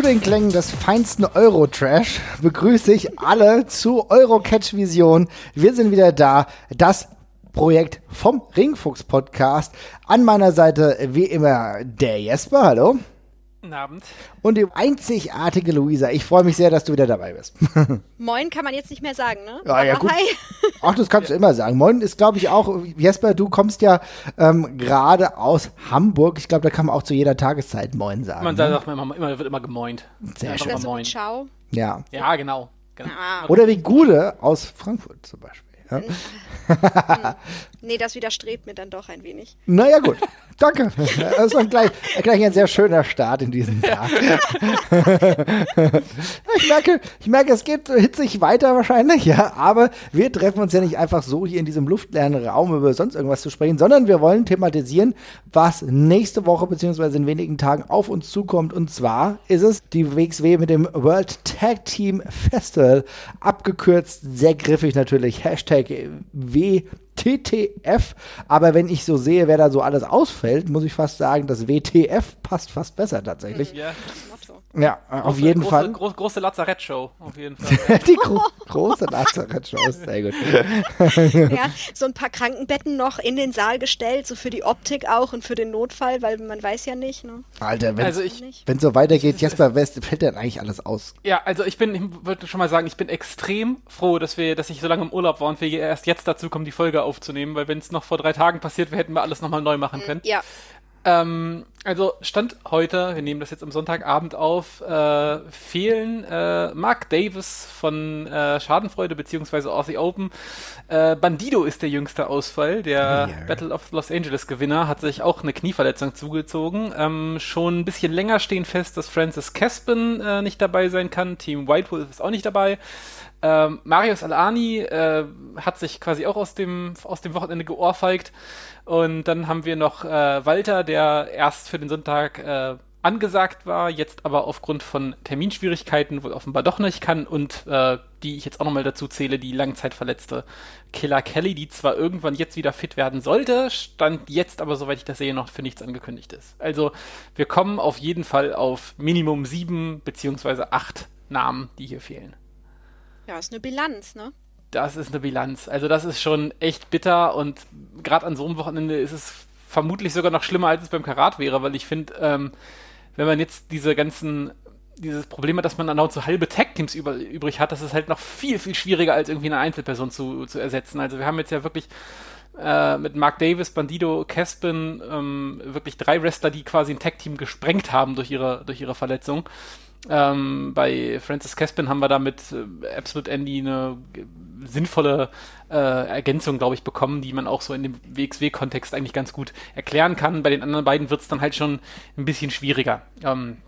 Zu den Klängen des feinsten Euro-Trash begrüße ich alle zu Euro-Catch Vision. Wir sind wieder da. Das Projekt vom Ringfuchs Podcast. An meiner Seite wie immer der Jesper. Hallo. Guten Abend. Und die einzigartige Luisa. Ich freue mich sehr, dass du wieder dabei bist. Moin kann man jetzt nicht mehr sagen, ne? Ja, ja, gut. Ach, das kannst du immer sagen. Moin ist, glaube ich, auch, Jesper, du kommst ja ähm, gerade aus Hamburg. Ich glaube, da kann man auch zu jeder Tageszeit Moin sagen. Man sagt ne? immer, immer, wird immer gemoint. Sehr schön. So Moin. Ciao. Ja. Ja, genau. genau. Ah. Oder wie Gude aus Frankfurt zum Beispiel. Ja? nee, das widerstrebt mir dann doch ein wenig. Naja, gut. Danke. Das war gleich, gleich ein sehr schöner Start in diesen Tag. ich, merke, ich merke, es geht hitzig weiter wahrscheinlich, ja, aber wir treffen uns ja nicht einfach so hier in diesem luftleeren Raum über sonst irgendwas zu sprechen, sondern wir wollen thematisieren, was nächste Woche beziehungsweise in wenigen Tagen auf uns zukommt. Und zwar ist es die WXW mit dem World Tag Team Festival, abgekürzt, sehr griffig natürlich, Hashtag W. TTF. Aber wenn ich so sehe, wer da so alles ausfällt, muss ich fast sagen, das WTF passt fast besser tatsächlich. Ja, ja auf große, jeden große, Fall. Große, große Lazarettshow, auf jeden Fall. Die gro große Lazarettshow ist sehr gut. ja, so ein paar Krankenbetten noch in den Saal gestellt, so für die Optik auch und für den Notfall, weil man weiß ja nicht. Ne? Alter, wenn also es so weitergeht, Jesper West, fällt denn eigentlich alles aus? Ja, also ich bin, ich würde schon mal sagen, ich bin extrem froh, dass wir, dass ich so lange im Urlaub war und wir erst jetzt dazu kommen, die Folge aufzunehmen, weil wenn es noch vor drei Tagen passiert wäre, hätten wir alles nochmal neu machen können. Ja. Ähm, also Stand heute, wir nehmen das jetzt am Sonntagabend auf, äh, fehlen äh, Mark Davis von äh, Schadenfreude bzw. Aussie Open. Äh, Bandido ist der jüngste Ausfall. Der yeah. Battle of Los Angeles Gewinner hat sich auch eine Knieverletzung zugezogen. Ähm, schon ein bisschen länger stehen fest, dass Francis Caspin äh, nicht dabei sein kann. Team White Wolf ist auch nicht dabei. Ähm, Marius Alani äh, hat sich quasi auch aus dem, aus dem Wochenende geohrfeigt. Und dann haben wir noch äh, Walter, der erst für den Sonntag äh, angesagt war, jetzt aber aufgrund von Terminschwierigkeiten wohl offenbar doch nicht kann und äh, die ich jetzt auch nochmal dazu zähle, die langzeitverletzte Killer Kelly, die zwar irgendwann jetzt wieder fit werden sollte, stand jetzt aber, soweit ich das sehe, noch für nichts angekündigt ist. Also wir kommen auf jeden Fall auf Minimum sieben beziehungsweise acht Namen, die hier fehlen. Ja, ist eine Bilanz, ne? Das ist eine Bilanz. Also das ist schon echt bitter und gerade an so einem Wochenende ist es vermutlich sogar noch schlimmer, als es beim Karat wäre, weil ich finde, ähm, wenn man jetzt diese ganzen dieses Problem hat, dass man dann auch so halbe Tag-Teams übrig hat, das ist halt noch viel, viel schwieriger, als irgendwie eine Einzelperson zu, zu ersetzen. Also wir haben jetzt ja wirklich äh, mit Mark Davis, Bandido, Caspin ähm, wirklich drei Wrestler, die quasi ein Tag-Team gesprengt haben durch ihre, durch ihre Verletzung. Ähm, bei Francis Caspin haben wir da mit äh, Absolute Andy eine sinnvolle äh, Ergänzung, glaube ich, bekommen, die man auch so in dem WXW-Kontext eigentlich ganz gut erklären kann. Bei den anderen beiden wird es dann halt schon ein bisschen schwieriger. Ähm,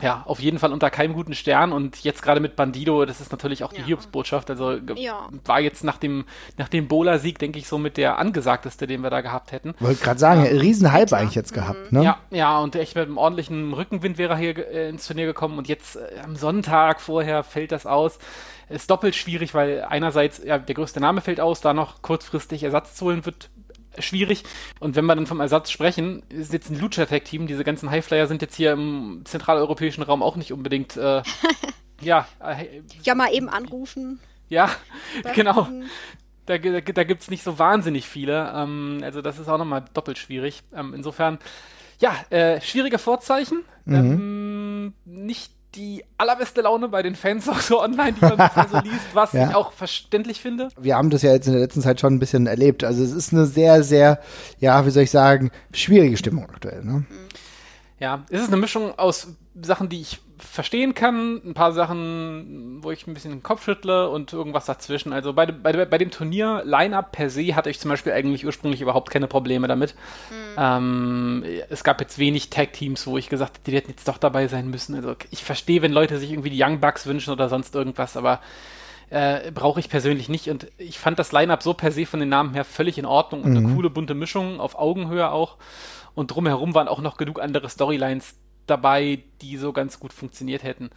ja, auf jeden Fall unter keinem guten Stern und jetzt gerade mit Bandido, das ist natürlich auch die ja. Hiobsbotschaft. Also ja. war jetzt nach dem, nach dem Bola-Sieg, denke ich, so mit der angesagteste, den wir da gehabt hätten. Wollte gerade sagen, ja. Riesenhype eigentlich jetzt gehabt, ne? Ja, ja, und echt mit einem ordentlichen Rückenwind wäre er hier äh, ins Turnier gekommen und jetzt äh, am Sonntag vorher fällt das aus. Ist doppelt schwierig, weil einerseits ja, der größte Name fällt aus, da noch kurzfristig Ersatz zu holen wird schwierig. Und wenn wir dann vom Ersatz sprechen, ist jetzt ein Lucha-Tag-Team. Diese ganzen Highflyer sind jetzt hier im zentraleuropäischen Raum auch nicht unbedingt, äh, ja. Äh, ja, mal eben anrufen. Ja, genau. Da, da, da gibt es nicht so wahnsinnig viele. Ähm, also das ist auch nochmal doppelt schwierig. Ähm, insofern, ja, äh, schwierige Vorzeichen. Mhm. Ähm, nicht die allerbeste Laune bei den Fans auch so online, die man so liest, was ja. ich auch verständlich finde. Wir haben das ja jetzt in der letzten Zeit schon ein bisschen erlebt. Also es ist eine sehr, sehr, ja, wie soll ich sagen, schwierige Stimmung aktuell. Ne? Ja, es ist eine Mischung aus Sachen, die ich verstehen kann, ein paar Sachen, wo ich ein bisschen den Kopf schüttle und irgendwas dazwischen. Also bei, bei, bei dem Turnier Line-Up per se hatte ich zum Beispiel eigentlich ursprünglich überhaupt keine Probleme damit. Mhm. Ähm, es gab jetzt wenig Tag-Teams, wo ich gesagt hätte, die hätten jetzt doch dabei sein müssen. Also ich verstehe, wenn Leute sich irgendwie die Young Bucks wünschen oder sonst irgendwas, aber äh, brauche ich persönlich nicht. Und ich fand das Line-Up so per se von den Namen her völlig in Ordnung und mhm. eine coole bunte Mischung auf Augenhöhe auch. Und drumherum waren auch noch genug andere Storylines, dabei, die so ganz gut funktioniert hätten.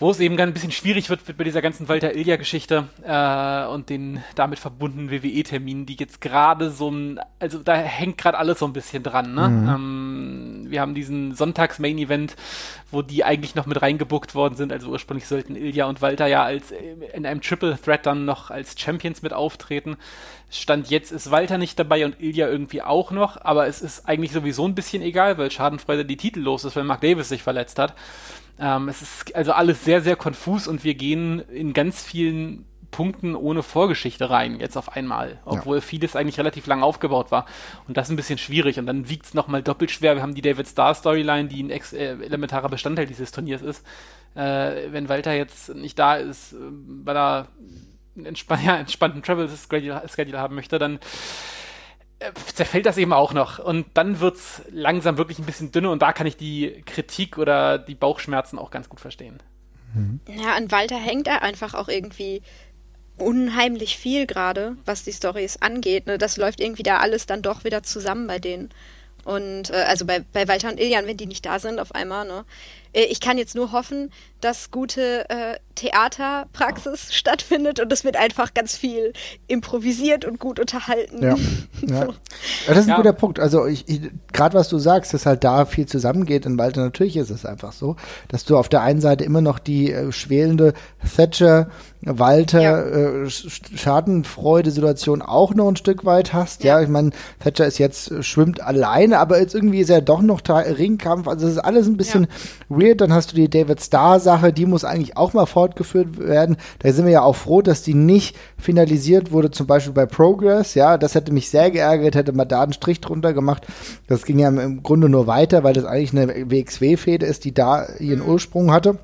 Wo es eben ein bisschen schwierig wird, wird bei dieser ganzen Walter Ilja-Geschichte äh, und den damit verbundenen WWE-Terminen, die jetzt gerade so ein, also da hängt gerade alles so ein bisschen dran. Ne? Mhm. Ähm, wir haben diesen Sonntags-Main-Event, wo die eigentlich noch mit reingebuckt worden sind. Also ursprünglich sollten Ilja und Walter ja als in einem Triple Threat dann noch als Champions mit auftreten. Stand jetzt ist Walter nicht dabei und Ilja irgendwie auch noch, aber es ist eigentlich sowieso ein bisschen egal, weil Schadenfreude die Titel los ist, weil Mark Davis sich verletzt hat. Ähm, es ist also alles sehr, sehr konfus und wir gehen in ganz vielen Punkten ohne Vorgeschichte rein, jetzt auf einmal, obwohl ja. vieles eigentlich relativ lang aufgebaut war. Und das ist ein bisschen schwierig. Und dann wiegt es nochmal doppelt schwer. Wir haben die David Starr Storyline, die ein ex äh, elementarer Bestandteil dieses Turniers ist. Äh, wenn Walter jetzt nicht da ist, äh, weil er einen entspann ja, entspannten Travel-Schedule haben möchte, dann zerfällt das eben auch noch. Und dann wird es langsam wirklich ein bisschen dünner und da kann ich die Kritik oder die Bauchschmerzen auch ganz gut verstehen. Mhm. Ja, an Walter hängt er einfach auch irgendwie unheimlich viel gerade, was die Stories angeht. Ne? Das läuft irgendwie da alles dann doch wieder zusammen bei denen. Und äh, also bei, bei Walter und Ilian, wenn die nicht da sind auf einmal, ne? Äh, ich kann jetzt nur hoffen, dass gute äh, Theaterpraxis stattfindet und es wird einfach ganz viel improvisiert und gut unterhalten. Ja, ja. So. ja das ist ein ja. guter Punkt. Also ich, ich gerade was du sagst, dass halt da viel zusammengeht in Walter, natürlich ist es einfach so, dass du auf der einen Seite immer noch die äh, schwelende Thatcher Walter ja. äh, Schadenfreude-Situation auch noch ein Stück weit hast. Ja, ja ich meine, Thatcher ist jetzt, äh, schwimmt alleine, aber jetzt irgendwie ist er doch noch Ringkampf. Also es ist alles ein bisschen ja. Weird. Dann hast du die David Starr-Sache, die muss eigentlich auch mal fortgeführt werden. Da sind wir ja auch froh, dass die nicht finalisiert wurde, zum Beispiel bei Progress. Ja, das hätte mich sehr geärgert, hätte man da einen Strich drunter gemacht. Das ging ja im Grunde nur weiter, weil das eigentlich eine WXW-Fehde ist, die da ihren. Ursprung hatte.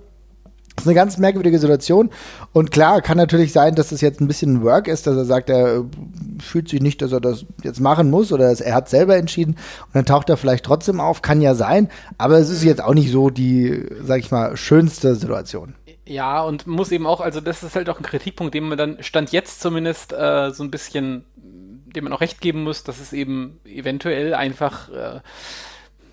Das ist eine ganz merkwürdige Situation. Und klar, kann natürlich sein, dass das jetzt ein bisschen Work ist, dass er sagt, er äh, fühlt sich nicht, dass er das jetzt machen muss oder er hat selber entschieden und dann taucht er vielleicht trotzdem auf. Kann ja sein. Aber es ist jetzt auch nicht so die, sag ich mal, schönste Situation. Ja, und muss eben auch, also das ist halt auch ein Kritikpunkt, dem man dann Stand jetzt zumindest äh, so ein bisschen, dem man auch recht geben muss, dass es eben eventuell einfach äh,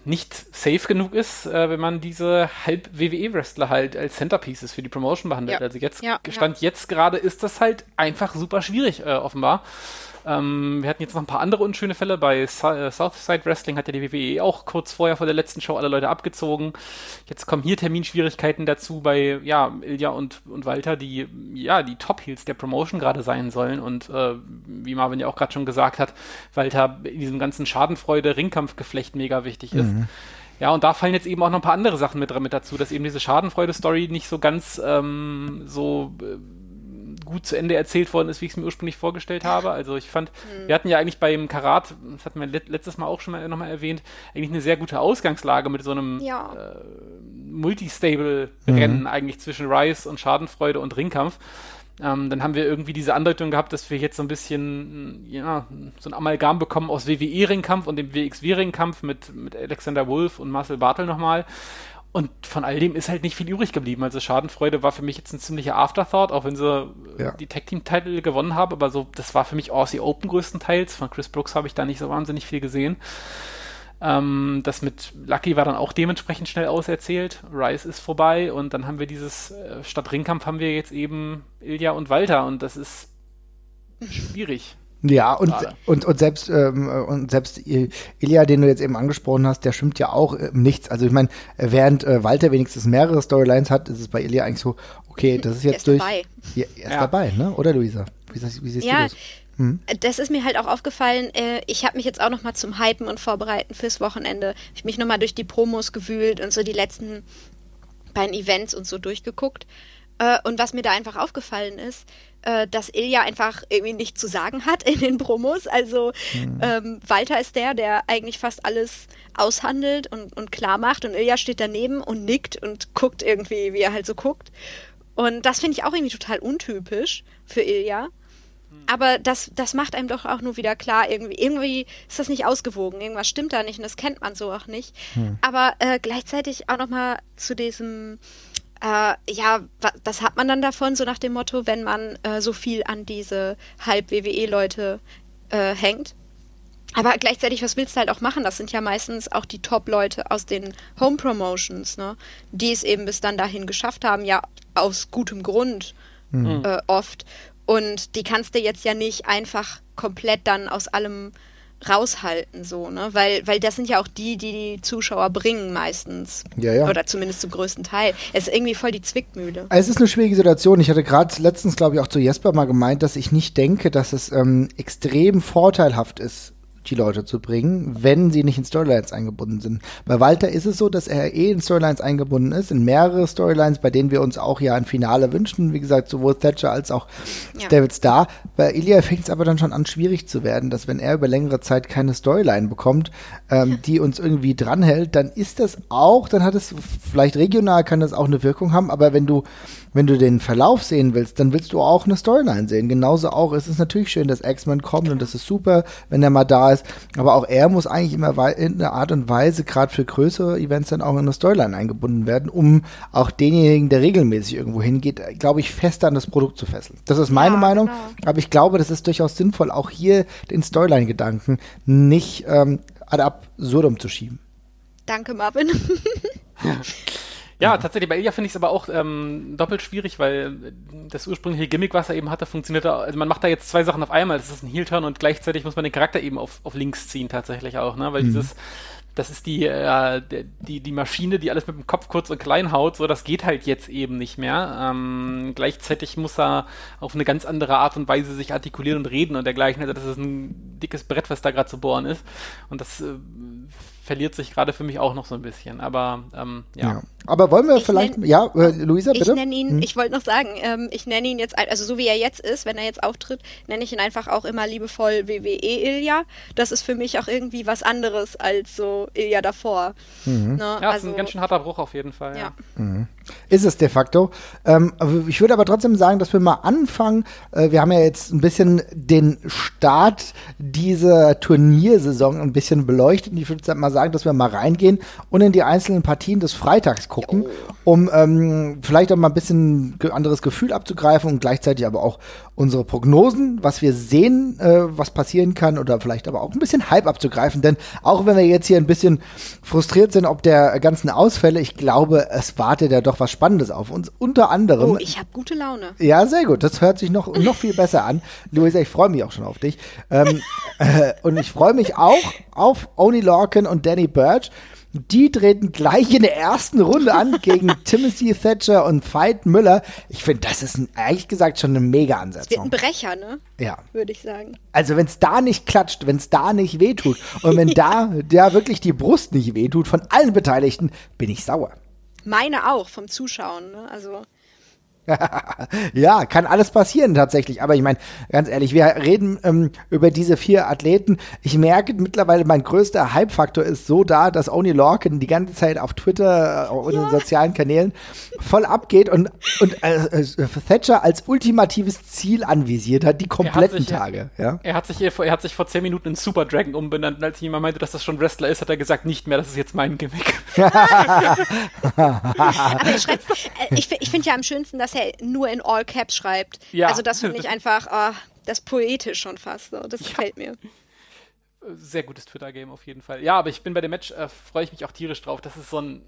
nicht safe genug ist, äh, wenn man diese Halb-WWE-Wrestler halt als Centerpieces für die Promotion behandelt. Ja. Also jetzt, ja, Stand ja. jetzt gerade ist das halt einfach super schwierig, äh, offenbar. Ähm, wir hatten jetzt noch ein paar andere unschöne Fälle. Bei Sa Southside Wrestling hat ja die WWE auch kurz vorher vor der letzten Show alle Leute abgezogen. Jetzt kommen hier Terminschwierigkeiten dazu bei ja, Ilja und, und Walter, die ja die Top-Heels der Promotion gerade sein sollen. Und äh, wie Marvin ja auch gerade schon gesagt hat, Walter in diesem ganzen Schadenfreude-Ringkampfgeflecht mega wichtig ist. Mhm. Ja, und da fallen jetzt eben auch noch ein paar andere Sachen mit, mit dazu, dass eben diese Schadenfreude-Story nicht so ganz ähm, so äh, gut zu Ende erzählt worden ist, wie ich es mir ursprünglich vorgestellt habe. Also ich fand, mhm. wir hatten ja eigentlich beim Karat, das hatten wir letztes Mal auch schon mal nochmal erwähnt, eigentlich eine sehr gute Ausgangslage mit so einem ja. äh, Multistable-Rennen mhm. eigentlich zwischen Rice und Schadenfreude und Ringkampf. Ähm, dann haben wir irgendwie diese Andeutung gehabt, dass wir jetzt so ein bisschen, ja, so ein Amalgam bekommen aus WWE-Ringkampf und dem WXW-Ringkampf mit, mit Alexander Wolf und Marcel Bartel nochmal. Und von all dem ist halt nicht viel übrig geblieben. Also Schadenfreude war für mich jetzt ein ziemlicher Afterthought, auch wenn sie ja. die Tag Team Titel gewonnen haben, aber so, das war für mich Aussie Open größtenteils. Von Chris Brooks habe ich da nicht so wahnsinnig viel gesehen. Ähm, das mit Lucky war dann auch dementsprechend schnell auserzählt. Rice ist vorbei und dann haben wir dieses, äh, statt Ringkampf haben wir jetzt eben Ilja und Walter und das ist schwierig. Ja, und, und, und selbst, ähm, und selbst Ilya, den du jetzt eben angesprochen hast, der stimmt ja auch äh, nichts. Also ich meine, während äh, Walter wenigstens mehrere Storylines hat, ist es bei Ilya eigentlich so, okay, das ist jetzt er ist durch. Dabei. Ja, er ist ja. dabei, ne? Oder Luisa? Wie, wie siehst ja, du das? Hm? Das ist mir halt auch aufgefallen. Äh, ich habe mich jetzt auch noch mal zum Hypen und Vorbereiten fürs Wochenende, ich mich noch mal durch die Promos gewühlt und so die letzten beiden Events und so durchgeguckt. Äh, und was mir da einfach aufgefallen ist, äh, dass Ilja einfach irgendwie nichts zu sagen hat in den Promos. Also mhm. ähm, Walter ist der, der eigentlich fast alles aushandelt und, und klar macht und Ilja steht daneben und nickt und guckt irgendwie, wie er halt so guckt. Und das finde ich auch irgendwie total untypisch für Ilja. Mhm. Aber das, das macht einem doch auch nur wieder klar, irgendwie, irgendwie ist das nicht ausgewogen, irgendwas stimmt da nicht und das kennt man so auch nicht. Mhm. Aber äh, gleichzeitig auch nochmal zu diesem, äh, ja, was hat man dann davon, so nach dem Motto, wenn man äh, so viel an diese Halb-WWE-Leute äh, hängt? Aber gleichzeitig, was willst du halt auch machen? Das sind ja meistens auch die Top-Leute aus den Home-Promotions, ne? die es eben bis dann dahin geschafft haben, ja aus gutem Grund mhm. äh, oft. Und die kannst du jetzt ja nicht einfach komplett dann aus allem raushalten, so, ne? Weil, weil das sind ja auch die, die die Zuschauer bringen meistens. Ja, ja. Oder zumindest zum größten Teil. Es ist irgendwie voll die Zwickmühle. Es ist eine schwierige Situation. Ich hatte gerade letztens, glaube ich, auch zu Jesper mal gemeint, dass ich nicht denke, dass es ähm, extrem vorteilhaft ist, die Leute zu bringen, wenn sie nicht in Storylines eingebunden sind. Bei Walter ist es so, dass er eh in Storylines eingebunden ist, in mehrere Storylines, bei denen wir uns auch ja ein Finale wünschen. Wie gesagt, sowohl Thatcher als auch Ja. David Starr. Bei Ilya fängt es aber dann schon an, schwierig zu werden, dass wenn er über längere Zeit keine Storyline bekommt, ähm, die uns irgendwie dranhält, dann ist das auch, dann hat es vielleicht regional kann das auch eine Wirkung haben, aber wenn du wenn du den Verlauf sehen willst, dann willst du auch eine Storyline sehen. Genauso auch ist es natürlich schön, dass X-Men kommt und das ist super, wenn er mal da ist. Aber auch er muss eigentlich immer in einer Art und Weise, gerade für größere Events, dann auch in eine Storyline eingebunden werden, um auch denjenigen, der regelmäßig irgendwo hingeht, glaube ich, fester an das Produkt zu fesseln. Das ist meine Ja, Meinung. genau. Aber ich glaube, das ist durchaus sinnvoll, auch hier den Storyline-Gedanken nicht ähm, ad absurdum zu schieben. Danke, Marvin. Ja, tatsächlich, bei Ilya finde ich es aber auch ähm, doppelt schwierig, weil äh, das ursprüngliche Gimmick, was er eben hatte, funktioniert, also man macht da jetzt zwei Sachen auf einmal, das ist ein Heel-Turn und gleichzeitig muss man den Charakter eben auf, auf links ziehen tatsächlich auch, ne, weil dieses, das ist die, äh, die, die Maschine, die alles mit dem Kopf kurz und klein haut, so, das geht halt jetzt eben nicht mehr. Ähm, gleichzeitig muss er auf eine ganz andere Art und Weise sich artikulieren und reden und dergleichen, also das ist ein dickes Brett, was da gerade zu bohren ist. Und das äh, verliert sich gerade für mich auch noch so ein bisschen, aber ähm, ja. Aber wollen wir Ich vielleicht, nenn- ja, äh, Luisa, Ich bitte? nenne ihn, ich wollte noch sagen, ähm, ich nenne ihn jetzt, also so wie er jetzt ist, wenn er jetzt auftritt, nenne ich ihn einfach auch immer liebevoll WWE Ilja. Das ist für mich auch irgendwie was anderes als so Ilja davor. Ne? Ja, das ist also, ein ganz schön harter Bruch auf jeden Fall. ja. Ja. Ist es de facto. Ähm, ich würde aber trotzdem sagen, dass wir mal anfangen. Äh, wir haben ja jetzt ein bisschen den Start dieser Turniersaison ein bisschen beleuchtet. Und ich würde mal sagen, dass wir mal reingehen und in die einzelnen Partien des Freitags gucken, um ähm, vielleicht auch mal ein bisschen anderes Gefühl abzugreifen und gleichzeitig aber auch unsere Prognosen, was wir sehen, äh, was passieren kann oder vielleicht aber auch ein bisschen Hype abzugreifen. Denn auch wenn wir jetzt hier ein bisschen frustriert sind ob der ganzen Ausfälle, ich glaube, es wartet ja doch was Spannendes auf uns. Unter anderem Oh, ich habe gute Laune. ja, sehr gut. Das hört sich noch, noch viel besser an. Luisa, ich freue mich auch schon auf dich. Ähm, äh, und ich freue mich auch auf Oni Lorcan und Danny Birch. Die treten gleich in der ersten Runde an gegen Timothy Thatcher und Veit Müller. Ich finde, das ist ein, ehrlich gesagt schon eine Wird ein Mega-Ansetzung. Brecher, ne? Ja. Würde ich sagen. Also wenn es da nicht klatscht, wenn es da nicht wehtut und wenn da, da wirklich die Brust nicht wehtut von allen Beteiligten, bin ich sauer. Meine auch, vom Zuschauen, ne? Also. Ja, kann alles passieren tatsächlich. Aber ich meine, ganz ehrlich, wir reden ähm, über diese vier Athleten. Ich merke mittlerweile, mein größter Hype-Faktor ist so da, dass Oni Lorcan die ganze Zeit auf Twitter äh, und in den sozialen Kanälen voll abgeht und, und äh, äh, Thatcher als ultimatives Ziel anvisiert hat, die kompletten sich ja- Tage. Ja? Er hat sich hier vor, er hat sich vor zehn Minuten in Super Dragon umbenannt und als jemand meinte, dass das schon Wrestler ist, hat er gesagt, nicht mehr, das ist jetzt mein Gimmick. Aber er äh, ich, ich finde ja am schönsten, dass er nur in All Caps schreibt. Ja. Also das finde ich einfach, ah, das poetisch schon fast. So. Das gefällt mir. Sehr gutes Twitter-Game auf jeden Fall. Ja, aber ich bin bei dem Match, äh, freue ich mich auch tierisch drauf. Das ist so ein,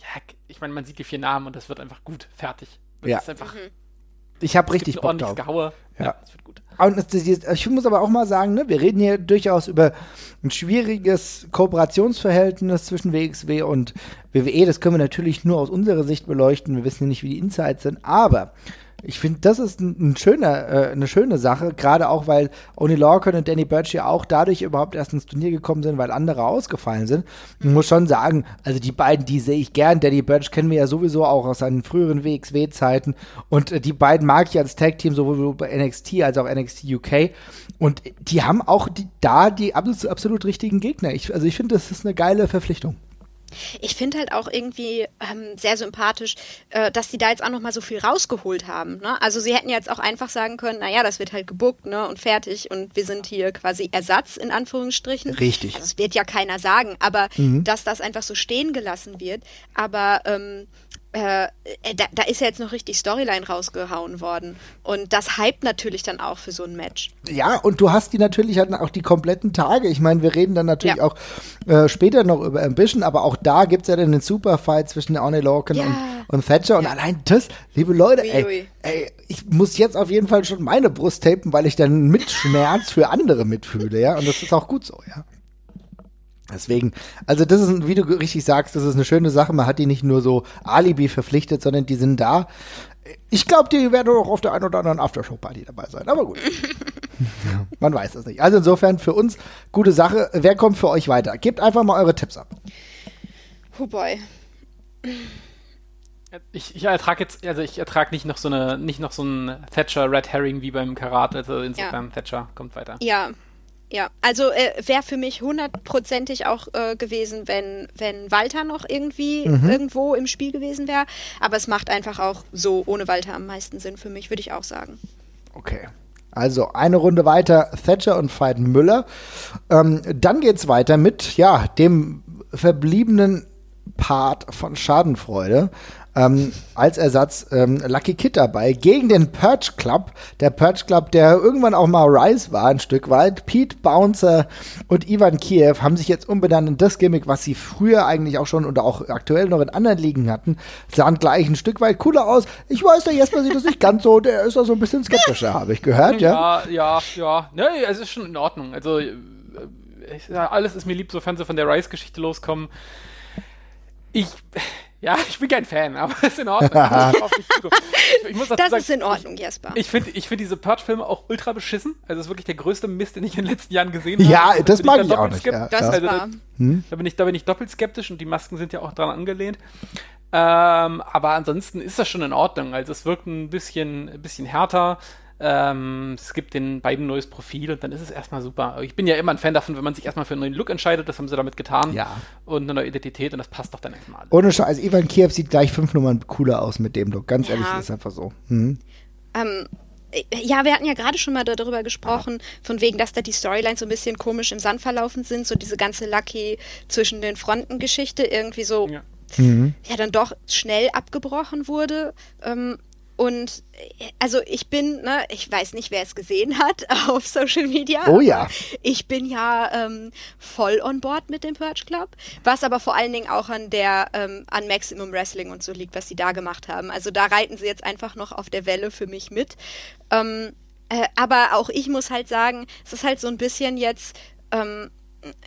ja, ich meine, man sieht die vier Namen und das wird einfach gut, fertig. Das Ja. ist einfach Ich habe richtig gibt ein Bock drauf. Gehaue. Ja. Ja, das wird gut. Das- ich muss aber auch mal sagen, ne, wir reden hier durchaus über ein schwieriges Kooperationsverhältnis zwischen WXW und WWE. Das können wir natürlich nur aus unserer Sicht beleuchten. Wir wissen ja nicht, wie die Insights sind. Aber ich finde, das ist ein, ein schöner, äh, eine schöne Sache, gerade auch, weil Oni Lorcan und Danny Burch ja auch dadurch überhaupt erst ins Turnier gekommen sind, weil andere ausgefallen sind. Ich muss schon sagen, also die beiden, die sehe ich gern. Danny Burch kennen wir ja sowieso auch aus seinen früheren WXW-Zeiten. Und äh, die beiden mag ich als Tag-Team sowohl bei NXT als auch NXT UK. Und die haben auch die, da die absolut, absolut richtigen Gegner. Ich, also ich finde, das ist eine geile Verpflichtung. Ich finde halt auch irgendwie ähm, sehr sympathisch, äh, dass die da jetzt auch noch mal so viel rausgeholt haben. Ne? Also sie hätten jetzt auch einfach sagen können, naja, das wird halt gebuckt ne? und fertig und wir sind hier quasi Ersatz in Anführungsstrichen. Richtig. Also das wird ja keiner sagen, aber dass das einfach so stehen gelassen wird. Aber ähm, äh, äh, da, da, ist ja jetzt noch richtig Storyline rausgehauen worden. Und das hypt natürlich dann auch für so ein Match. Ja, und du hast die natürlich halt auch die kompletten Tage. Ich meine, wir reden dann natürlich ja. auch äh, später noch über Ambition, aber auch da gibt es ja dann den Superfight zwischen Arnie Lorcan ja. und, und, Thatcher. Ja. Und allein das, liebe Leute, ui, ey, ey, ich muss jetzt auf jeden Fall schon meine Brust tapen, weil ich dann mit Schmerz für andere mitfühle, ja. Und das ist auch gut so, ja. Deswegen, also das ist, wie du richtig sagst, das ist eine schöne Sache. Man hat die nicht nur so Alibi verpflichtet, sondern die sind da. Ich glaube, die werden auch auf der einen oder anderen Aftershow-Party dabei sein. Aber gut. ja, man weiß es nicht. Also insofern für uns gute Sache. Wer kommt für euch weiter? Gebt einfach mal eure Tipps ab. Oh boy. Ich, ich ertrage jetzt, also ich ertrage nicht noch so eine, nicht noch so ein Thatcher Red Herring wie beim Karate. Also insofern ja. Thatcher kommt weiter. Ja, ja, also äh, wäre für mich hundertprozentig auch äh, gewesen, wenn, wenn Walter noch irgendwie mhm. irgendwo im Spiel gewesen wäre. Aber es macht einfach auch so ohne Walter am meisten Sinn für mich, würde ich auch sagen. Okay. Also eine Runde weiter Thatcher und Veit Müller. Ähm, dann geht's weiter mit ja dem verbliebenen Part von Schadenfreude ähm, als Ersatz ähm, Lucky Kid dabei gegen den Purge Club. Der Purge Club, der irgendwann auch mal Rise war, ein Stück weit. Pete Bouncer und Ivan Kiev haben sich jetzt umbenannt in das Gimmick, was sie früher eigentlich auch schon oder auch aktuell noch in anderen Ligen hatten. Sahen gleich ein Stück weit cooler aus. Ich weiß, der Jesper sieht das nicht ganz so, der ist da so ein bisschen skeptischer, habe ich gehört, ja? Ja, ja, ja. Nee, es ist schon in Ordnung. Also, äh, ich, alles ist mir lieb, sofern sie von der Rise-Geschichte loskommen. Ich ja, ich bin kein Fan, aber ist in Ordnung. ich, ich muss das sagen, ist in Ordnung, Jesper. Ich finde ich find diese Purge-Filme auch ultra beschissen. Also, das ist wirklich der größte Mist, den ich in den letzten Jahren gesehen habe. Ja, also, das mag ich, ich auch nicht. Ja, das ist wahr. Hm? Da, bin ich, da bin ich doppelt skeptisch und die Masken sind ja auch dran angelehnt. Ähm, aber ansonsten ist das schon in Ordnung. Also, es wirkt ein bisschen, ein bisschen härter. Ähm, es gibt den beiden ein neues Profil und dann ist es erstmal super. Ich bin ja immer ein Fan davon, wenn man sich erstmal für einen neuen Look entscheidet, das haben sie damit getan. Ja. Und eine neue Identität und das passt doch dann erstmal alles. Ohne Scheiß, Ivan Kiev sieht gleich fünf Nummern cooler aus mit dem Look. Ganz ja. ehrlich, ist einfach so. Mhm. Ähm, ja, wir hatten ja gerade schon mal darüber gesprochen, von wegen, dass da die Storylines so ein bisschen komisch im Sand verlaufen sind, so diese ganze Lucky zwischen den Fronten Geschichte irgendwie so ja. Mhm. ja dann doch schnell abgebrochen wurde. Ähm, und äh, also ich bin, ne, ich weiß nicht, wer es gesehen hat auf Social Media. Oh ja. Ich bin ja ähm, voll on board mit dem Purge Club, was aber vor allen Dingen auch an der ähm, an Maximum Wrestling und so liegt, was sie da gemacht haben. Also da reiten sie jetzt einfach noch auf der Welle für mich mit. Ähm, äh, aber auch ich muss halt sagen, es ist halt so ein bisschen jetzt ähm,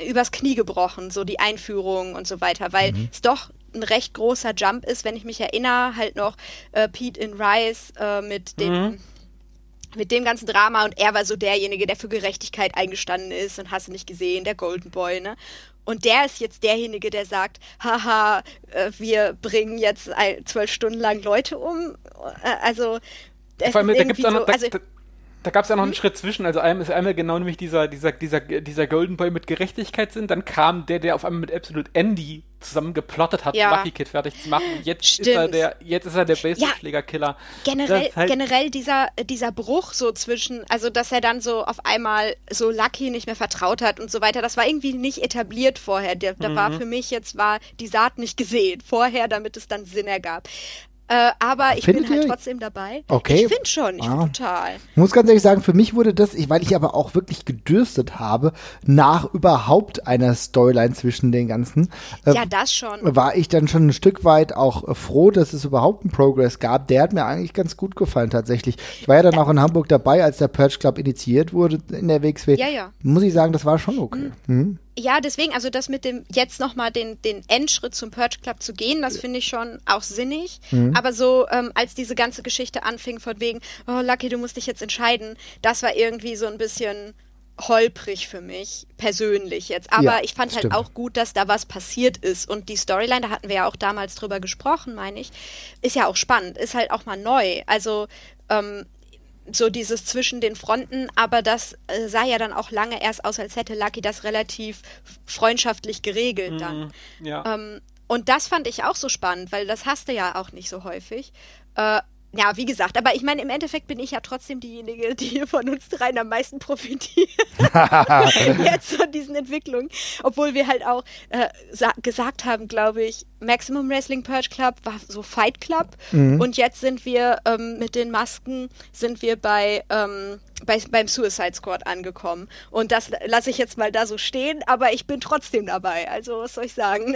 übers Knie gebrochen, so die Einführung und so weiter, weil mhm. es doch ein recht großer Jump ist, wenn ich mich erinnere, halt noch äh, Pete in Rise äh, mit dem mhm. mit dem ganzen Drama und er war so derjenige, der für Gerechtigkeit eingestanden ist und hast du nicht gesehen, der Golden Boy, ne? Und der ist jetzt derjenige, der sagt, haha, äh, wir bringen jetzt zwölf Stunden lang Leute um. Äh, also, das Vor allem, da gibt's so, noch, da, also, da, gab es ja noch einen hm? Schritt zwischen. Also einmal ist einmal genau nämlich dieser, dieser, dieser, dieser Golden Boy mit Gerechtigkeit sind. Dann kam der, der auf einmal mit Absolute Andy zusammen geplottet hat, ja. Lucky Kid fertig zu machen. Jetzt Stimmt. ist er der, jetzt ist er der Baseballschlägerkiller. Ja, generell, halt generell dieser, dieser Bruch so zwischen, also dass er dann so auf einmal so Lucky nicht mehr vertraut hat und so weiter, das war irgendwie nicht etabliert vorher. Da, da mhm. war für mich jetzt war die Saat nicht gesehen vorher, damit es dann Sinn ergab. Äh, aber ich Findet bin halt ihr? trotzdem dabei. Okay. Ich finde schon, ich ah. total. Ich muss ganz ehrlich sagen, für mich wurde das, ich, weil ich aber auch wirklich gedürstet habe, nach überhaupt einer Storyline zwischen den ganzen. Äh, ja, das schon. War ich dann schon ein Stück weit auch froh, dass es überhaupt einen Progress gab. Der hat mir eigentlich ganz gut gefallen, tatsächlich. Ich war ja dann auch in Hamburg dabei, als der Purge Club initiiert wurde in der WXW. Ja, ja. Muss ich sagen, das war schon okay. Mhm. Mhm ja, deswegen, also das mit dem jetzt nochmal den, den Endschritt zum Purge Club zu gehen, das finde ich schon auch sinnig. Mhm. Aber so, ähm, als diese ganze Geschichte anfing, von wegen, oh Lucky, du musst dich jetzt entscheiden, das war irgendwie so ein bisschen holprig für mich, persönlich jetzt. Aber ja, ich fand halt auch gut, dass da was passiert ist. Und die Storyline, da hatten wir ja auch damals drüber gesprochen, meine ich, ist ja auch spannend, ist halt auch mal neu. Also ähm, so dieses zwischen den Fronten, aber das äh, sah ja dann auch lange erst aus, als hätte Lucky das relativ freundschaftlich geregelt mhm, dann. Ja. Ähm, und das fand ich auch so spannend, weil das hast du ja auch nicht so häufig. Äh, ja, wie gesagt, aber ich meine, im Endeffekt bin ich ja trotzdem diejenige, die von uns dreien am meisten profitiert. Jetzt von diesen Entwicklungen. Obwohl wir halt auch äh, gesagt haben, glaube ich, Maximum Wrestling Purge Club war so Fight Club mhm. und jetzt sind wir ähm, mit den Masken sind wir bei, ähm, bei beim Suicide Squad angekommen und das lasse ich jetzt mal da so stehen, aber ich bin trotzdem dabei. Also was soll ich sagen?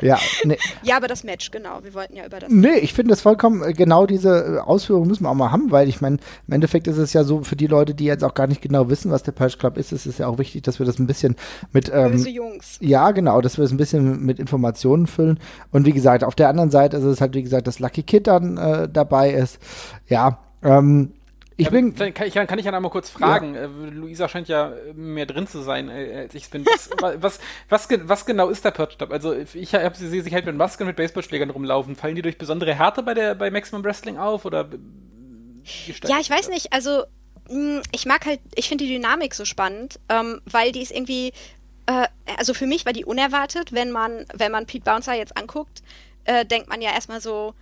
ja, nee. ja, aber das Match genau. Wir wollten ja über das. Nee, ich finde das vollkommen äh, genau diese äh, Ausführungen müssen wir auch mal haben, weil ich meine im Endeffekt ist es ja so für die Leute, die jetzt auch gar nicht genau wissen, was der Purge Club ist, ist es ja auch wichtig, dass wir das ein bisschen mit ähm, Böse Jungs. Ja, genau, dass wir es das ein bisschen mit Informationen füllen. Und wie gesagt, auf der anderen Seite ist es halt, wie gesagt, dass Lucky Kid dann äh, dabei ist. Ja, ähm, ich bin. Kann ich, kann ich ja einmal kurz fragen. Ja. Äh, Luisa scheint ja mehr drin zu sein, äh, als ich es bin. Was, was, was, was, genau ist der Purge Club? Also, ich habe sie sich halt mit Masken mit Baseballschlägern rumlaufen. Fallen die durch besondere Härte bei, der, bei Maximum Wrestling auf? Oder ja, ich weiß nicht. Also, hm, ich mag halt, ich finde die Dynamik so spannend, ähm, weil die ist irgendwie äh, also für mich war die unerwartet, wenn man, wenn man Pete Bouncer jetzt anguckt, äh, denkt man ja erstmal so,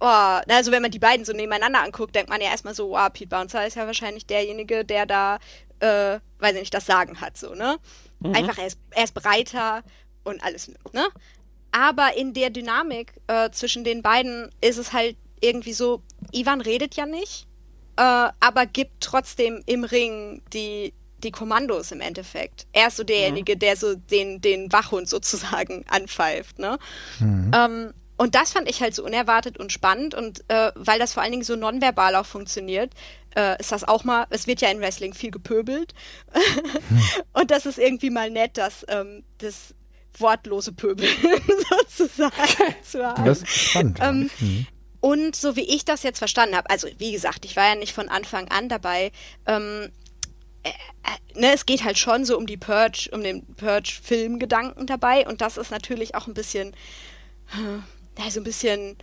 oh, also wenn man die beiden so nebeneinander anguckt, denkt man ja erstmal so, wow, Pete Bouncer ist ja wahrscheinlich derjenige, der da, äh, weiß ich nicht, das Sagen hat, so, ne? Mhm. Einfach, er ist, er ist breiter und alles, ne? Aber in der Dynamik äh, zwischen den beiden ist es halt irgendwie so, Ivan redet ja nicht, äh, aber gibt trotzdem im Ring die, die Kommandos im Endeffekt. Er ist so derjenige, mhm. der so den, den Wachhund sozusagen anpfeift, ne? Mhm. Ähm, und das fand ich halt so unerwartet und spannend und äh, weil das vor allen Dingen so nonverbal auch funktioniert, äh, ist das auch mal, es wird ja in Wrestling viel gepöbelt mhm. und das ist irgendwie mal nett, dass ähm, das wortlose Pöbeln sozusagen zu haben. Das ist spannend. Ähm, mhm. Und so wie ich das jetzt verstanden habe, also wie gesagt, ich war ja nicht von Anfang an dabei, ähm, äh, äh, ne, es geht halt schon so um die Purge, um den Purge-Filmgedanken dabei und das ist natürlich auch ein bisschen, äh, so ein bisschen,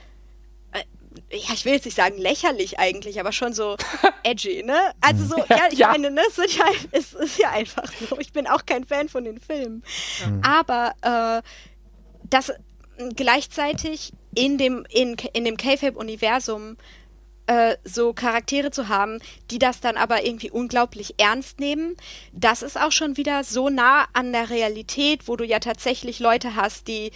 äh, ja, ich will jetzt nicht sagen lächerlich eigentlich, aber schon so edgy, ne? Also so, ja, ich ja. meine, ne, es, ist ja, es ist ja einfach so. Ich bin auch kein Fan von den Filmen. Mhm. Aber äh, das gleichzeitig in dem, in, in dem K-Fape-Universum äh, so Charaktere zu haben, die das dann aber irgendwie unglaublich ernst nehmen. Das ist auch schon wieder so nah an der Realität, wo du ja tatsächlich Leute hast, die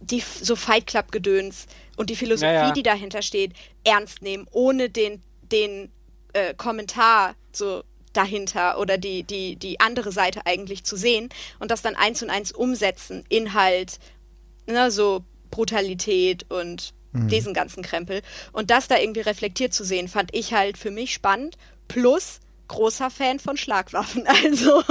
die so Fight Club Gedöns und die Philosophie, ja, ja. die dahinter steht, ernst nehmen, ohne den den äh, Kommentar so dahinter oder die die die andere Seite eigentlich zu sehen und das dann eins und eins umsetzen, Inhalt, ne, so Brutalität und mhm. diesen ganzen Krempel. Und das da irgendwie reflektiert zu sehen, fand ich halt für mich spannend. Plus großer Fan von Schlagwaffen, also.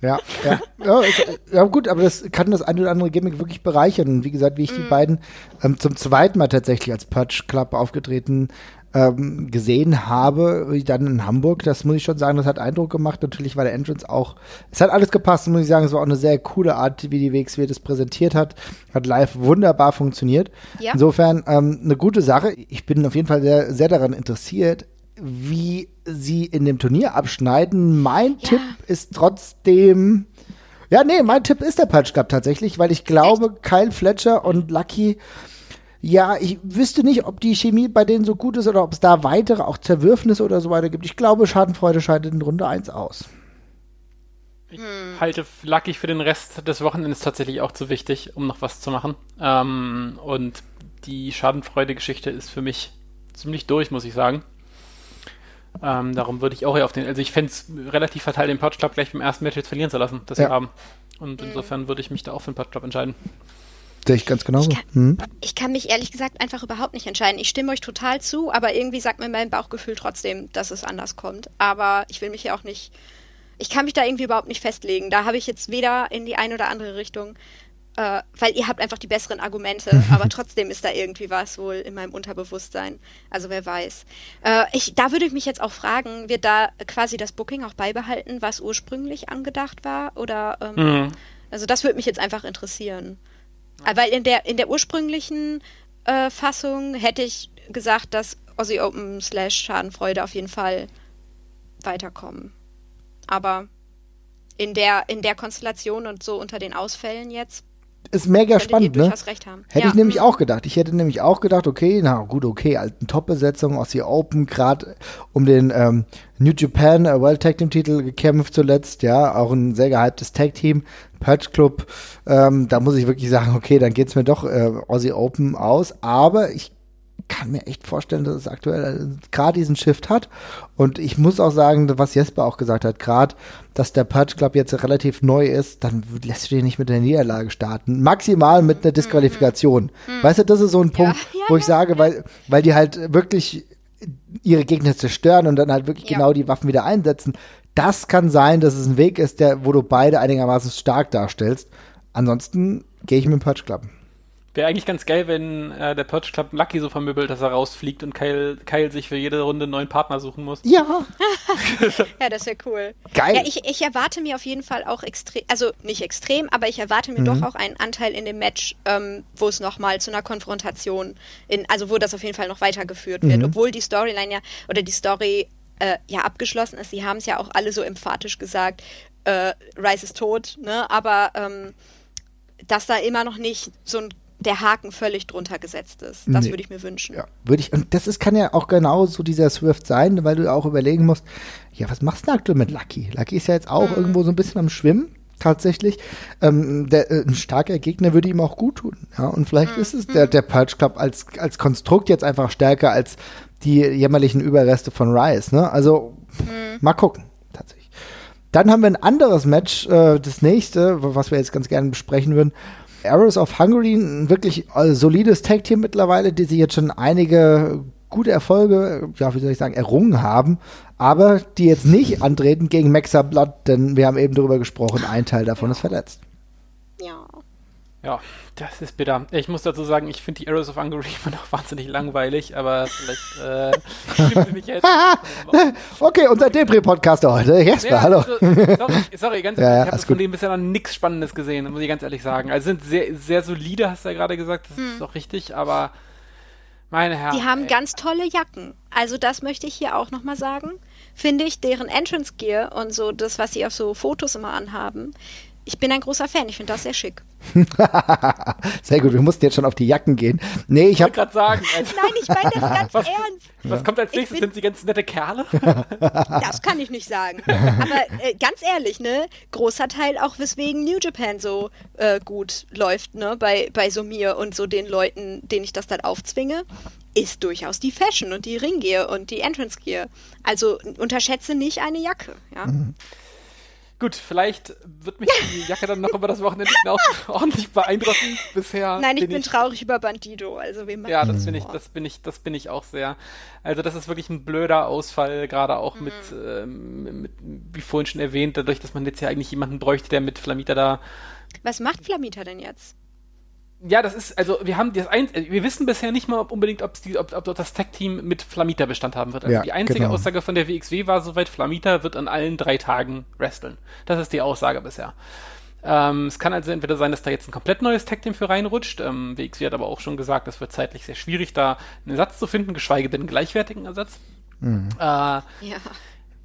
Ja, ja. Ja, ist, ja, gut, aber das kann das eine oder andere Gimmick wirklich bereichern. Und wie gesagt, wie ich mm. die mhm. beiden ähm, zum zweiten Mal tatsächlich als Purge Club aufgetreten ähm, gesehen habe, dann in Hamburg, das muss ich schon sagen, das hat Eindruck gemacht. Natürlich war der Entrance auch, es hat alles gepasst, muss ich sagen. Es war auch eine sehr coole Art, wie die WXW das präsentiert hat. Hat live wunderbar funktioniert. Ja. Insofern ähm, eine gute Sache. Ich bin auf jeden Fall sehr, sehr daran interessiert, wie sie in dem Turnier abschneiden. Mein ja. Tipp ist trotzdem. Ja, nee, mein Tipp ist der Patch Cup tatsächlich, weil ich glaube, Echt? Kyle Fletcher und Lucky ja, ich wüsste nicht, ob die Chemie bei denen so gut ist oder ob es da weitere, auch Zerwürfnisse oder so weiter gibt. Ich glaube, Schadenfreude scheidet in Runde 1 aus. Ich hm. halte Lucky für den Rest des Wochenendes tatsächlich auch zu wichtig, um noch was zu machen. Ähm, und die Schadenfreude-Geschichte ist für mich ziemlich durch, muss ich sagen. Ähm, darum würde ich auch eher auf den, also ich fände es relativ fatal, den Club gleich beim ersten Match jetzt verlieren zu lassen, das ja. wir haben. Und insofern würde ich mich da auch für den Club entscheiden. Sehe ich ganz genauso. Ich kann, hm? ich kann, mich ehrlich gesagt einfach überhaupt nicht entscheiden. Ich stimme euch total zu, aber irgendwie sagt mir mein Bauchgefühl trotzdem, dass es anders kommt. Aber ich will mich ja auch nicht. Ich kann mich da irgendwie überhaupt nicht festlegen. Da habe ich jetzt weder in die eine oder andere Richtung, äh, weil ihr habt einfach die besseren Argumente, aber trotzdem ist da irgendwie was wohl in meinem Unterbewusstsein. Also wer weiß. Äh, ich, da würde ich mich jetzt auch fragen, wird da quasi das Booking auch beibehalten, was ursprünglich angedacht war? Oder ähm, mhm. also das würde mich jetzt einfach interessieren. Ja. Weil in der, in der ursprünglichen äh, Fassung hätte ich gesagt, dass Aussie Open slash Schadenfreude auf jeden Fall weiterkommen. Aber in der, in der Konstellation und so unter den Ausfällen jetzt ist mega Könntet spannend, ne? recht haben. Hätte Ja. ich nämlich auch gedacht. Ich hätte nämlich auch gedacht, okay, na gut, okay, alten Top-Besetzung aus die Open, gerade um den ähm, New Japan äh, World Tag Team Titel gekämpft zuletzt, ja, auch ein sehr gehyptes Tag Team, Purge Club. Ähm, da muss ich wirklich sagen, okay, dann geht's mir doch äh, Aussie Open aus, aber ich kann mir echt vorstellen, dass es aktuell gerade diesen Shift hat. Und ich muss auch sagen, was Jesper auch gesagt hat, gerade, dass der Purge Club jetzt relativ neu ist, dann lässt du den nicht mit der Niederlage starten. Maximal mit einer Disqualifikation. Weißt du, das ist so ein Punkt, ja, wo ich ja, sage, weil, weil die halt wirklich ihre Gegner zerstören und dann halt wirklich Ja. genau die Waffen wieder einsetzen. Das kann sein, dass es ein Weg ist, der, wo du beide einigermaßen stark darstellst. Ansonsten gehe ich mit dem Purge Club. Wäre eigentlich ganz geil, wenn äh, der Purge Club Lucky so vermöbelt, dass er rausfliegt und Kyle, Kyle sich für jede Runde einen neuen Partner suchen muss. Ja, Ja, das wäre cool. Geil. Ja, ich, ich erwarte mir auf jeden Fall auch extrem, also nicht extrem, aber ich erwarte mir Mhm. doch auch einen Anteil in dem Match, ähm, wo es nochmal zu einer Konfrontation, in, also wo das auf jeden Fall noch weitergeführt wird, Mhm. obwohl die Storyline ja, oder die Story äh, ja abgeschlossen ist. Sie haben es ja auch alle so emphatisch gesagt, äh, Rice ist tot, ne? aber ähm, dass da immer noch nicht so ein, der Haken völlig drunter gesetzt ist. Das Nee. würde ich mir wünschen. Ja, würde ich, und das ist, kann ja auch genau so dieser Swift sein, weil du auch überlegen musst, ja, was machst du denn aktuell mit Lucky? Lucky ist ja jetzt auch irgendwo so ein bisschen am Schwimmen, tatsächlich. Ähm, der, äh, ein starker Gegner würde ihm auch gut tun, ja, und vielleicht ist es der, der Purge Club als, als Konstrukt jetzt einfach stärker als die jämmerlichen Überreste von Rice, ne, also, mal gucken, tatsächlich. Dann haben wir ein anderes Match, äh, das nächste, was wir jetzt ganz gerne besprechen würden. Arrows of Hungary, ein wirklich äh, solides Tag-Team mittlerweile, die sich jetzt schon einige gute Erfolge, ja, wie soll ich sagen, errungen haben, aber die jetzt nicht antreten gegen Maxa Blood, denn wir haben eben darüber gesprochen, ein Teil davon ist verletzt. Ja. Ja, das ist bitter. Ich muss dazu sagen, ich finde die Arrows of Hungary immer noch wahnsinnig langweilig, aber vielleicht äh, stimmt mich jetzt. Okay, unser Depri-Podcaster heute. Jesper, Ja, hallo. Also, sorry, sorry, ganz Ja, ja, ehrlich, ich habe von denen bisher noch nichts Spannendes gesehen, muss ich ganz ehrlich sagen. Also sind sehr, sehr solide, hast du ja gerade gesagt, das ist auch richtig, aber meine Herren. Die haben ey. ganz tolle Jacken. Also das möchte ich hier auch nochmal sagen. Finde ich, deren Entrance Gear und so das, was sie auf so Fotos immer anhaben. Ich bin ein großer Fan. Ich finde das sehr schick. Sehr gut, wir mussten jetzt schon auf die Jacken gehen. Nee, ich Ich wollte habe gerade sagen, also, Nein, ich meine das ganz Was- ernst. was kommt als nächstes? Sind sie ganz nette Kerle? Das kann ich nicht sagen. Aber äh, ganz ehrlich, ne? Großer Teil auch, weswegen New Japan so äh, gut läuft, ne? Bei, bei so mir und so den Leuten, denen ich das dann aufzwinge, ist durchaus die Fashion und die Ringgear und die Entrance Gear. Also unterschätze nicht eine Jacke, ja. Gut, vielleicht wird mich die Jacke dann noch über das Wochenende hinaus ordentlich beeindrucken. Bisher Nein, ich bin bin traurig über Bandido. Also wem Ja, das bin ich, das bin ich, das bin ich auch sehr. Also das ist wirklich ein blöder Ausfall, gerade auch Mhm. mit, ähm, mit, wie vorhin schon erwähnt, dadurch, dass man jetzt ja eigentlich jemanden bräuchte, der mit Flamita da. Was macht Flamita denn jetzt? Ja, das ist, also wir haben das ein, wir wissen bisher nicht mal ob unbedingt, ob's die, ob, ob das Tag-Team mit Flamita Bestand haben wird. Also Ja, die einzige genau. Aussage von der WXW war soweit, Flamita wird an allen drei Tagen wresteln. Das ist die Aussage bisher. Ähm, es kann also entweder sein, dass da jetzt ein komplett neues Tag-Team für reinrutscht. Ähm, WXW hat aber auch schon gesagt, es wird zeitlich sehr schwierig, da einen Ersatz zu finden, geschweige denn einen gleichwertigen Ersatz. Äh, Ja.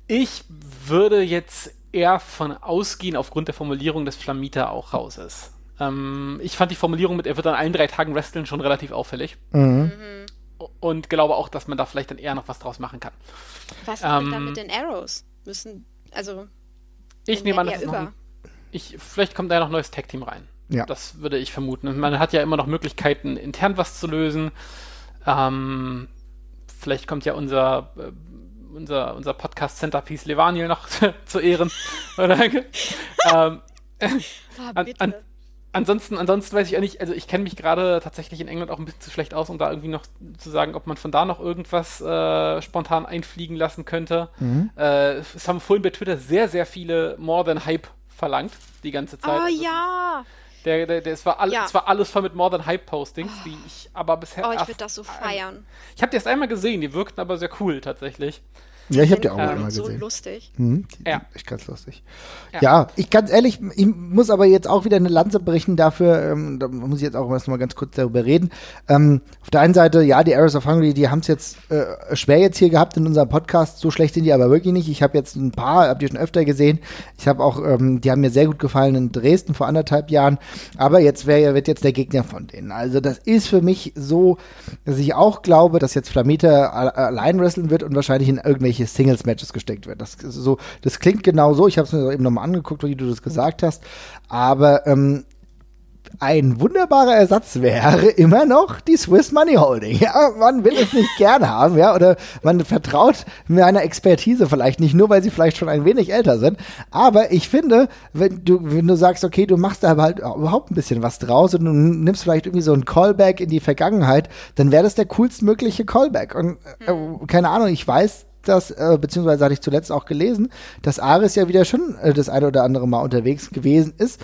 ich würde jetzt eher von ausgehen, aufgrund der Formulierung, dass Flamita auch raus ist. Ähm, ich fand die Formulierung mit, er wird an allen drei Tagen wresteln, schon relativ auffällig. Mhm. Und glaube auch, dass man da vielleicht dann eher noch was draus machen kann. Was ist denn da Ähm, mit den Arrows? Müssen, also. Ich nehme an, ja noch über. ein, ich, vielleicht kommt da noch ein neues Tag-Team rein. Ja. Das würde ich vermuten. Man hat ja immer noch Möglichkeiten, intern was zu lösen. Ähm, vielleicht kommt ja unser, äh, unser, unser Podcast-Centerpiece Levaniel noch zu Ehren. Oder? ähm, Ah, An- an- ansonsten, ansonsten weiß ich auch nicht, also ich kenne mich gerade tatsächlich in England auch ein bisschen zu schlecht aus, um da irgendwie noch zu sagen, ob man von da noch irgendwas äh, spontan einfliegen lassen könnte. Mhm. Äh, es haben vorhin bei Twitter sehr, sehr viele More Than Hype verlangt, die ganze Zeit. oh Also ja! Der, der, der, es, war all, Ja. es war alles voll mit More Than Hype Postings, die ich aber bisher Oh, ich würde das so ein- feiern. ich habe die erst einmal gesehen, die wirkten aber sehr cool tatsächlich. Ja, ich habe die auch ähm, immer so gesehen. lustig. Mhm, die, Ja. Echt ganz lustig. Ja. Ja. ich ganz ehrlich, ich muss aber jetzt auch wieder eine Lanze berichten dafür, ähm, da muss ich jetzt auch erst mal ganz kurz darüber reden. Ähm, auf der einen Seite, ja, die Arrows of Hungary, die haben es jetzt äh, schwer jetzt hier gehabt in unserem Podcast, so schlecht sind die aber wirklich nicht. Ich habe jetzt ein paar, habt ihr schon öfter gesehen. Ich habe auch, ähm, die haben mir sehr gut gefallen in Dresden vor anderthalb Jahren, aber jetzt wär, wird jetzt der Gegner von denen. Also das ist für mich so, dass ich auch glaube, dass jetzt Flamita allein wresteln wird und wahrscheinlich in irgendwelche Singles-Matches gesteckt wird. Das so, das klingt genau so. Ich habe es mir eben nochmal angeguckt, wie du das gesagt hast. Aber ähm, ein wunderbarer Ersatz wäre immer noch die Swiss Money Holding. Ja, man will es nicht gern haben, ja, oder man vertraut meiner Expertise vielleicht nicht, nur weil sie vielleicht schon ein wenig älter sind. Aber ich finde, wenn du, wenn du sagst, okay, du machst da halt überhaupt ein bisschen was draus und du nimmst vielleicht irgendwie so ein Callback in die Vergangenheit, dann wäre das der coolstmögliche Callback. Und äh, keine Ahnung, ich weiß, dass, äh, beziehungsweise hatte ich zuletzt auch gelesen, dass Ares ja wieder schon äh, das eine oder andere Mal unterwegs gewesen ist.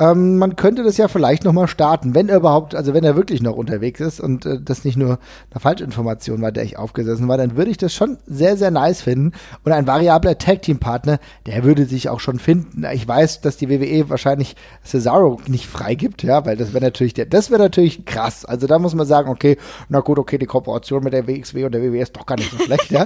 Ähm, man könnte das ja vielleicht nochmal starten, wenn er überhaupt, also wenn er wirklich noch unterwegs ist und äh, das nicht nur eine Falschinformation war, der ich aufgesessen war, dann würde ich das schon sehr, sehr nice finden. Und ein variabler Tag-Team-Partner, der würde sich auch schon finden. Ich weiß, dass die WWE wahrscheinlich Cesaro nicht freigibt, ja, weil das wäre natürlich, der, das wäre natürlich krass. Also da muss man sagen, okay, na gut, okay, die Kooperation mit der WXW und der WWE ist doch gar nicht so schlecht, ja.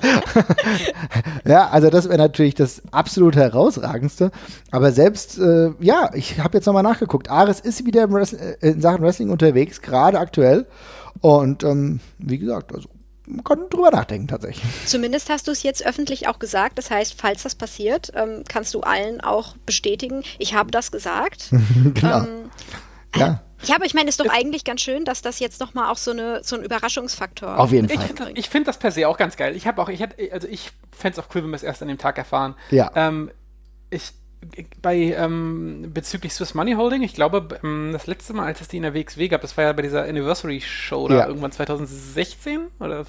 ja, also das wäre natürlich das absolut herausragendste. Aber selbst, äh, ja, ich habe jetzt nochmal nachgeguckt. Ares ist wieder äh, in Sachen Wrestling unterwegs, gerade aktuell. Und ähm, wie gesagt, also man kann drüber nachdenken tatsächlich. Zumindest hast du es jetzt öffentlich auch gesagt. Das heißt, falls das passiert, ähm, kannst du allen auch bestätigen, ich habe das gesagt. genau. Ähm, ja, ja, aber ich meine, ist doch eigentlich ganz schön, dass das jetzt nochmal auch so, eine, so ein Überraschungsfaktor auf jeden Ich Fall. finde ich find das per se auch ganz geil. Ich habe auch, ich hätte, also ich fände es auch cool, wenn wir es erst an dem Tag erfahren. Ja. Ähm, ich, bei, ähm, bezüglich Swiss Money Holding, ich glaube, ähm, das letzte Mal, als es die in der WXW gab, das war ja bei dieser Anniversary Show da Ja. irgendwann 2016 oder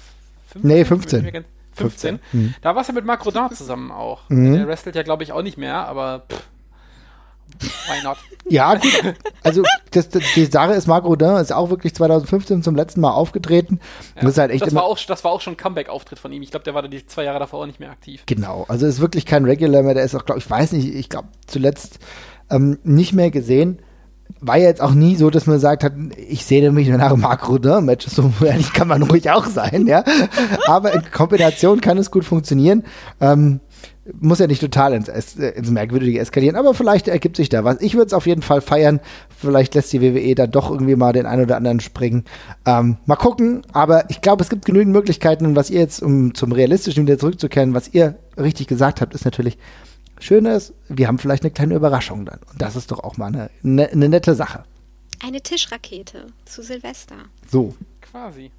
15? Nee, Ich bin 15. mir ganz- 15. 15. Mhm. Da war es ja mit Marc Rodin zusammen auch. Mhm. Der wrestelt ja, glaube ich, auch nicht mehr, aber pff, why not? Ja, gut. Also das, das, die Sache ist, Marc Rodin ist auch wirklich 2015 zum letzten Mal aufgetreten. Ja. Das ist halt echt das, war auch, das war auch schon ein Comeback-Auftritt von ihm. Ich glaube, der war da die zwei Jahre davor auch nicht mehr aktiv. Genau, also ist wirklich kein Regular mehr, der ist auch, glaube ich, weiß nicht, ich glaube zuletzt ähm, nicht mehr gesehen. War ja jetzt auch nie so, dass man sagt hat, ich sehe mich nach Marc Rodin-Matches, so ehrlich kann man ruhig auch sein, ja. Aber in Kombination kann es gut funktionieren. Ähm, muss ja nicht total ins, äh, ins Merkwürdige eskalieren, aber vielleicht ergibt sich da was. Ich würde es auf jeden Fall feiern. Vielleicht lässt die WWE dann doch irgendwie mal den einen oder anderen springen. Ähm, mal gucken, aber ich glaube, es gibt genügend Möglichkeiten. Und was ihr jetzt, um zum Realistischen wieder zurückzukehren, was ihr richtig gesagt habt, ist natürlich, schön ist, wir haben vielleicht eine kleine Überraschung dann. Und das ist doch auch mal eine, eine, eine nette Sache. Eine Tischrakete zu Silvester. So. Quasi.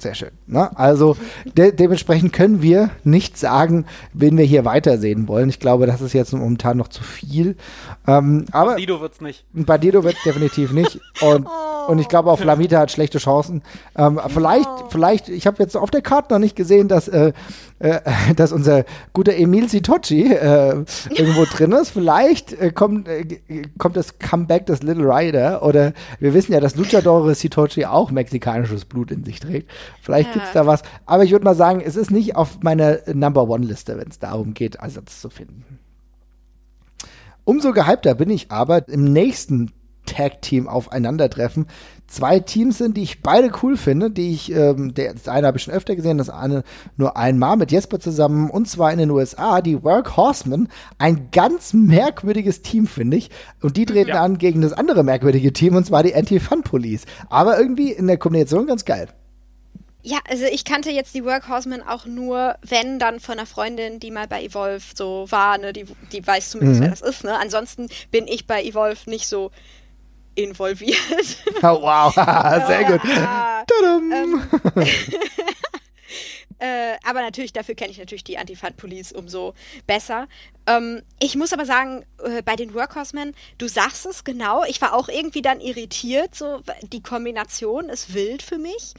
Sehr schön. Ne? Also de dementsprechend können wir nicht sagen, wen wir hier weitersehen wollen. Ich glaube, das ist jetzt momentan noch zu viel. Ähm, aber Dido wird's nicht. bei Dido wird es definitiv nicht. Und, und ich glaube, auch Flamita hat schlechte Chancen. Ähm, vielleicht, vielleicht, ich habe jetzt auf der Karte noch nicht gesehen, dass, äh, äh, dass unser guter Emil Sitochi äh, irgendwo drin ist. Vielleicht äh, kommt, äh, kommt das Comeback des Little Rider. Oder wir wissen ja, dass Luchador Sitochi auch mexikanisches Blut in sich trägt. Vielleicht Ja. gibt's da was. Aber ich würde mal sagen, es ist nicht auf meiner Number One-Liste, wenn es darum geht, Ersatz zu finden. Umso gehypter bin ich aber im nächsten Tag-Team aufeinandertreffen. Zwei Teams sind, die ich beide cool finde, die ich, ähm, der, das eine habe ich schon öfter gesehen, das eine nur einmal mit Jesper zusammen und zwar in den USA, die Work Horsemen. Ein ganz merkwürdiges Team, finde ich. Und die treten Ja. an gegen das andere merkwürdige Team und zwar die Anti-Fun Police. Aber irgendwie in der Kombination ganz geil. Ja, also ich kannte jetzt die Workhorsemen auch nur, wenn dann von einer Freundin, die mal bei Evolve so war, ne, die, die weiß zumindest, Mhm. wer das ist, ne? Ansonsten bin ich bei Evolve nicht so involviert. Oh, wow, sehr gut. Tadam. ähm, äh, aber natürlich, dafür kenne ich natürlich die Antifat Police umso besser. Ähm, ich muss aber sagen, äh, bei den Workhorsemen, du sagst es genau, ich war auch irgendwie dann irritiert, so die Kombination ist wild für mich.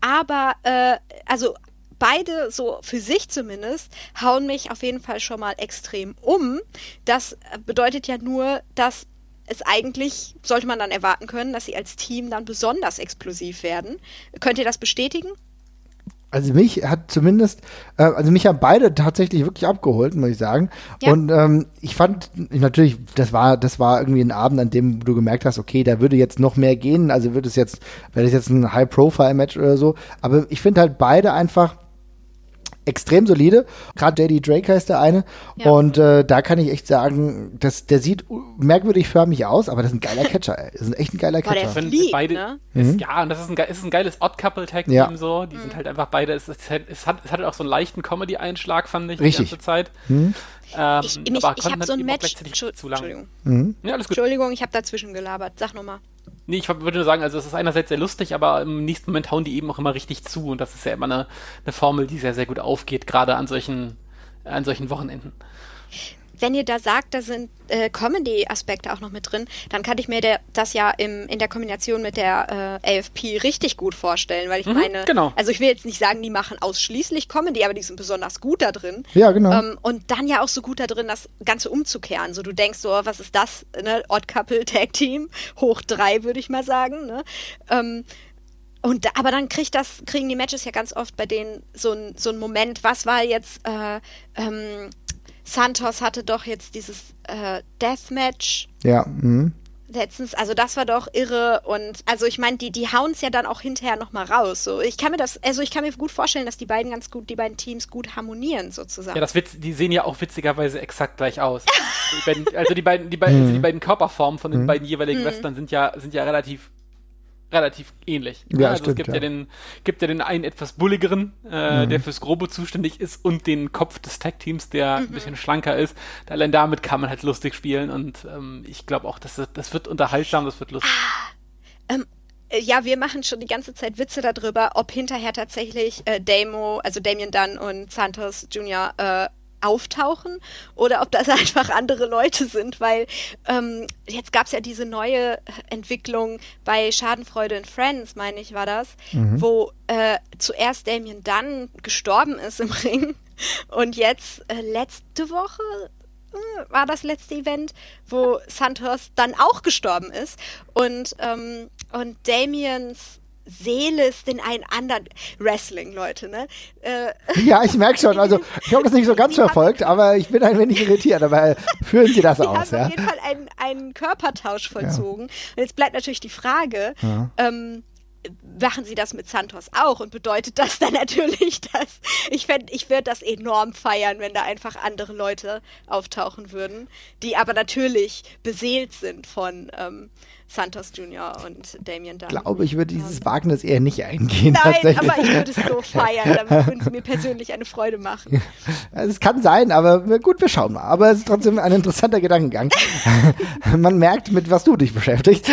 Aber äh, also beide, so für sich zumindest, hauen mich auf jeden Fall schon mal extrem um. Das bedeutet ja nur, dass es eigentlich, sollte man dann erwarten können, dass sie als Team dann besonders explosiv werden. Könnt ihr das bestätigen? Also mich hat zumindest, äh, also mich haben beide tatsächlich wirklich abgeholt, muss ich sagen. Ja. Und ähm, ich fand natürlich, das war, das war irgendwie ein Abend, an dem du gemerkt hast, okay, da würde jetzt noch mehr gehen. Also würde es jetzt, wäre das jetzt ein High-Profile-Match oder so. Aber ich finde halt beide einfach extrem solide. Gerade JD Drake heißt der eine. Ja. Und äh, da kann ich echt sagen, das, der sieht merkwürdig förmlich aus, aber das ist ein geiler Catcher. Ey. Das ist ein echt ein geiler Catcher. Boah, der fliegt, beide, ne? ist, mhm. Ja, und das ist ein, ist ein geiles Odd-Couple-Tag-Team ja. so. Die mhm. sind halt einfach beide, es, es, es, hat, es hat auch so einen leichten Comedy-Einschlag, fand ich, Richtig. die ganze Zeit. Mhm. Ähm, ich ich, ich habe so ein Match. Entschuldigung. Mhm. Ja, Entschuldigung, ich habe dazwischen gelabert. Sag nochmal. Nee, ich würde nur sagen, also es ist einerseits sehr lustig, aber im nächsten Moment hauen die eben auch immer richtig zu und das ist ja immer eine, eine Formel, die sehr, sehr gut aufgeht, gerade an solchen, an solchen Wochenenden wenn ihr da sagt, da sind äh, Comedy-Aspekte auch noch mit drin, dann kann ich mir der, das ja im, in der Kombination mit der äh, AFP richtig gut vorstellen, weil ich mhm, meine, genau. also ich will jetzt nicht sagen, die machen ausschließlich Comedy, aber die sind besonders gut da drin. Ja, genau. Ähm, und dann ja auch so gut da drin, das Ganze umzukehren. So, du denkst so, was ist das? Ne? Odd Couple Tag Team, hoch drei, würde ich mal sagen. Ne? Ähm, und aber dann kriegt das, kriegen die Matches ja ganz oft bei denen so ein, so Moment, was war jetzt äh, ähm, Santos hatte doch jetzt dieses äh, Deathmatch. Ja. Mhm. Letztens, also das war doch irre und also ich meine, die, die hauen es ja dann auch hinterher nochmal raus. So, ich kann mir das, also ich kann mir gut vorstellen, dass die beiden ganz gut, die beiden Teams gut harmonieren sozusagen. Ja, das Witz, die sehen ja auch witzigerweise exakt gleich aus. die beiden, also die beiden, die beiden, also die mhm. beiden Körperformen von den mhm. beiden jeweiligen mhm. Wrestlern sind ja, sind ja relativ relativ ähnlich. Ja, also stimmt, es gibt ja. ja. den, gibt ja den einen etwas bulligeren, äh, mhm. der fürs Grobe zuständig ist und den Kopf des Tag-Teams, der mhm. ein bisschen schlanker ist. Allein damit kann man halt lustig spielen und ähm, ich glaube auch, dass das, das wird unterhaltsam, das wird lustig. Ah, ähm, äh, ja, wir machen schon die ganze Zeit Witze darüber, ob hinterher tatsächlich äh, Damo, also Damien Dunn und Santos Jr. Äh, auftauchen oder ob das einfach andere Leute sind, weil ähm, jetzt gab es ja diese neue Entwicklung bei Schadenfreude in Friends, meine ich, war das, mhm. wo äh, zuerst Damien Dunn gestorben ist im Ring und jetzt äh, letzte Woche äh, war das letzte Event, wo Santos dann auch gestorben ist und, ähm, und Damiens Seele ist in einen anderen Wrestling, Leute, ne? Äh, ja, ich merke schon. Also ich habe das nicht so ganz verfolgt, aber ich bin ein wenig irritiert. Aber führen Sie das die aus, haben ja? auf jeden Fall einen, einen Körpertausch vollzogen. Ja. Und jetzt bleibt natürlich die Frage. Ja. Ähm, machen sie das mit Santos auch und bedeutet das dann natürlich, dass ich fände, ich würde das enorm feiern, wenn da einfach andere Leute auftauchen würden, die aber natürlich beseelt sind von ähm, Santos Jr. und Damien Dunn. Ich glaube, ich würde dieses Wagnis eher nicht eingehen. Nein, aber ich würde es so feiern. Damit würden sie mir persönlich eine Freude machen. Es kann sein, aber gut, wir schauen mal. Aber es ist trotzdem ein interessanter Gedankengang. Man merkt, mit was du dich beschäftigst.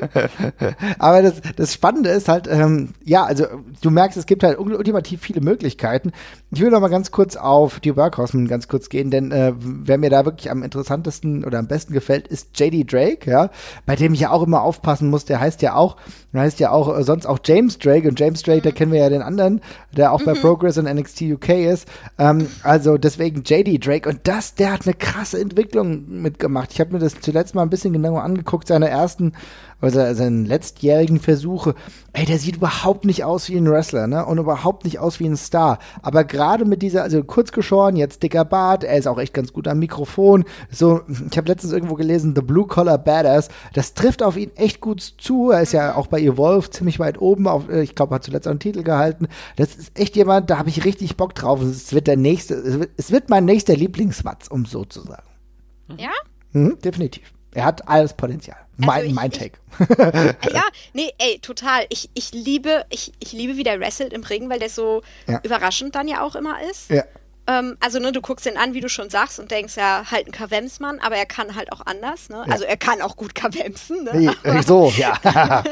aber das, das Spannende ist halt, ähm, ja, also du merkst, es gibt halt ultimativ viele Möglichkeiten. Ich will noch mal ganz kurz auf die Workhorsemen ganz kurz gehen, denn äh, wer mir da wirklich am interessantesten oder am besten gefällt, ist JD Drake, ja, bei dem ich ja auch immer aufpassen muss, der heißt ja auch, der heißt ja auch äh, sonst auch James Drake und James Drake, mhm. da kennen wir ja den anderen, der auch mhm. bei Progress und NXT UK ist. Ähm, also deswegen JD Drake und das, der hat eine krasse Entwicklung mitgemacht. Ich habe mir das zuletzt mal ein bisschen genauer angeguckt, seine ersten also seinen letztjährigen Versuche, ey, der sieht überhaupt nicht aus wie ein Wrestler, ne? Und überhaupt nicht aus wie ein Star. Aber gerade mit dieser, also kurz geschoren, jetzt dicker Bart, er ist auch echt ganz gut am Mikrofon. So, ich habe letztens irgendwo gelesen, The Blue Collar Badass. Das trifft auf ihn echt gut zu. Er ist ja auch bei Evolve ziemlich weit oben. Auf, äh, ich glaube, hat zuletzt auch einen Titel gehalten. Das ist echt jemand, da habe ich richtig Bock drauf. Es wird der nächste, es wird, es wird mein nächster Lieblingswatz, um so zu sagen. Ja? Mhm, definitiv. Er hat alles Potenzial. Mein, also ich, mein Take. Ich, ja, nee, ey, total. Ich, ich liebe, ich, ich liebe, wie der wrestelt im Ring, weil der so ja. überraschend dann ja auch immer ist. Ja. Ähm, also, ne, du guckst ihn an, wie du schon sagst, und denkst, ja, halt ein Kavemsmann, aber er kann halt auch anders, ne? Ja. Also er kann auch gut Kavemsen, ne? Aber, so, ja.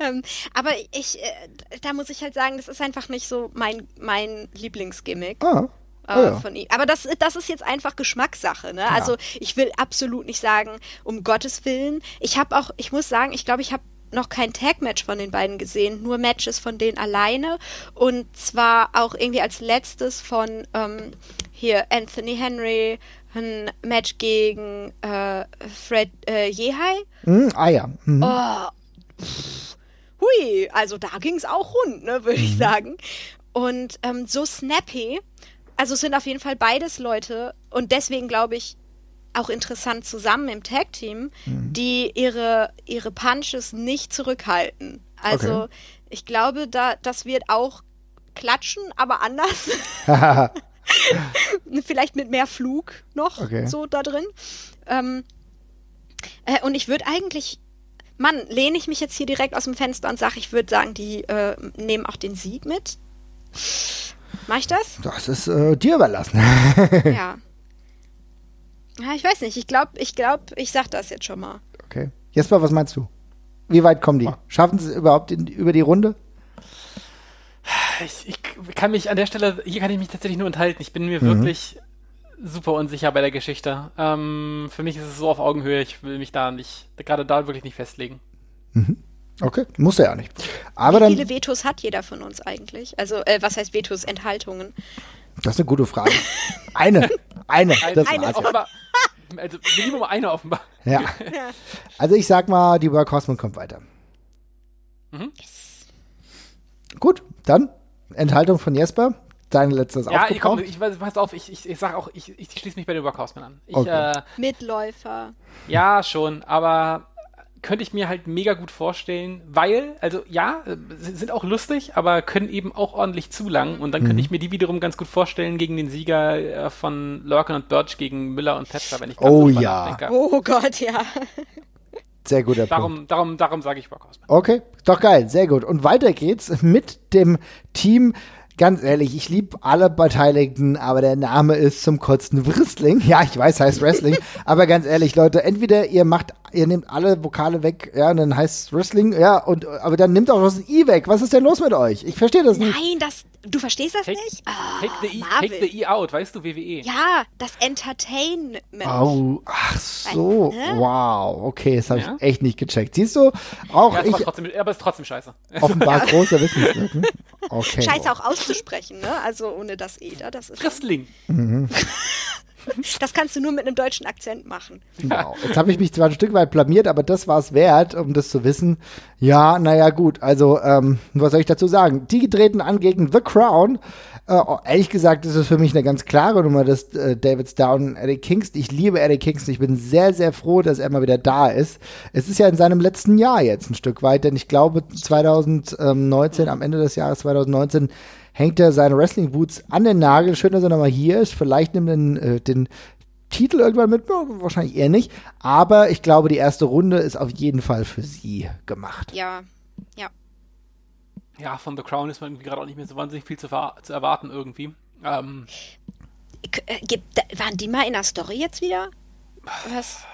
ähm, aber ich, äh, da muss ich halt sagen, das ist einfach nicht so mein, mein Lieblingsgimmick. Ah. Äh, oh ja. von ihm. Aber das, das ist jetzt einfach Geschmackssache. Ne? Ja. Also ich will absolut nicht sagen, um Gottes Willen. Ich habe auch, ich muss sagen, ich glaube, ich habe noch kein Tag-Match von den beiden gesehen, nur Matches von denen alleine. Und zwar auch irgendwie als letztes von ähm, hier Anthony Henry, ein Match gegen äh, Fred äh, Yehai. Mm, ah ja. Mhm. Oh, hui, also da ging es auch rund, ne, würde mhm. ich sagen. Und ähm, so snappy. Also es sind auf jeden Fall beides Leute und deswegen glaube ich auch interessant zusammen im Tag-Team, mhm. die ihre, ihre Punches nicht zurückhalten. Also okay. ich glaube, da, das wird auch klatschen, aber anders. Vielleicht mit mehr Flug noch okay. so da drin. Ähm, äh, und ich würde eigentlich, Mann, lehne ich mich jetzt hier direkt aus dem Fenster und sage, ich würde sagen, die äh, nehmen auch den Sieg mit. Mach ich das? Das ist äh, dir überlassen. ja. Ja, ich weiß nicht. Ich glaube, ich glaube, ich sag das jetzt schon mal. Okay. Jesper, was meinst du? Wie weit kommen die? Schaffen sie es überhaupt in, über die Runde? Ich, ich, kann mich an der Stelle, hier kann ich mich tatsächlich nur enthalten. Ich bin mir mhm. wirklich super unsicher bei der Geschichte. Ähm, für mich ist es so auf Augenhöhe, ich will mich da nicht, gerade da wirklich nicht festlegen. Mhm. Okay, muss er ja nicht. Aber Wie dann, viele Vetos hat jeder von uns eigentlich? Also, äh, was heißt Vetos? Enthaltungen? Das ist eine gute Frage. Eine, eine, das eine offenbar, also Minimum eine offenbar. Ja. Also ich sag mal, die Work Horseman kommt weiter. Mhm. Gut, dann Enthaltung von Jesper. Dein letztes Ja, ich, komm, ich pass auf, ich, ich, ich sag auch, ich, ich schließe mich bei den Workhorsemen an. Ich, okay. äh, Mitläufer. Ja, schon, aber könnte ich mir halt mega gut vorstellen, weil, also ja, äh, sind auch lustig, aber können eben auch ordentlich zu lang und dann mhm. könnte ich mir die wiederum ganz gut vorstellen gegen den Sieger äh, von Lurken und Birch gegen Müller und Petra, wenn ich ganz Oh ja. Denke. Oh Gott, ja. Sehr guter darum, Punkt. Darum, darum sage ich Workhorseman. Okay, doch geil, sehr gut. Und weiter geht's mit dem Team ganz ehrlich, ich liebe alle Beteiligten, aber der Name ist zum Kotzen Wrestling. Ja, ich weiß, heißt Wrestling, aber ganz ehrlich, Leute, entweder ihr macht, ihr nehmt alle Vokale weg, ja, und dann heißt es Wrestling, ja, und aber dann nimmt auch das I weg. Was ist denn los mit euch? Ich verstehe das nicht. Nein, das, du verstehst das take, nicht? Oh, take, the I, take the I out, weißt du, WWE. Ja, das Entertainment. Oh, ach so, ne? wow, okay, das habe ja? ich echt nicht gecheckt. Siehst du, auch ja, ich. Trotzdem, aber es ist trotzdem scheiße. Offenbar großer Wissenslücken. Okay. Scheiße auch auszusprechen, ne? Also ohne das E da, das ist. Wrestling. Mhm. Das kannst du nur mit einem deutschen Akzent machen. Wow. Jetzt habe ich mich zwar ein Stück weit blamiert, aber das war es wert, um das zu wissen. Ja, naja, gut. Also, ähm, was soll ich dazu sagen? Die treten an gegen The Crown. Äh, ehrlich gesagt ist es für mich eine ganz klare Nummer, dass äh, David Down Eddie Kingston. Ich liebe Eddie Kingston. Ich bin sehr, sehr froh, dass er mal wieder da ist. Es ist ja in seinem letzten Jahr jetzt ein Stück weit, denn ich glaube 2019, am Ende des Jahres 2019, hängt er seine Wrestling-Boots an den Nagel. Schön, dass er nochmal hier ist. Vielleicht nimmt er den, äh, den Titel irgendwann mit, wahrscheinlich eher nicht. Aber ich glaube, die erste Runde ist auf jeden Fall für sie gemacht. Ja, ja. Ja, von The Crown ist man irgendwie gerade auch nicht mehr so wahnsinnig viel zu, zu erwarten irgendwie. Ähm. Äh, waren die mal in der Story jetzt wieder? Was?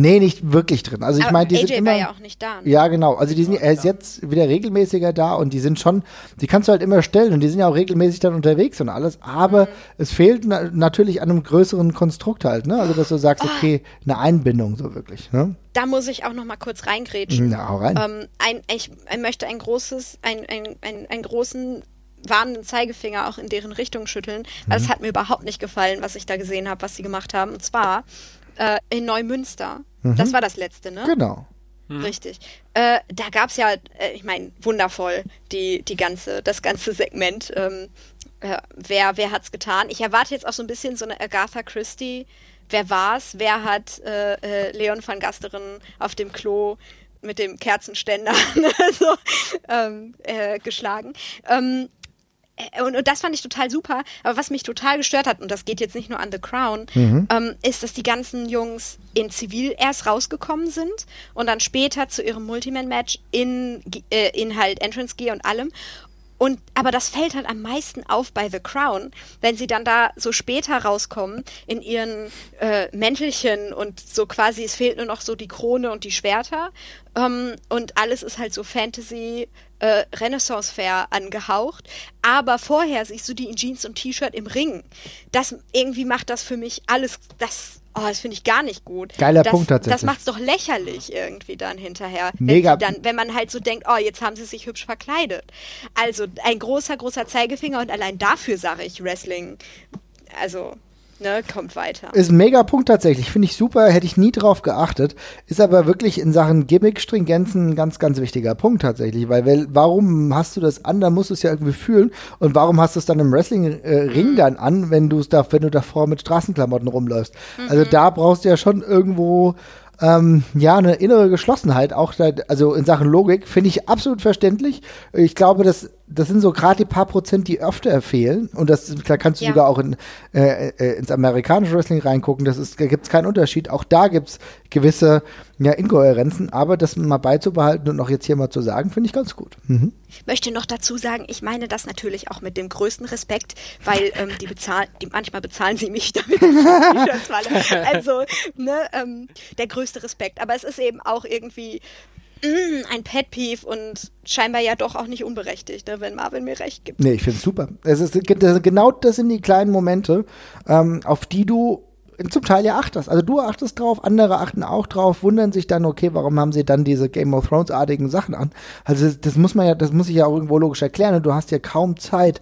Nee, nicht wirklich drin. Also ich meine, die AJ sind immer, war ja auch nicht da. Ne? Ja, genau. Also die sind, er ist jetzt wieder regelmäßiger da und die sind schon, die kannst du halt immer stellen und die sind ja auch regelmäßig dann unterwegs und alles. Aber mhm. es fehlt na natürlich an einem größeren Konstrukt halt, ne? Also dass du sagst, oh. okay, eine Einbindung so wirklich, ne? Da muss ich auch noch mal kurz reingrätschen. Ja, auch rein. Ähm, ein, ich, ich möchte ein großes, ein, ein, ein, einen großen warnenden Zeigefinger auch in deren Richtung schütteln, weil mhm. es hat mir überhaupt nicht gefallen, was ich da gesehen habe, was sie gemacht haben. Und zwar äh, in Neumünster. Mhm. Das war das letzte, ne? Genau. Mhm. Richtig. Äh, da gab es ja, äh, ich meine, wundervoll, die, die ganze, das ganze Segment. Ähm, äh, wer, wer hat's getan? Ich erwarte jetzt auch so ein bisschen so eine Agatha Christie. Wer war's? Wer hat äh, äh, Leon van Gasteren auf dem Klo mit dem Kerzenständer so, ähm, äh, geschlagen? Ähm, äh, und, und, das fand ich total super. Aber was mich total gestört hat, und das geht jetzt nicht nur an The Crown, mhm. ähm, ist, dass die ganzen Jungs in Zivil erst rausgekommen sind und dann später zu ihrem Multiman-Match in, äh, in halt Entrance Gear und allem. Und, aber das fällt halt am meisten auf bei The Crown, wenn sie dann da so später rauskommen in ihren äh, Mäntelchen und so quasi, es fehlt nur noch so die Krone und die Schwerter. Ähm, und alles ist halt so Fantasy, äh, Renaissance Fair angehaucht. Aber vorher siehst du die in Jeans und T-Shirt im Ring. Das irgendwie macht das für mich alles, das Oh, das finde ich gar nicht gut. Geiler das, Punkt tatsächlich. Das macht es doch lächerlich irgendwie dann hinterher. Mega. Wenn, dann, wenn man halt so denkt, oh, jetzt haben sie sich hübsch verkleidet. Also ein großer, großer Zeigefinger und allein dafür sage ich Wrestling. Also. Ne, kommt weiter. Ist ein mega Punkt tatsächlich. Finde ich super, hätte ich nie drauf geachtet. Ist aber wirklich in Sachen Gimmick-Stringenzen ein ganz, ganz wichtiger Punkt tatsächlich. Weil, weil warum hast du das an? Da musst du es ja irgendwie fühlen. Und warum hast du es dann im Wrestling-Ring mhm. dann an, wenn du es da, wenn du davor mit Straßenklamotten rumläufst? Also mhm. Also da brauchst du ja schon irgendwo ähm, ja, eine innere Geschlossenheit, auch da, also in Sachen Logik, finde ich absolut verständlich. Ich glaube, das, das sind so gerade die paar Prozent, die öfter fehlen. Und das, da kannst du ja. sogar auch in, äh, äh, ins amerikanische Wrestling reingucken. Das ist, da gibt es keinen Unterschied. Auch da gibt es gewisse ja, Inkohärenzen, aber das mal beizubehalten und auch jetzt hier mal zu sagen, finde ich ganz gut. Mhm. Ich möchte noch dazu sagen, ich meine das natürlich auch mit dem größten Respekt, weil ähm, die bezahlen, die manchmal bezahlen sie mich damit. also, ne, ähm, der größte Respekt. Aber es ist eben auch irgendwie mm, ein Pet Peeve und scheinbar ja doch auch nicht unberechtigt, ne, wenn Marvin mir recht gibt. Nee, ich finde es super. Genau das sind die kleinen Momente, ähm, auf die du zum Teil ja achtest. Also du achtest drauf, andere achten auch drauf, wundern sich dann, okay, warum haben sie dann diese Game of Thrones-artigen Sachen an? Also das, das, muss man ja, das muss ich ja auch irgendwo logisch erklären und du hast ja kaum Zeit,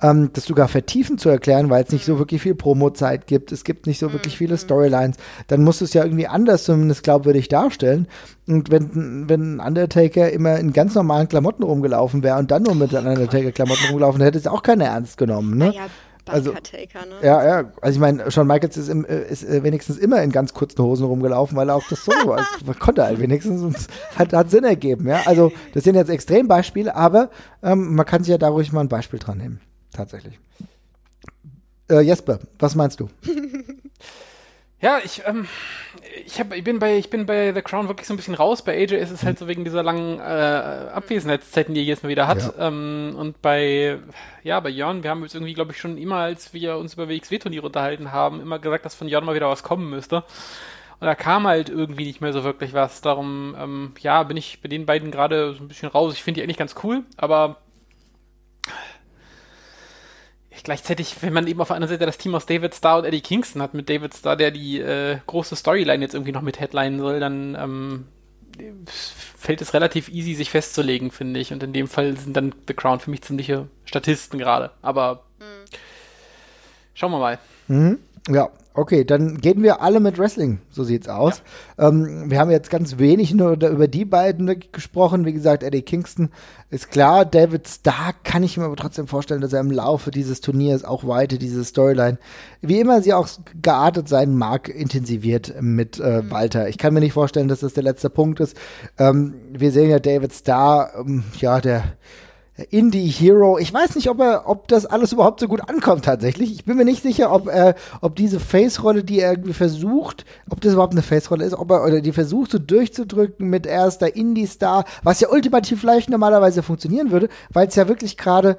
ähm, das sogar vertiefen zu erklären, weil es nicht so wirklich viel Promo-Zeit gibt, es gibt nicht so wirklich viele Storylines. Dann musst du es ja irgendwie anders zumindest glaubwürdig darstellen. Und wenn, wenn Undertaker immer in ganz normalen Klamotten rumgelaufen wäre und dann nur mit Undertaker-Klamotten rumgelaufen, hätte es auch keiner ernst genommen, ne? Ja, also, Taker, ne? Ja, ja. Also ich meine, Shawn Michaels ist, im, äh, ist äh, wenigstens immer in ganz kurzen Hosen rumgelaufen, weil er auch das so konnte halt wenigstens und hat, hat Sinn ergeben, ja. Also das sind jetzt Extrembeispiele, aber ähm, man kann sich ja da ruhig mal ein Beispiel dran nehmen. Tatsächlich. Äh, Jesper, was meinst du? Ja, ich, ähm, ich, hab, ich, bin bei, ich bin bei The Crown wirklich so ein bisschen raus. Bei AJ ist es halt so wegen dieser langen äh, Abwesenheitszeiten, die er jetzt mal wieder hat. Ja. Ähm, und bei, ja, bei Jörn, wir haben jetzt irgendwie, glaube ich, schon immer, als wir uns über WXW-Turniere unterhalten haben, immer gesagt, dass von Jörn mal wieder was kommen müsste. Und da kam halt irgendwie nicht mehr so wirklich was. Darum, ähm, ja, bin ich bei den beiden gerade so ein bisschen raus. Ich finde die eigentlich ganz cool, aber gleichzeitig, wenn man eben auf der anderen Seite das Team aus David Starr und Eddie Kingston hat, mit David Starr, der die äh, große Storyline jetzt irgendwie noch mit Headline soll, dann ähm, fällt es relativ easy, sich festzulegen, finde ich. Und in dem Fall sind dann The Crown für mich ziemliche Statisten gerade. Aber mhm. schauen wir mal. Mhm. Ja, Okay, dann gehen wir alle mit Wrestling, so sieht's aus. Ja. Ähm, wir haben jetzt ganz wenig nur über die beiden gesprochen. Wie gesagt, Eddie Kingston ist klar. David Stark kann ich mir aber trotzdem vorstellen, dass er im Laufe dieses Turniers auch weiter diese Storyline, wie immer sie auch geartet sein mag, intensiviert mit äh, mhm. Walter. Ich kann mir nicht vorstellen, dass das der letzte Punkt ist. Ähm, wir sehen ja David Starr, ähm, ja, der Indie-Hero. Ich weiß nicht, ob er, ob das alles überhaupt so gut ankommt tatsächlich. Ich bin mir nicht sicher, ob er, ob diese Face-Rolle, die er irgendwie versucht, ob das überhaupt eine Face-Rolle ist, ob er oder die versucht so durchzudrücken mit erster Indie-Star, was ja ultimativ vielleicht normalerweise funktionieren würde, weil es ja wirklich gerade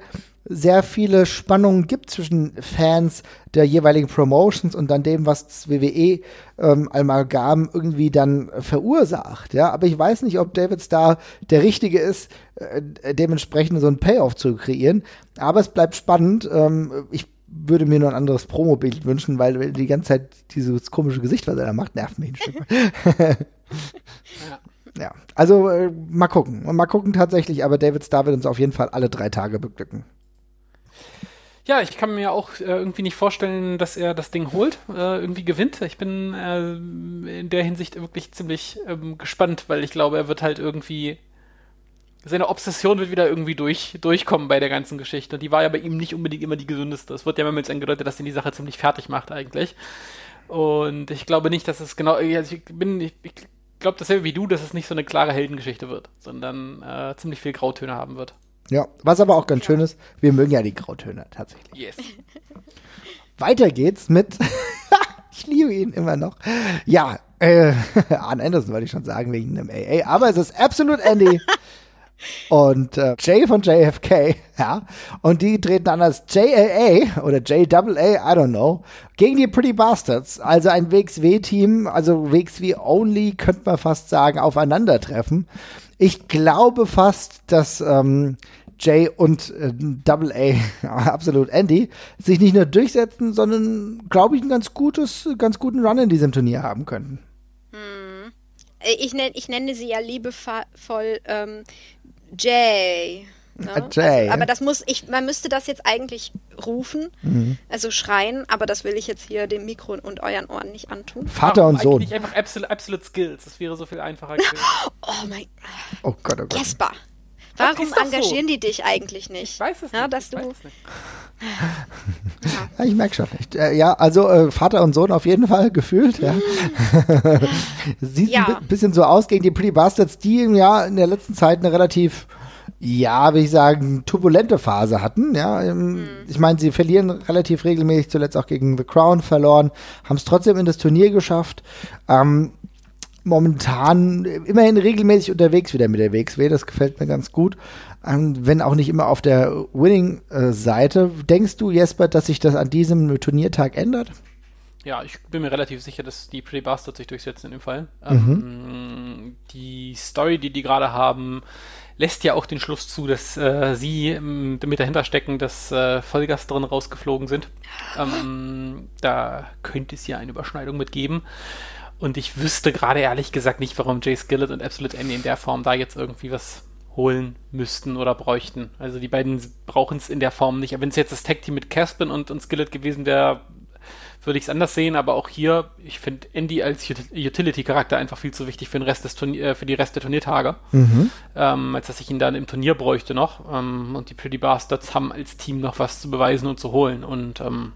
sehr viele Spannungen gibt zwischen Fans der jeweiligen Promotions und dann dem, was das WWE ähm, Amalgam irgendwie dann verursacht. Ja, aber ich weiß nicht, ob David Starr der Richtige ist, äh, dementsprechend so ein Payoff zu kreieren. Aber es bleibt spannend. Ähm, ich würde mir nur ein anderes Promo-Bild wünschen, weil die ganze Zeit dieses komische Gesicht, was er da macht, nervt mich ein Stück. ja. also äh, mal gucken. Mal gucken tatsächlich, aber David Starr wird uns auf jeden Fall alle drei Tage beglücken. Ja, ich kann mir auch äh, irgendwie nicht vorstellen, dass er das Ding holt, äh, irgendwie gewinnt. Ich bin äh, in der Hinsicht wirklich ziemlich ähm, gespannt, weil ich glaube, er wird halt irgendwie seine Obsession wird wieder irgendwie durch, durchkommen bei der ganzen Geschichte. Und die war ja bei ihm nicht unbedingt immer die gesündeste. Es wird ja mehrmals angedeutet, dass ihn die Sache ziemlich fertig macht eigentlich. Und ich glaube nicht, dass es genau, also ich bin, ich, ich glaube dasselbe wie du, dass es nicht so eine klare Heldengeschichte wird, sondern äh, ziemlich viel Grautöne haben wird. Ja, was aber auch ganz schön ist, wir mögen ja die Grautöne tatsächlich. Yes. Weiter geht's mit, ich liebe ihn immer noch. Ja, äh, Arn Anderson wollte ich schon sagen, wegen einem AA, aber es ist Absolute Andy. Und äh, Jay von JFK, ja, und die treten an als JAA oder JAA, I don't know, gegen die Pretty Bastards, also ein WXW-Team, also WXW Only, könnte man fast sagen, aufeinandertreffen. Ich glaube fast, dass ähm, Jay und äh, Double A, absolut Andy, sich nicht nur durchsetzen, sondern, glaube ich, ein ganz gutes, ganz guten Run in diesem Turnier haben könnten. Hm. Ich, nenn, ich nenne sie ja liebevoll ähm, Jay. Ne? Jay. Also, aber das muss ich, man müsste das jetzt eigentlich rufen, Mhm. also schreien, aber das will ich jetzt hier dem Mikro und euren Ohren nicht antun. Vater Warum und Sohn. Nicht einfach Absolute, Absolute Skills. Das wäre so viel einfacher gewesen. Oh mein Oh Gott, oh Gott. Jesper. Warum doch so. engagieren die dich eigentlich nicht? Ich weiß es ja, nicht. Dass ich du, weiß es nicht. Ja, ich merke schon. Ich, äh, ja, also äh, Vater und Sohn auf jeden Fall gefühlt. Ja. Sieht Ja. ein bi- bisschen so aus gegen die Pretty Bastards, die im Jahr in der letzten Zeit eine relativ, ja, will ich sagen, turbulente Phase hatten. Ja, ähm, ich meine, sie verlieren relativ regelmäßig, zuletzt auch gegen The Crown verloren, haben es trotzdem in das Turnier geschafft. Ähm, momentan immerhin regelmäßig unterwegs wieder mit der WXW, das gefällt mir ganz gut. Wenn auch nicht immer auf der Winning-Seite. Denkst du, Jesper, dass sich das an diesem Turniertag ändert? Ja, ich bin mir relativ sicher, dass die Pretty Bastards sich durchsetzen in dem Fall. Mhm. Ähm, die Story, die die gerade haben, lässt ja auch den Schluss zu, dass äh, sie ähm, mit dahinter stecken, dass äh, Vollgas drin rausgeflogen sind. Ähm, da könnte es ja eine Überschneidung mitgeben. Und ich wüsste gerade ehrlich gesagt nicht, warum Jay Skillett und Absolute Andy in der Form da jetzt irgendwie was holen müssten oder bräuchten. Also die beiden brauchen es in der Form nicht. Wenn es jetzt das Tag-Team mit Caspin und, und Skillet gewesen wäre, würde ich es anders sehen, aber auch hier, ich finde Andy als Util- Utility-Charakter einfach viel zu wichtig für, den Rest des Turnier, äh, für die Rest der Turniertage, ähm, als dass ich ihn dann im Turnier bräuchte noch. Ähm, und die Pretty Bastards haben als Team noch was zu beweisen und zu holen und ähm,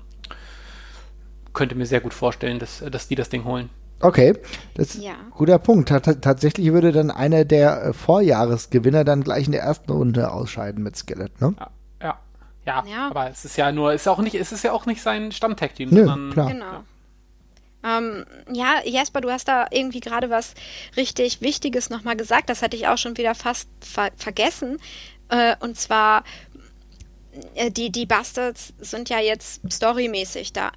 könnte mir sehr gut vorstellen, dass, dass die das Ding holen. Okay, das ist Ja. ein guter Punkt. Ta- ta- tatsächlich würde dann einer der äh, Vorjahresgewinner dann gleich in der ersten Runde ausscheiden mit Skillet, ne? Ja, ja, ja, Ja. aber es ist ja nur, es ist auch nicht, es ist ja auch nicht sein Stammtag-Team, Nö, sondern klar. Genau. Ähm, ja, Jesper, du hast da irgendwie gerade was richtig Wichtiges nochmal gesagt. Das hatte ich auch schon wieder fast ver vergessen. Äh, und zwar, äh, die, die Bastards sind ja jetzt storymäßig da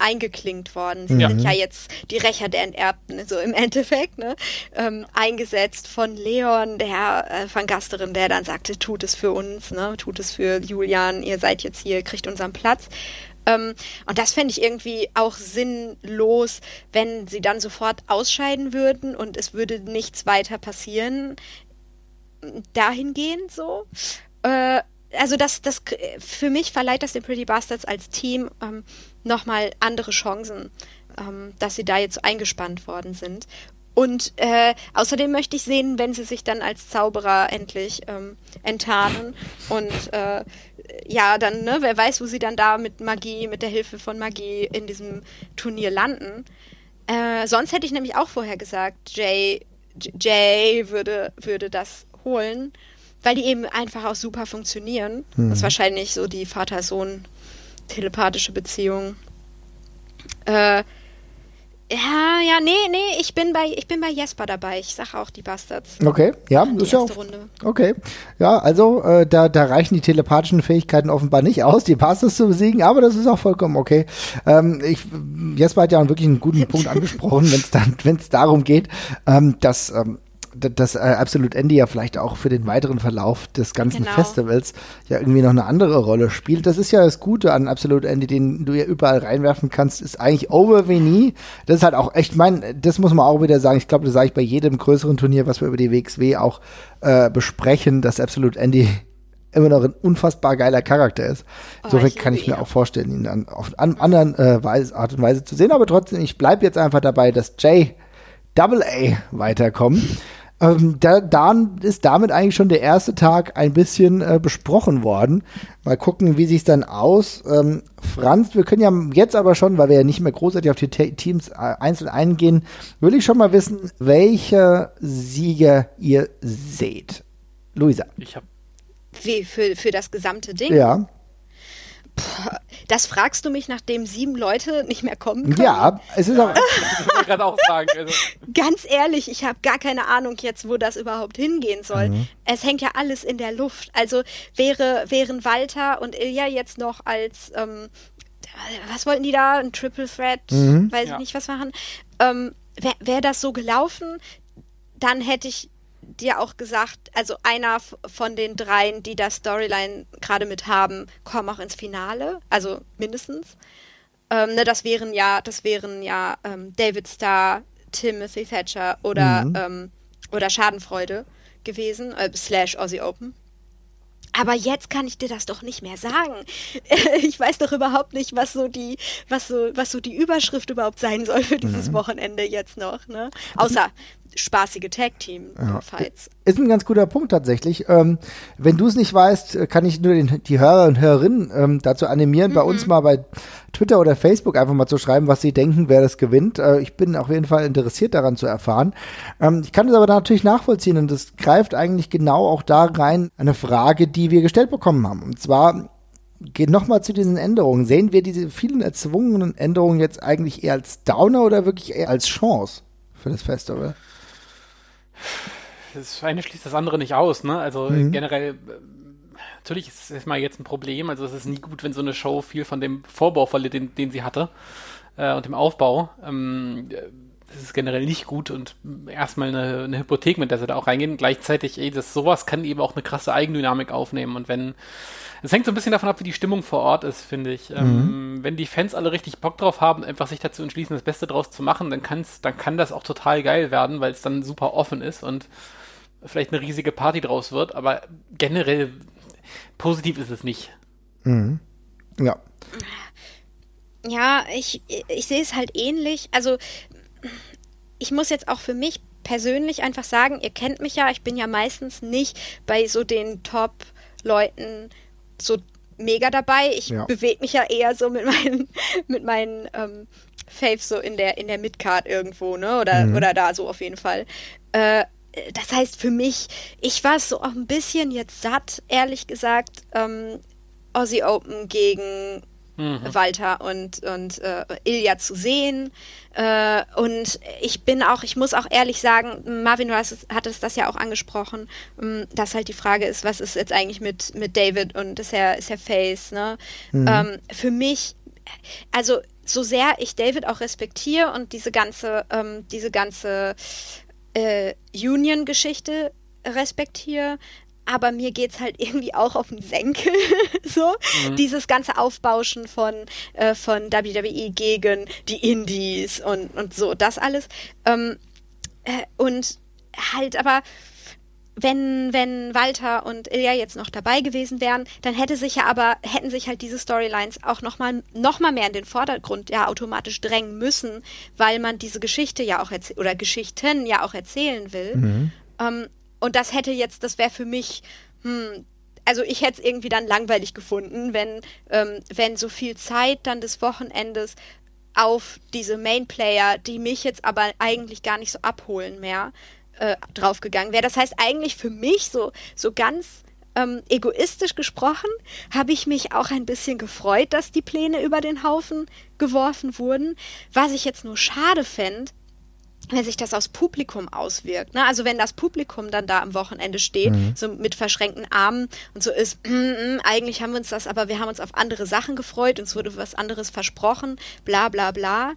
eingeklinkt worden. Sie Ja. sind ja jetzt die Rächer der Enterbten, so im Endeffekt, ne? Ähm, eingesetzt von Leon, der äh, von Gasterin, der dann sagte, tut es für uns, ne? Tut es für Julian, ihr seid jetzt hier, kriegt unseren Platz. Ähm, und das fände ich irgendwie auch sinnlos, wenn sie dann sofort ausscheiden würden und es würde nichts weiter passieren. Dahingehend so. Äh, also das, das für mich verleiht das den Pretty Bastards als Team ähm, nochmal andere Chancen, ähm, dass sie da jetzt eingespannt worden sind. Und äh, außerdem möchte ich sehen, wenn sie sich dann als Zauberer endlich ähm, enttarnen und äh, ja, dann, ne, wer weiß, wo sie dann da mit Magie, mit der Hilfe von Magie in diesem Turnier landen. Äh, sonst hätte ich nämlich auch vorher gesagt, Jay, Jay würde, würde das holen, weil die eben einfach auch super funktionieren. Das ist wahrscheinlich so die Vater-Sohn-telepathische Beziehung. Äh, ja, ja, nee, nee, ich bin bei, ich bin bei Jesper dabei. Ich sag auch die Bastards. Okay, ja, Die ist ja auch, Runde. okay. Ja, also äh, da, da reichen die telepathischen Fähigkeiten offenbar nicht aus, die Bastards zu besiegen, aber das ist auch vollkommen okay. Ähm, ich, Jesper hat ja wirklich einen guten Punkt angesprochen, wenn es dann, wenn es darum geht, ähm, dass ähm, dass äh, Absolute Andy ja vielleicht auch für den weiteren Verlauf des ganzen Genau. Festivals ja irgendwie noch eine andere Rolle spielt. Das ist ja das Gute an Absolute Andy, den du ja überall reinwerfen kannst, ist eigentlich over wie nie. Das ist halt auch echt mein, das muss man auch wieder sagen. Ich glaube, das sage ich bei jedem größeren Turnier, was wir über die WXW auch äh, besprechen, dass Absolute Andy immer noch ein unfassbar geiler Charakter ist. Insofern Oh, ich kann ich mir auch vorstellen, ihn dann auf an anderen äh, Weise, Art und Weise zu sehen. Aber trotzdem, ich bleibe jetzt einfach dabei, dass Jay Double A weiterkommen. Ähm, da, dann ist damit eigentlich schon der erste Tag ein bisschen äh, besprochen worden. Mal gucken, wie sich dann aus. Ähm, Franz, wir können ja jetzt aber schon, weil wir ja nicht mehr großartig auf die Te Teams äh, einzeln eingehen, will ich schon mal wissen, welche Sieger ihr seht. Luisa. Ich habe Wie für, für das gesamte Ding? Ja. Das fragst du mich, nachdem sieben Leute nicht mehr kommen können? Ja, es ist auch. gerade auch sagen, also, Ganz ehrlich, ich habe gar keine Ahnung jetzt, wo das überhaupt hingehen soll. Mhm. Es hängt ja alles in der Luft. Also wäre, wären Walter und Ilja jetzt noch als, ähm, was wollten die da? Ein Triple Threat? Mhm. Weiß Ja. ich nicht, was machen. Ähm, Wäre wär das so gelaufen, dann hätte ich dir auch gesagt, also einer von den dreien, die das Storyline gerade mit haben, kommen auch ins Finale, also mindestens. Ähm, ne, das wären ja, das wären ja ähm, David Starr, Timothy Thatcher oder, Mhm. ähm, oder Schadenfreude gewesen, äh, slash Aussie Open. Aber jetzt kann ich dir das doch nicht mehr sagen. Ich weiß doch überhaupt nicht, was so die, was so, was so die Überschrift überhaupt sein soll für dieses mhm. Wochenende jetzt noch. Ne? Außer spaßige Tag-Team-Fights. Ja. Ist ein ganz guter Punkt tatsächlich. Ähm, wenn du es nicht weißt, kann ich nur den, die Hörer und Hörerinnen ähm, dazu animieren, mhm. bei uns mal bei Twitter oder Facebook einfach mal zu schreiben, was sie denken, wer das gewinnt. Äh, ich bin auf jeden Fall interessiert daran zu erfahren. Ähm, ich kann es aber natürlich nachvollziehen und das greift eigentlich genau auch da rein, eine Frage, die wir gestellt bekommen haben. Und zwar geht nochmal zu diesen Änderungen. Sehen wir diese vielen erzwungenen Änderungen jetzt eigentlich eher als Downer oder wirklich eher als Chance für das Festival? Das eine schließt das andere nicht aus, ne? Also mhm. generell, natürlich ist es mal jetzt ein Problem. Also es ist nie gut, wenn so eine Show viel von dem Vorbau verliert, den, den sie hatte äh, und dem Aufbau. Ähm, das ist generell nicht gut und erstmal eine, eine Hypothek, mit der sie da auch reingehen. Gleichzeitig, ey, das sowas kann eben auch eine krasse Eigendynamik aufnehmen. Und wenn, es hängt so ein bisschen davon ab, wie die Stimmung vor Ort ist, finde ich. Ähm, mhm. wenn die Fans alle richtig Bock drauf haben, einfach sich dazu entschließen, das Beste draus zu machen, dann kann's, dann kann das auch total geil werden, weil es dann super offen ist und vielleicht eine riesige Party draus wird. Aber generell positiv ist es nicht. Mhm. Ja. Ja, ich, ich sehe es halt ähnlich. Also ich muss jetzt auch für mich persönlich einfach sagen, ihr kennt mich ja, ich bin ja meistens nicht bei so den Top-Leuten so mega dabei. Ich ja. bewege mich ja eher so mit meinen, mit meinen ähm, Faves so in der, in der Midcard irgendwo, ne? Oder, mhm. oder da so auf jeden Fall. Äh, das heißt für mich, ich war so auch ein bisschen jetzt satt, ehrlich gesagt, ähm, Aussie Open gegen mhm. Walter und, und äh, Ilja zu sehen. Äh, und ich bin auch, ich muss auch ehrlich sagen, Marvin, du hast, hattest das ja auch angesprochen, ähm, dass halt die Frage ist, was ist jetzt eigentlich mit, mit David und ist er, ist er Face, ne? Mhm. Ähm, für mich, also so sehr ich David auch respektiere und diese ganze, ähm, diese ganze äh, Union-Geschichte respektiere, aber mir geht es halt irgendwie auch auf den Senkel. so, mhm. dieses ganze Aufbauschen von, äh, von WWE gegen die Indies und, und so, das alles. Ähm, äh, und halt aber. Wenn, wenn Walter und Ilya jetzt noch dabei gewesen wären, dann hätte sich ja aber, hätten sich halt diese Storylines auch nochmal noch mal mehr in den Vordergrund ja automatisch drängen müssen, weil man diese Geschichte ja auch erzählen oder Geschichten ja auch erzählen will. Mhm. Ähm, und das hätte jetzt, das wäre für mich, hm, also ich hätte es irgendwie dann langweilig gefunden, wenn, ähm, wenn so viel Zeit dann des Wochenendes auf diese Main-Player, die mich jetzt aber eigentlich gar nicht so abholen mehr, äh, draufgegangen wäre. Das heißt eigentlich für mich so, so ganz ähm, egoistisch gesprochen, habe ich mich auch ein bisschen gefreut, dass die Pläne über den Haufen geworfen wurden. Was ich jetzt nur schade fände, wenn sich das aufs Publikum auswirkt. Ne? Also wenn das Publikum dann da am Wochenende steht, mhm. so mit verschränkten Armen und so ist, mm, mm, eigentlich haben wir uns das, aber wir haben uns auf andere Sachen gefreut, uns wurde was anderes versprochen, bla bla bla.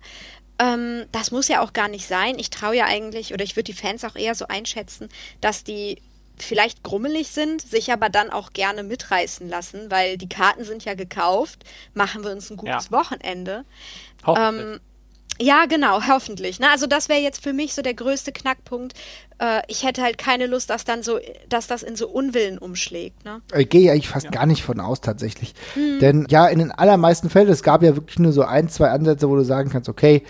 Ähm, das muss ja auch gar nicht sein. Ich traue ja eigentlich, oder ich würde die Fans auch eher so einschätzen, dass die vielleicht grummelig sind, sich aber dann auch gerne mitreißen lassen, weil die Karten sind ja gekauft, machen wir uns ein gutes ja. Wochenende. Ähm, ja, genau, hoffentlich. Ne? Also das wäre jetzt für mich so der größte Knackpunkt. Äh, ich hätte halt keine Lust, dass dann so, dass das in so Unwillen umschlägt. Ne? Ich gehe eigentlich fast ja. gar nicht von aus tatsächlich. Hm. Denn ja, in den allermeisten Fällen, es gab ja wirklich nur so ein, zwei Ansätze, wo du sagen kannst, okay,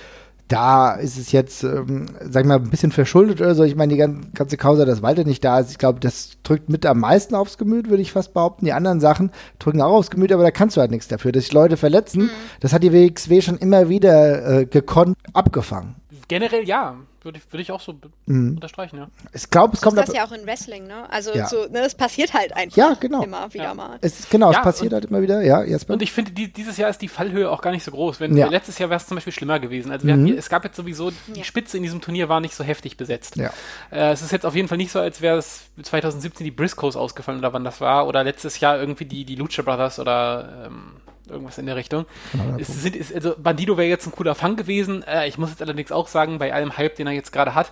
da ist es jetzt, ähm, sag ich mal, ein bisschen verschuldet oder so. Ich meine, die ganze Causa, dass Walter nicht da ist, ich glaube, das drückt mit am meisten aufs Gemüt, würde ich fast behaupten. Die anderen Sachen drücken auch aufs Gemüt, aber da kannst du halt nichts dafür. Dass sich Leute verletzen, mhm. das hat die WXW schon immer wieder äh, gekonnt abgefangen. Generell ja. Würde ich, würde ich auch so mhm. unterstreichen, ja. Ich glaube, es kommt. Das ist das ja auch in Wrestling, ne? Also, ja. so, ne, es passiert halt einfach. Ja, genau. Immer wieder ja. mal. Es, genau, ja, es passiert halt immer wieder, ja, Jesper. Und ich finde, die, dieses Jahr ist die Fallhöhe auch gar nicht so groß. Wenn, Letztes Jahr wäre es zum Beispiel schlimmer gewesen. Also, mhm. hatten, es gab jetzt sowieso, die Spitze in diesem Turnier war nicht so heftig besetzt. Ja. Äh, es ist jetzt auf jeden Fall nicht so, als wäre es 2017 die Briscoes ausgefallen oder wann das war. Oder letztes Jahr irgendwie die, die Lucha Brothers oder. Ähm, irgendwas in der Richtung. Genau, es sind, ist, also Bandido wäre jetzt ein cooler Fang gewesen. Äh, ich muss jetzt allerdings auch sagen, bei allem Hype, den er jetzt gerade hat,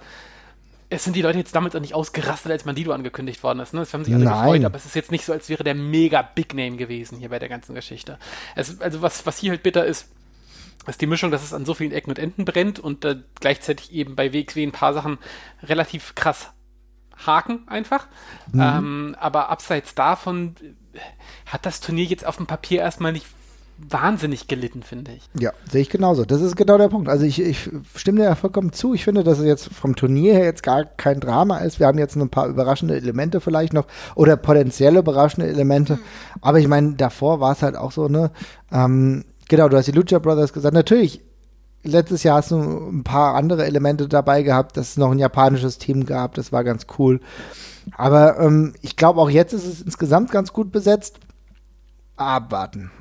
es sind die Leute jetzt damit auch nicht ausgerastet, als Bandido angekündigt worden ist. Ne? Das haben sich alle Nein. gefreut, aber es ist jetzt nicht so, als wäre der mega Big Name gewesen hier bei der ganzen Geschichte. Es, also was, was hier halt bitter ist, ist die Mischung, dass es an so vielen Ecken und Enden brennt und äh, gleichzeitig eben bei WXW ein paar Sachen relativ krass haken einfach. Mhm. Ähm, aber abseits davon hat das Turnier jetzt auf dem Papier erstmal nicht wahnsinnig gelitten, finde ich. Ja, sehe ich genauso. Das ist genau der Punkt. Also ich, ich stimme dir ja vollkommen zu. Ich finde, dass es jetzt vom Turnier her jetzt gar kein Drama ist. Wir haben jetzt ein paar überraschende Elemente vielleicht noch oder potenziell überraschende Elemente. Mhm. Aber ich meine, davor war es halt auch so, ne? Ähm, genau, du hast die Lucha Brothers gesagt. Natürlich, letztes Jahr hast du ein paar andere Elemente dabei gehabt, dass es noch ein japanisches Team gab. Das war ganz cool. Aber ähm, ich glaube, auch jetzt ist es insgesamt ganz gut besetzt abwarten.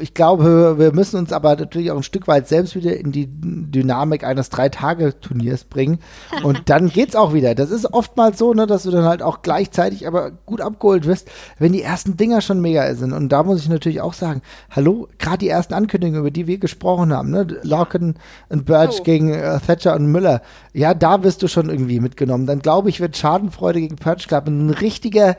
Ich glaube, wir müssen uns aber natürlich auch ein Stück weit selbst wieder in die Dynamik eines Drei-Tage-Turniers bringen. Und dann geht's auch wieder. Das ist oftmals so, ne, dass du dann halt auch gleichzeitig aber gut abgeholt wirst, wenn die ersten Dinger schon mega sind. Und da muss ich natürlich auch sagen, hallo, gerade die ersten Ankündigungen, über die wir gesprochen haben, ne, Larkin und Birch oh. gegen äh, Thatcher und Müller, ja, da wirst du schon irgendwie mitgenommen. Dann glaube ich, wird Schadenfreude gegen Perch Club ein richtiger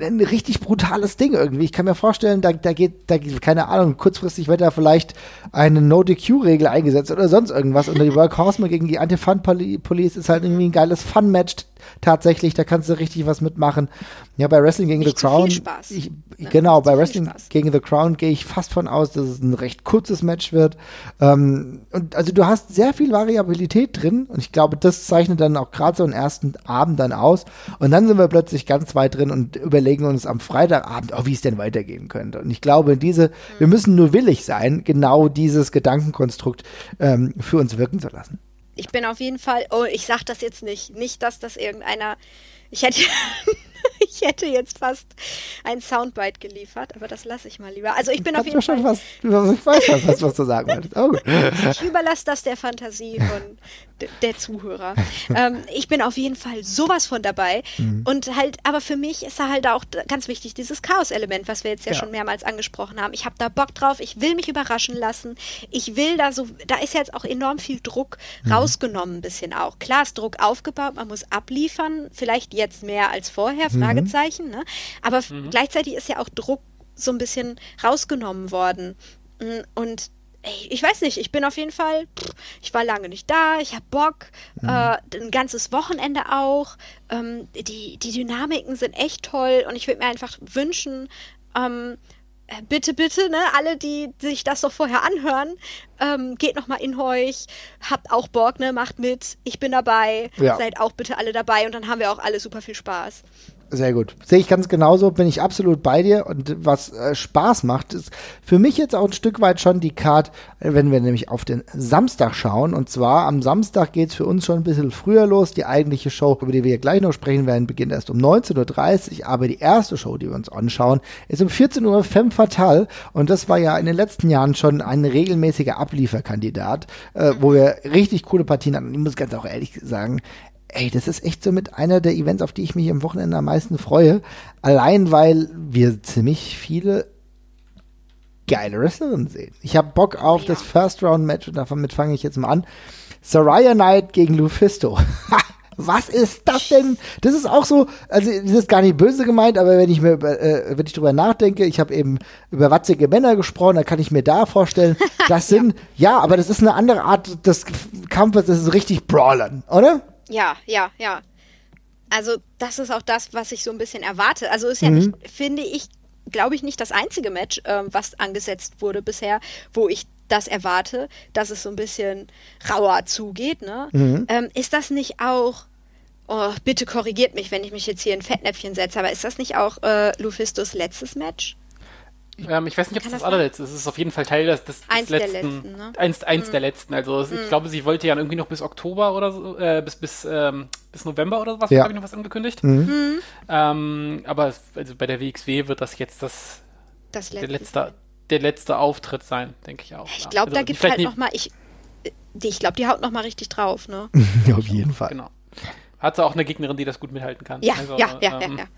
ein richtig brutales Ding irgendwie. Ich kann mir vorstellen, da, da geht, da keine Ahnung, kurzfristig wird da vielleicht eine No-DQ-Regel eingesetzt oder sonst irgendwas. Und die Work Horseman gegen die Anti-Fun-Police ist halt irgendwie ein geiles Fun-Match tatsächlich, da kannst du richtig was mitmachen. Ja, bei Wrestling gegen Nicht The Crown. Ich, ne? Genau, bei Wrestling gegen The Crown gehe ich fast von aus, dass es ein recht kurzes Match wird. Ähm, und also du hast sehr viel Variabilität drin und ich glaube, das zeichnet dann auch gerade so einen ersten Abend dann aus. Und dann sind wir plötzlich ganz weit drin und überlegen uns am Freitagabend, oh, wie es denn weitergehen könnte. Und ich glaube, diese, mhm. wir müssen nur willig sein, genau dieses Gedankenkonstrukt ähm, für uns wirken zu lassen ich bin auf jeden Fall, oh, ich sag das jetzt nicht, nicht, dass das irgendeiner, ich hätte, ich hätte jetzt fast ein Soundbite geliefert, aber das lasse ich mal lieber. Also ich bin auf jeden Fall. Was, ich weiß was, was du sagen wolltest. Oh, ich überlasse das der Fantasie von der Zuhörer. ähm, ich bin auf jeden Fall sowas von dabei. Mhm. Und halt, aber für mich ist da halt auch ganz wichtig dieses Chaos-Element, was wir jetzt ja, ja, schon mehrmals angesprochen haben. Ich habe da Bock drauf, ich will mich überraschen lassen. Ich will da so, da ist jetzt auch enorm viel Druck mhm. rausgenommen, ein bisschen auch. Klar ist Druck aufgebaut, man muss abliefern, vielleicht jetzt mehr als vorher, mhm. Fragezeichen, ne? Aber mhm. gleichzeitig ist ja auch Druck so ein bisschen rausgenommen worden. Mm, und ey, ich weiß nicht, ich bin auf jeden Fall, pff, ich war lange nicht da, ich habe Bock, mhm. äh, ein ganzes Wochenende auch. Ähm, die, die Dynamiken sind echt toll und ich würde mir einfach wünschen, ähm, äh, bitte, bitte, ne, alle, die sich das doch vorher anhören, ähm, geht nochmal in euch, habt auch Bock, ne, macht mit, ich bin dabei, ja. seid auch bitte alle dabei und dann haben wir auch alle super viel Spaß. Sehr gut. Sehe ich ganz genauso, bin ich absolut bei dir. Und was äh, Spaß macht, ist für mich jetzt auch ein Stück weit schon die Card, wenn wir nämlich auf den Samstag schauen. Und zwar am Samstag geht es für uns schon ein bisschen früher los. Die eigentliche Show, über die wir gleich noch sprechen werden, beginnt erst um 19.30 Uhr. Aber die erste Show, die wir uns anschauen, ist um 14 Uhr Femme Fatale. Und das war ja in den letzten Jahren schon ein regelmäßiger Ablieferkandidat, äh, wo wir richtig coole Partien hatten. Und ich muss ganz auch ehrlich sagen, ey, das ist echt so mit einer der Events, auf die ich mich am Wochenende am meisten freue. Allein, weil wir ziemlich viele geile Wrestlerinnen sehen. Ich habe Bock auf ja. das First Round Match und damit fange ich jetzt mal an. Soraya Knight gegen Lufisto. Was ist das denn? Das ist auch so, also das ist gar nicht böse gemeint, aber wenn ich mir äh, wenn ich drüber nachdenke, ich habe eben über watzige Männer gesprochen, da kann ich mir da vorstellen, das sind ja. ja, aber das ist eine andere Art des Kampfes, das ist richtig Brawlern, oder? Ja, ja, ja. Also das ist auch das, was ich so ein bisschen erwarte. Also ist ja mhm. nicht, finde ich, glaube ich, nicht das einzige Match, ähm, was angesetzt wurde bisher, wo ich das erwarte, dass es so ein bisschen rauer zugeht. Ne? Mhm. Ähm, ist das nicht auch, oh, bitte korrigiert mich, wenn ich mich jetzt hier in Fettnäpfchen setze, aber ist das nicht auch äh, Lufistos letztes Match? Ähm, ich weiß nicht, ob es das, das allerletzte ist. Es ist auf jeden Fall Teil des, des, eins letzten. Der letzten ne? Eins, eins mhm. der letzten. Also mhm. ich glaube, sie wollte ja irgendwie noch bis Oktober oder so, äh, bis, bis, ähm, bis November oder was, ja. habe ich noch was angekündigt. Mhm. mhm. Ähm, aber also bei der WXW wird das jetzt das, das letzte. der, letzte, der letzte Auftritt sein, denke ich auch. Ich glaube, also, da gibt es halt nochmal, ich, ich glaube, die haut nochmal richtig drauf, ne? auf jeden Fall. Genau. Hat sie auch eine Gegnerin, die das gut mithalten kann. Ja, also, ja, ja, ähm, ja, ja.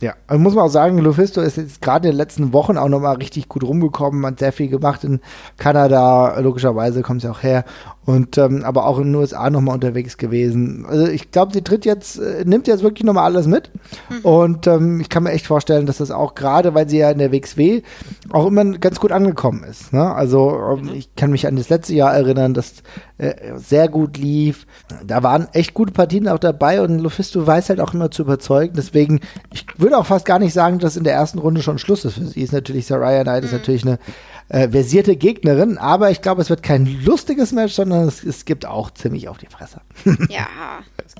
Ja, also muss man auch sagen, Lufisto ist jetzt gerade in den letzten Wochen auch nochmal richtig gut rumgekommen, hat sehr viel gemacht in Kanada, logischerweise kommt sie auch her und ähm, aber auch in den USA nochmal unterwegs gewesen. Also ich glaube, sie tritt jetzt, äh, nimmt jetzt wirklich nochmal alles mit. Mhm. Und ähm, ich kann mir echt vorstellen, dass das auch gerade, weil sie ja in der WXW auch immer ganz gut angekommen ist. Ne? Also ähm, mhm. ich kann mich an das letzte Jahr erinnern, dass äh, sehr gut lief. Da waren echt gute Partien auch dabei und Lufisto weiß halt auch immer zu überzeugen. Deswegen, ich würde auch fast gar nicht sagen, dass in der ersten Runde schon Schluss ist. Für sie ist natürlich Saraya Knight ist natürlich eine äh, versierte Gegnerin, aber ich glaube, es wird kein lustiges Match, sondern es, es gibt auch ziemlich auf die Fresse. Ja.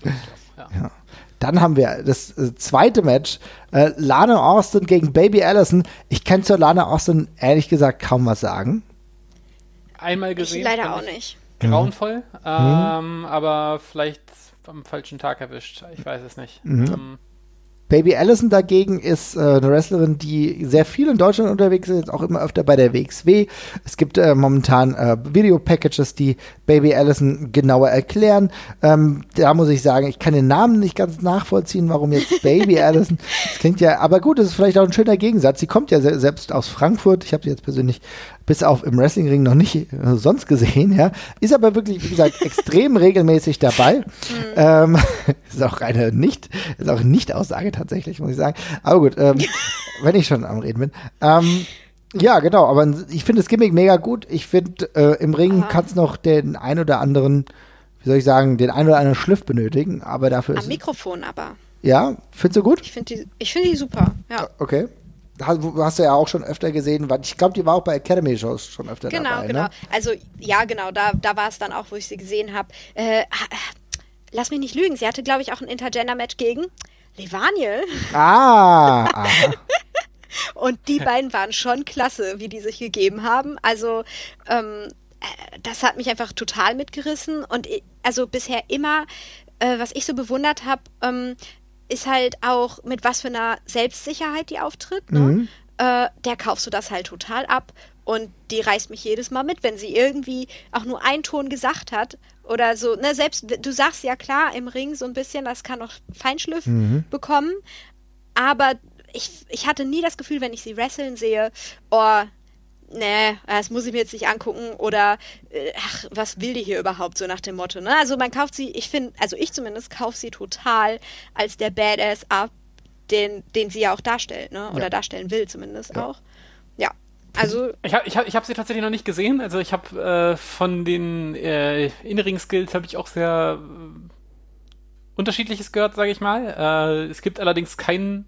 Ja. Ja. Dann haben wir das äh, zweite Match, äh, Lana Austin gegen Baby Allison. Ich kann zur Lana Austin ehrlich gesagt kaum was sagen. Einmal Ich gesehen. leider fand auch ich nicht. Grauenvoll, ähm, aber vielleicht am falschen Tag erwischt. Ich weiß es nicht. Ähm, Baby Allison dagegen ist äh, eine Wrestlerin, die sehr viel in Deutschland unterwegs ist, auch immer öfter bei der WXW. Es gibt äh, momentan äh, Video-Packages, die Baby Allison genauer erklären. Ähm, da muss ich sagen, ich kann den Namen nicht ganz nachvollziehen, warum jetzt Baby Allison. Das klingt ja, aber gut, das ist vielleicht auch ein schöner Gegensatz. Sie kommt ja se selbst aus Frankfurt. Ich habe sie jetzt persönlich bis auf im Wrestlingring noch nicht äh, sonst gesehen, ja. Ist aber wirklich, wie gesagt, extrem regelmäßig dabei. Ähm, ist auch eine nicht, ist auch nicht Aussage tatsächlich, muss ich sagen. Aber gut, ähm, wenn ich schon am Reden bin. Ähm, ja, genau, aber ich finde das Gimmick mega gut. Ich finde, äh, im Ring kann es noch den ein oder anderen, wie soll ich sagen, den ein oder anderen Schliff benötigen, aber dafür Am ist Mikrofon aber. ja, findest du gut? Ich finde die, ich finde die super. Ja. Okay. Hast, hast du ja auch schon öfter gesehen, weil ich glaube, die war auch bei Academy-Shows schon öfter Genau, dabei. genau. Ne? Also, ja, genau, da, da war es dann auch, wo ich sie gesehen habe. Äh, ah, lass mich nicht lügen, sie hatte, glaube ich, auch ein Intergender-Match gegen Levaniel. Ah. Und die beiden waren schon klasse, wie die sich gegeben haben. Also, ähm, äh, das hat mich einfach total mitgerissen. Und also bisher immer, äh, was ich so bewundert habe, ähm, ist halt auch, mit was für einer Selbstsicherheit die auftritt. Ne? Mhm. Äh, der kaufst du das halt total ab. Und die reißt mich jedes Mal mit, wenn sie irgendwie auch nur einen Ton gesagt hat. Oder so, ne, selbst, du sagst ja klar im Ring so ein bisschen, das kann noch Feinschliff bekommen. Aber ich, ich hatte nie das Gefühl, wenn ich sie wresteln sehe, oh, nee, das muss ich mir jetzt nicht angucken oder äh, ach, was will die hier überhaupt, so nach dem Motto. Ne? Also man kauft sie, ich finde, also ich zumindest kaufe sie total als der Badass ab, den, den sie ja auch darstellt, ne? Oder Ja. darstellen will zumindest Ja. auch. Ja. Also, Ich habe ich hab, ich hab sie tatsächlich noch nicht gesehen. Also ich habe äh, von den äh, In-Ring-Skills habe ich auch sehr äh, unterschiedliches gehört, sage ich mal. Äh, es gibt allerdings keinen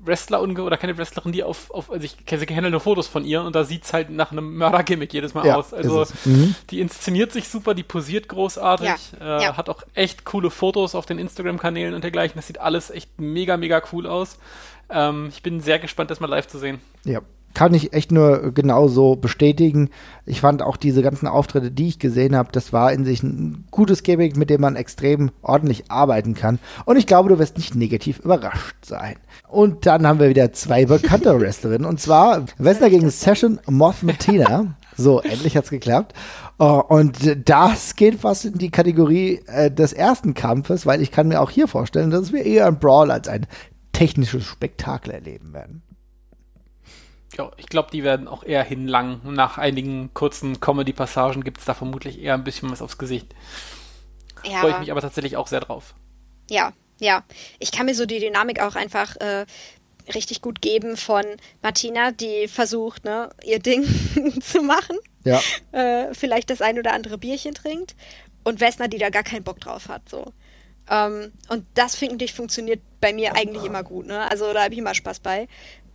Wrestler unge- oder keine Wrestlerin, die auf, auf also ich kenne nur Fotos von ihr und da sieht's halt nach einem Mörder-Gimmick jedes Mal Ja, aus. Also es. Mhm. die inszeniert sich super, die posiert großartig, Ja, äh, ja. hat auch echt coole Fotos auf den Instagram-Kanälen und dergleichen. Das sieht alles echt mega, mega cool aus. Ähm, ich bin sehr gespannt, das mal live zu sehen. Ja, kann ich echt nur genauso bestätigen. Ich fand auch diese ganzen Auftritte, die ich gesehen habe, das war in sich ein gutes Gimmick, mit dem man extrem ordentlich arbeiten kann. Und ich glaube, du wirst nicht negativ überrascht sein. Und dann haben wir wieder zwei bekannte Wrestlerinnen. Und zwar Wessner gegen Session Moth Matina. So, endlich hat's geklappt. Äh, Und das geht fast in die Kategorie äh, des ersten Kampfes, weil ich kann mir auch hier vorstellen, dass wir eher ein Brawl als ein technisches Spektakel erleben werden. Ja, ich glaube, die werden auch eher hinlangen. Nach einigen kurzen Comedy-Passagen gibt es da vermutlich eher ein bisschen was aufs Gesicht. ja. Freue ich mich aber tatsächlich auch sehr drauf. Ja, ja. Ich kann mir so die Dynamik auch einfach äh, richtig gut geben von Martina, die versucht, ne, ihr Ding zu machen. Ja. Äh, vielleicht das ein oder andere Bierchen trinkt. Und Wessner, die da gar keinen Bock drauf hat. So. Ähm, und das finde ich funktioniert bei mir eigentlich immer gut. Ne? Also da habe ich immer Spaß bei.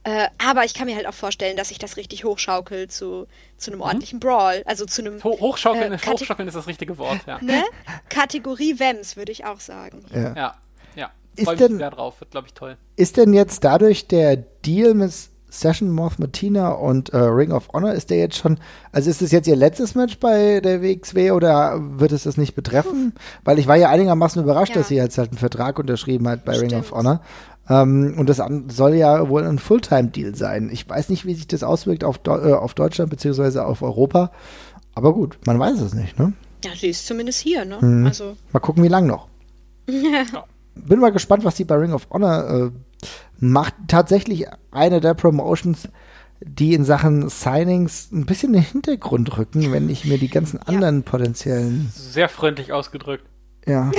Äh, aber ich kann mir halt auch vorstellen, dass sich das richtig hochschaukelt zu, zu einem ordentlichen Brawl. Also zu einem Ho Hochschaukeln, Äh, Hochschaukeln ist das richtige Wort, ja. ne? Kategorie Wems, würde ich auch sagen. ja. Ja, ja. Ist Freue denn- mich sehr drauf, wird, glaube ich, toll. Ist denn jetzt dadurch der Deal mit Session Moth Martina und äh, Ring of Honor, ist der jetzt schon, also ist es jetzt ihr letztes Match bei der WXW oder wird es das nicht betreffen? Weil ich war ja einigermaßen überrascht, Ja. dass sie jetzt halt einen Vertrag unterschrieben hat bei Ring of Stimmt. Honor. Ähm, und das soll ja wohl ein Fulltime-Deal sein. Ich weiß nicht, wie sich das auswirkt auf, Deu äh, auf Deutschland beziehungsweise auf Europa. Aber gut, man weiß es nicht, ne? Ja, sie ist zumindest hier, ne? Mhm. Also. Mal gucken, wie lang noch. Bin mal gespannt, was sie bei Ring of Honor äh, macht. Tatsächlich eine der Promotions, die in Sachen Signings ein bisschen in den Hintergrund rücken, wenn ich mir die ganzen anderen potenziellen. Sehr freundlich ausgedrückt. Ja,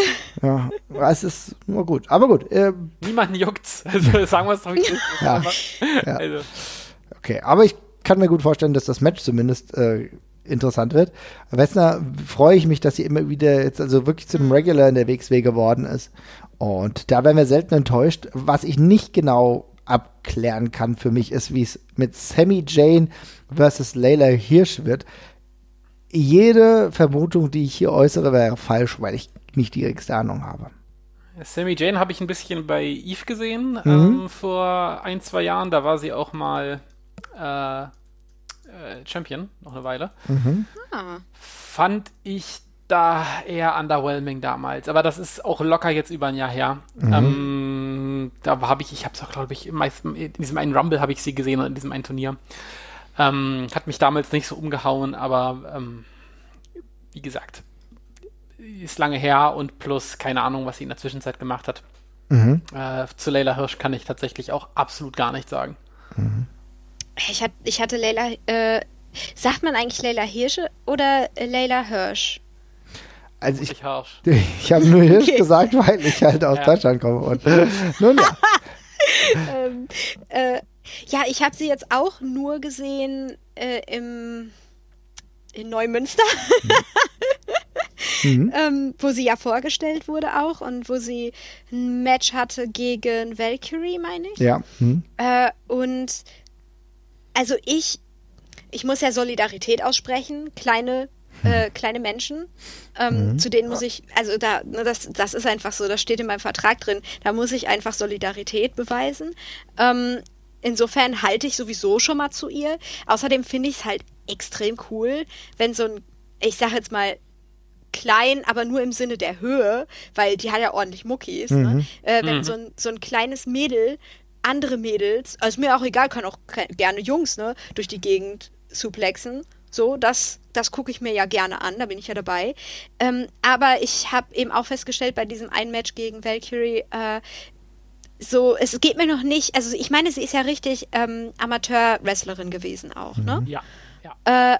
ja. Es ist nur gut. Aber gut, äh, Niemanden juckt's. Also sagen wir es doch, ist. Ja. Ja. Also, okay. Aber ich kann mir gut vorstellen, dass das Match zumindest äh, interessant wird. Wessner freue ich mich, dass sie immer wieder jetzt also wirklich zu einem Regular in der WXW geworden ist. Und da werden wir selten enttäuscht. Was ich nicht genau abklären kann für mich ist, wie es mit Sammy Jane versus Layla Hirsch wird. Jede Vermutung, die ich hier äußere, wäre falsch, weil ich nicht die geringste Ahnung habe. Sammy Jane habe ich ein bisschen bei Eve gesehen mhm. ähm, vor ein, zwei Jahren. Da war sie auch mal äh, äh, Champion, noch eine Weile. Mhm. Ah. Fand ich da eher underwhelming damals. Aber das ist auch locker jetzt über ein Jahr her. Mhm. Ähm, da habe ich, ich habe es auch, glaube ich, meisten, in diesem einen Rumble habe ich sie gesehen, in diesem einen Turnier. Ähm, hat mich damals nicht so umgehauen, aber ähm, wie gesagt, ist lange her und plus keine Ahnung, was sie in der Zwischenzeit gemacht hat. Mhm. Äh, zu Leila Hirsch kann ich tatsächlich auch absolut gar nichts sagen. Mhm. Ich, hat, ich hatte Leila, äh, sagt man eigentlich Leila Hirsche oder Leila Hirsch? Also ich, ich, ich habe nur Hirsch okay. gesagt, weil ich halt aus ja. Deutschland komme. Und, nun ja. ähm, äh, ja, ich habe sie jetzt auch nur gesehen äh, im in Neumünster, mhm. ähm, wo sie ja vorgestellt wurde auch und wo sie ein Match hatte gegen Valkyrie, meine ich. Ja. Mhm. Äh, und also ich, ich muss ja Solidarität aussprechen, kleine äh, kleine Menschen. Ähm, mhm. Zu denen muss ich, also da, ne, das, das ist einfach so, das steht in meinem Vertrag drin, da muss ich einfach Solidarität beweisen. Ähm, insofern halte ich sowieso schon mal zu ihr. Außerdem finde ich es halt extrem cool, wenn so ein, ich sag jetzt mal, klein, aber nur im Sinne der Höhe, weil die hat ja ordentlich Muckis, ne? mhm. ne? äh, wenn mhm. so, ein, so ein kleines Mädel andere Mädels, also mir auch egal, kann auch gerne Jungs, ne, durch die Gegend suplexen so, das, das gucke ich mir ja gerne an, da bin ich ja dabei. Ähm, aber ich habe eben auch festgestellt bei diesem einen Match gegen Valkyrie, äh, so, es geht mir noch nicht, also ich meine, sie ist ja richtig ähm, Amateur-Wrestlerin gewesen auch, ne? Ja. ja. Äh,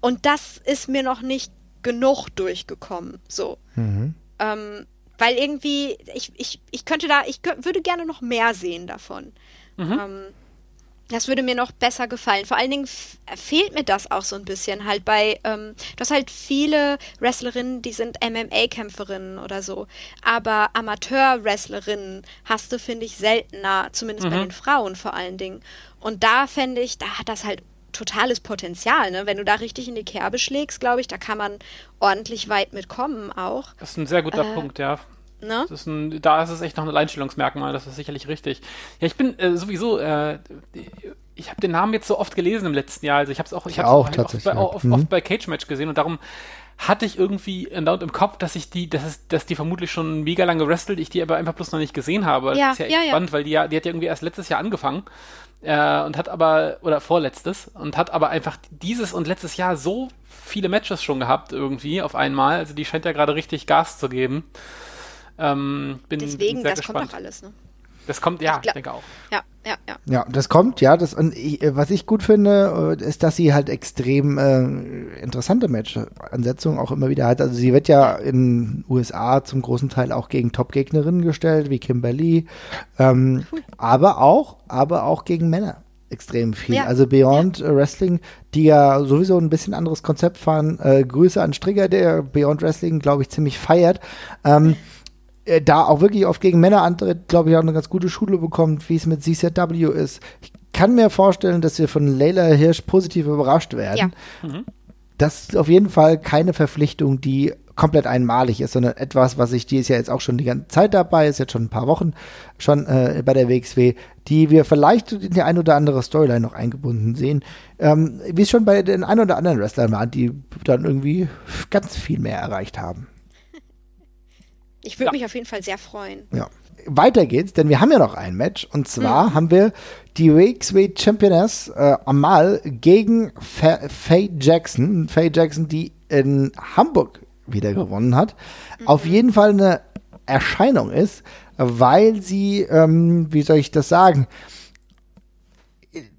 und das ist mir noch nicht genug durchgekommen, so. Mhm. Ähm, weil irgendwie, ich, ich, ich könnte da, ich würde gerne noch mehr sehen davon. Mhm. Ähm, das würde mir noch besser gefallen. Vor allen Dingen fehlt mir das auch so ein bisschen halt bei, ähm, du hast halt viele Wrestlerinnen, die sind MMA-Kämpferinnen oder so, aber Amateur-Wrestlerinnen hast du, finde ich, seltener, zumindest mhm. bei den Frauen vor allen Dingen. Und da fände ich, da hat das halt totales Potenzial, ne? Wenn du da richtig in die Kerbe schlägst, glaube ich, da kann man ordentlich weit mitkommen auch. Das ist ein sehr guter äh, Punkt, ja. Ne? Ist ein, da ist es echt noch ein Alleinstellungsmerkmal, das ist sicherlich richtig. Ja, ich bin äh, sowieso, äh, ich habe den Namen jetzt so oft gelesen im letzten Jahr. Also ich habe es auch, ich, ich auch, auch oft, bei, oft, mhm. oft bei Cage Match gesehen und darum hatte ich irgendwie laut im Kopf, dass ich die, dass, es, dass die vermutlich schon mega lange wrestelt, ich die aber einfach bloß noch nicht gesehen habe. Ja, das ist ja echt ja, spannend, weil die ja, die hat ja irgendwie erst letztes Jahr angefangen äh, und hat aber, oder vorletztes, und hat aber einfach dieses und letztes Jahr so viele Matches schon gehabt irgendwie auf einmal. Also die scheint ja gerade richtig Gas zu geben. Ähm, bin, Deswegen, bin das gespannt. kommt doch alles, ne? Das kommt, ja, ich, glaub, denke auch. Ja, ja, ja. Ja, das kommt, ja. Das, und ich, was ich gut finde, äh, ist, dass sie halt extrem äh, interessante Match-Ansetzungen auch immer wieder hat. Also sie wird ja in USA zum großen Teil auch gegen Top-Gegnerinnen gestellt, wie Kimberly, ähm, cool. aber auch, aber auch gegen Männer extrem viel. Ja. Also Beyond ja. Wrestling, die ja sowieso ein bisschen anderes Konzept fahren. Äh, Grüße an Strigger, der Beyond Wrestling, glaube ich, ziemlich feiert. Ähm, äh, da auch wirklich oft gegen Männer antritt, glaube ich, auch eine ganz gute Schule bekommt, wie es mit CZW ist. Ich kann mir vorstellen, dass wir von Leila Hirsch positiv überrascht werden. Ja. Mhm. Das ist auf jeden Fall keine Verpflichtung, die komplett einmalig ist, sondern etwas, was ich, die ist ja jetzt auch schon die ganze Zeit dabei, ist jetzt schon ein paar Wochen schon äh, bei der WXW, die wir vielleicht in die ein oder andere Storyline noch eingebunden sehen. Ähm, wie es schon bei den ein oder anderen Wrestlern war, die dann irgendwie ganz viel mehr erreicht haben. Ich würde ja. mich auf jeden Fall sehr freuen. Ja. Weiter geht's, denn wir haben ja noch ein Match. Und zwar mhm. haben wir die WXW Championess äh, Amal gegen Fa Faye Jackson. Faye Jackson, die in Hamburg wieder gewonnen hat. Mhm. Auf jeden Fall eine Erscheinung ist, weil sie, ähm, wie soll ich das sagen,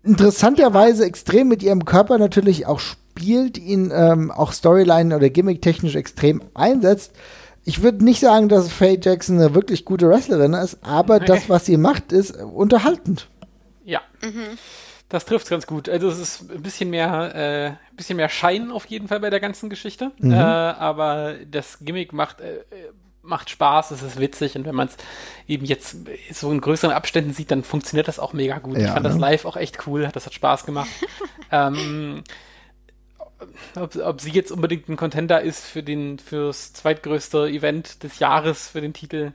interessanterweise extrem mit ihrem Körper natürlich auch spielt, ihn ähm, auch Storyline oder Gimmick technisch extrem einsetzt ich würde nicht sagen, dass Faye Jackson eine wirklich gute Wrestlerin ist, aber okay. das, was sie macht, ist unterhaltend. Ja. Mhm. Das trifft ganz gut. Also es ist ein bisschen mehr, äh, ein bisschen mehr Schein auf jeden Fall bei der ganzen Geschichte. Mhm. Äh, aber das Gimmick macht, äh, macht Spaß, es ist witzig und wenn man es eben jetzt so in größeren Abständen sieht, dann funktioniert das auch mega gut. Ja, ich fand ne? das live auch echt cool, das hat Spaß gemacht. ähm, ob, ob, sie jetzt unbedingt ein Contender ist für den fürs zweitgrößte Event des Jahres für den Titel,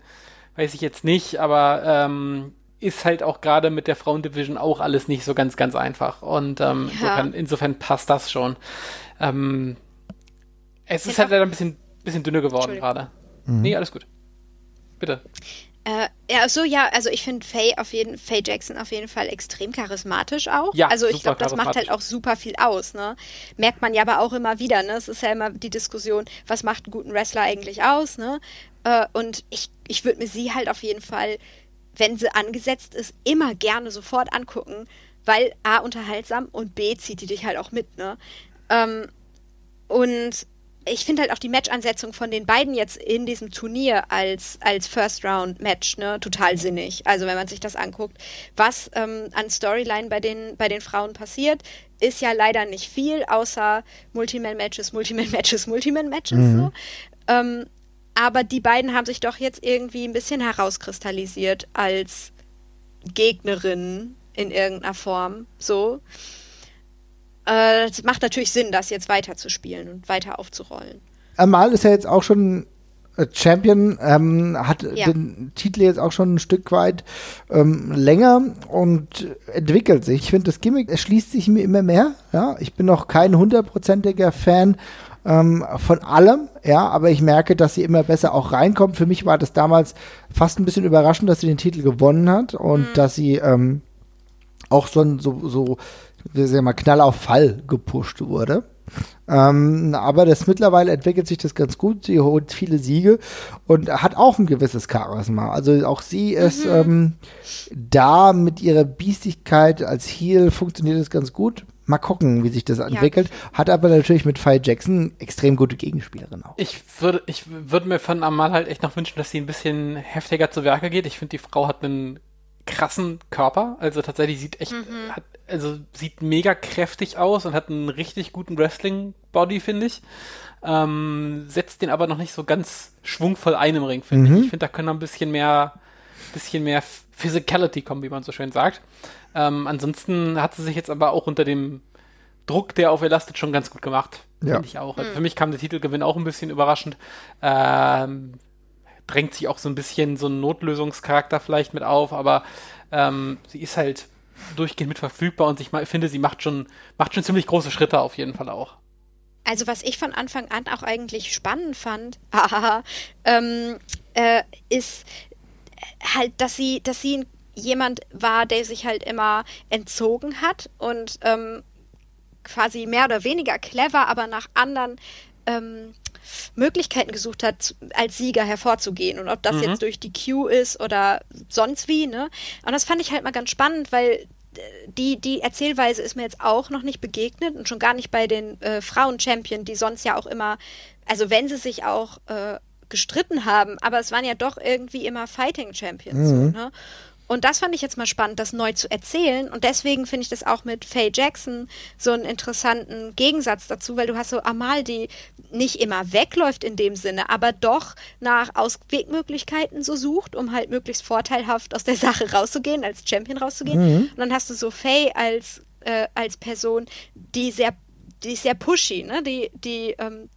weiß ich jetzt nicht, aber ähm, ist halt auch gerade mit der Frauendivision auch alles nicht so ganz, ganz einfach. Und ähm, ja. insofern, insofern, passt das schon. Ähm, es ist halt leider ein bisschen, bisschen dünner geworden gerade. Mhm. Nee, alles gut. Bitte. Äh, ja, so ja, also ich finde Faye auf jeden Faye Jackson auf jeden Fall extrem charismatisch auch. Ja, also ich glaube, das macht halt auch super viel aus, ne? Merkt man ja aber auch immer wieder, ne? Es ist ja immer die Diskussion, was macht einen guten Wrestler eigentlich aus, ne? Äh, und ich, ich würde mir sie halt auf jeden Fall, wenn sie angesetzt ist, immer gerne sofort angucken, weil A unterhaltsam und B zieht die dich halt auch mit, ne? Ähm, und ich finde halt auch die Match-Ansetzung von den beiden jetzt in diesem Turnier als, als First-Round-Match ne, total sinnig. Also wenn man sich das anguckt, was ähm, an Storyline bei den, bei den Frauen passiert, ist ja leider nicht viel, außer Multiman-Matches, Multiman-Matches, Multiman-Matches. Mhm. So. Ähm, aber die beiden haben sich doch jetzt irgendwie ein bisschen herauskristallisiert als Gegnerin in irgendeiner Form. So. Äh, es macht natürlich Sinn, das jetzt weiterzuspielen und weiter aufzurollen. Amal ist ja jetzt auch schon äh, Champion, ähm, hat ja. den Titel jetzt auch schon ein Stück weit ähm, länger und entwickelt sich. Ich finde, das Gimmick erschließt sich mir immer mehr. Ja, ich bin noch kein hundertprozentiger Fan ähm, von allem, ja, aber ich merke, dass sie immer besser auch reinkommt. Für mich war das damals fast ein bisschen überraschend, dass sie den Titel gewonnen hat und mhm. dass sie ähm, auch so, so, so wie sagen mal, Knall auf Fall gepusht wurde. Ähm, aber das mittlerweile entwickelt sich das ganz gut. Sie holt viele Siege und hat auch ein gewisses Charisma. Also auch sie ist mhm. ähm, da mit ihrer Biestigkeit als Heel funktioniert es ganz gut. Mal gucken, wie sich das entwickelt. Ja. Hat aber natürlich mit Faye Jackson extrem gute Gegenspielerin auch. Ich würde, ich würde mir von Amal halt echt noch wünschen, dass sie ein bisschen heftiger zu Werke geht. Ich finde, die Frau hat einen krassen Körper. Also tatsächlich sieht echt, mhm. hat, also sieht mega kräftig aus und hat einen richtig guten Wrestling-Body, finde ich. Ähm, setzt den aber noch nicht so ganz schwungvoll ein im Ring, finde mhm. ich. Ich finde, da können noch ein bisschen mehr, bisschen mehr Physicality kommen, wie man so schön sagt. Ähm, ansonsten hat sie sich jetzt aber auch unter dem Druck, der auf ihr lastet, schon ganz gut gemacht. Ja. Finde ich auch. Also mhm. für mich kam der Titelgewinn auch ein bisschen überraschend. Ähm, drängt sich auch so ein bisschen so ein Notlösungscharakter vielleicht mit auf, aber ähm, sie ist halt durchgehend mit verfügbar und ich finde, sie macht schon, macht schon ziemlich große Schritte auf jeden Fall auch. Also was ich von Anfang an auch eigentlich spannend fand, ähm, äh, ist halt, dass sie, dass sie jemand war, der sich halt immer entzogen hat und ähm, quasi mehr oder weniger clever, aber nach anderen ähm, Möglichkeiten gesucht hat, als Sieger hervorzugehen. Und ob das mhm. jetzt durch die Q ist oder sonst wie, ne? Und das fand ich halt mal ganz spannend, weil äh, die, die Erzählweise ist mir jetzt auch noch nicht begegnet und schon gar nicht bei den äh, Frauen-Champion, die sonst ja auch immer, also wenn sie sich auch äh, gestritten haben, aber es waren ja doch irgendwie immer Fighting-Champions. Mhm. So, ne? Und das fand ich jetzt mal spannend, das neu zu erzählen. Und deswegen finde ich das auch mit Faye Jackson so einen interessanten Gegensatz dazu, weil du hast so Amal, die nicht immer wegläuft in dem Sinne, aber doch nach Auswegmöglichkeiten so sucht, um halt möglichst vorteilhaft aus der Sache rauszugehen, als Champion rauszugehen. Mhm. Und dann hast du so Faye als, äh, als Person, die sehr die ist sehr pushy, ne? Die, die ähm,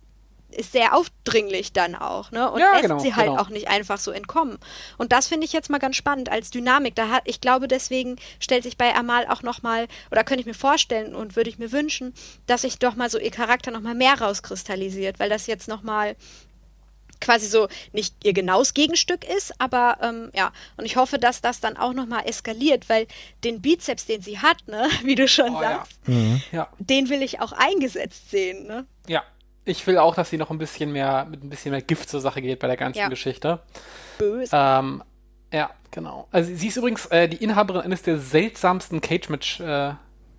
ist sehr aufdringlich dann auch, ne? Und ja, lässt genau, sie halt genau. auch nicht einfach so entkommen. Und das finde ich jetzt mal ganz spannend als Dynamik. Da hat, ich glaube, deswegen stellt sich bei Amal auch nochmal, oder könnte ich mir vorstellen und würde ich mir wünschen, dass sich doch mal so ihr Charakter nochmal mehr rauskristallisiert, weil das jetzt nochmal quasi so nicht ihr genaues Gegenstück ist, aber ähm, ja, und ich hoffe, dass das dann auch nochmal eskaliert, weil den Bizeps, den sie hat, ne, wie du schon oh, sagst, ja. Mhm. den will ich auch eingesetzt sehen, ne? Ja, ich will auch, dass sie noch ein bisschen mehr, mit ein bisschen mehr Gift zur Sache geht bei der ganzen ja. Geschichte. Böse. Ähm, ja, genau. Also sie ist übrigens äh, die Inhaberin eines der seltsamsten Cage-Match- äh,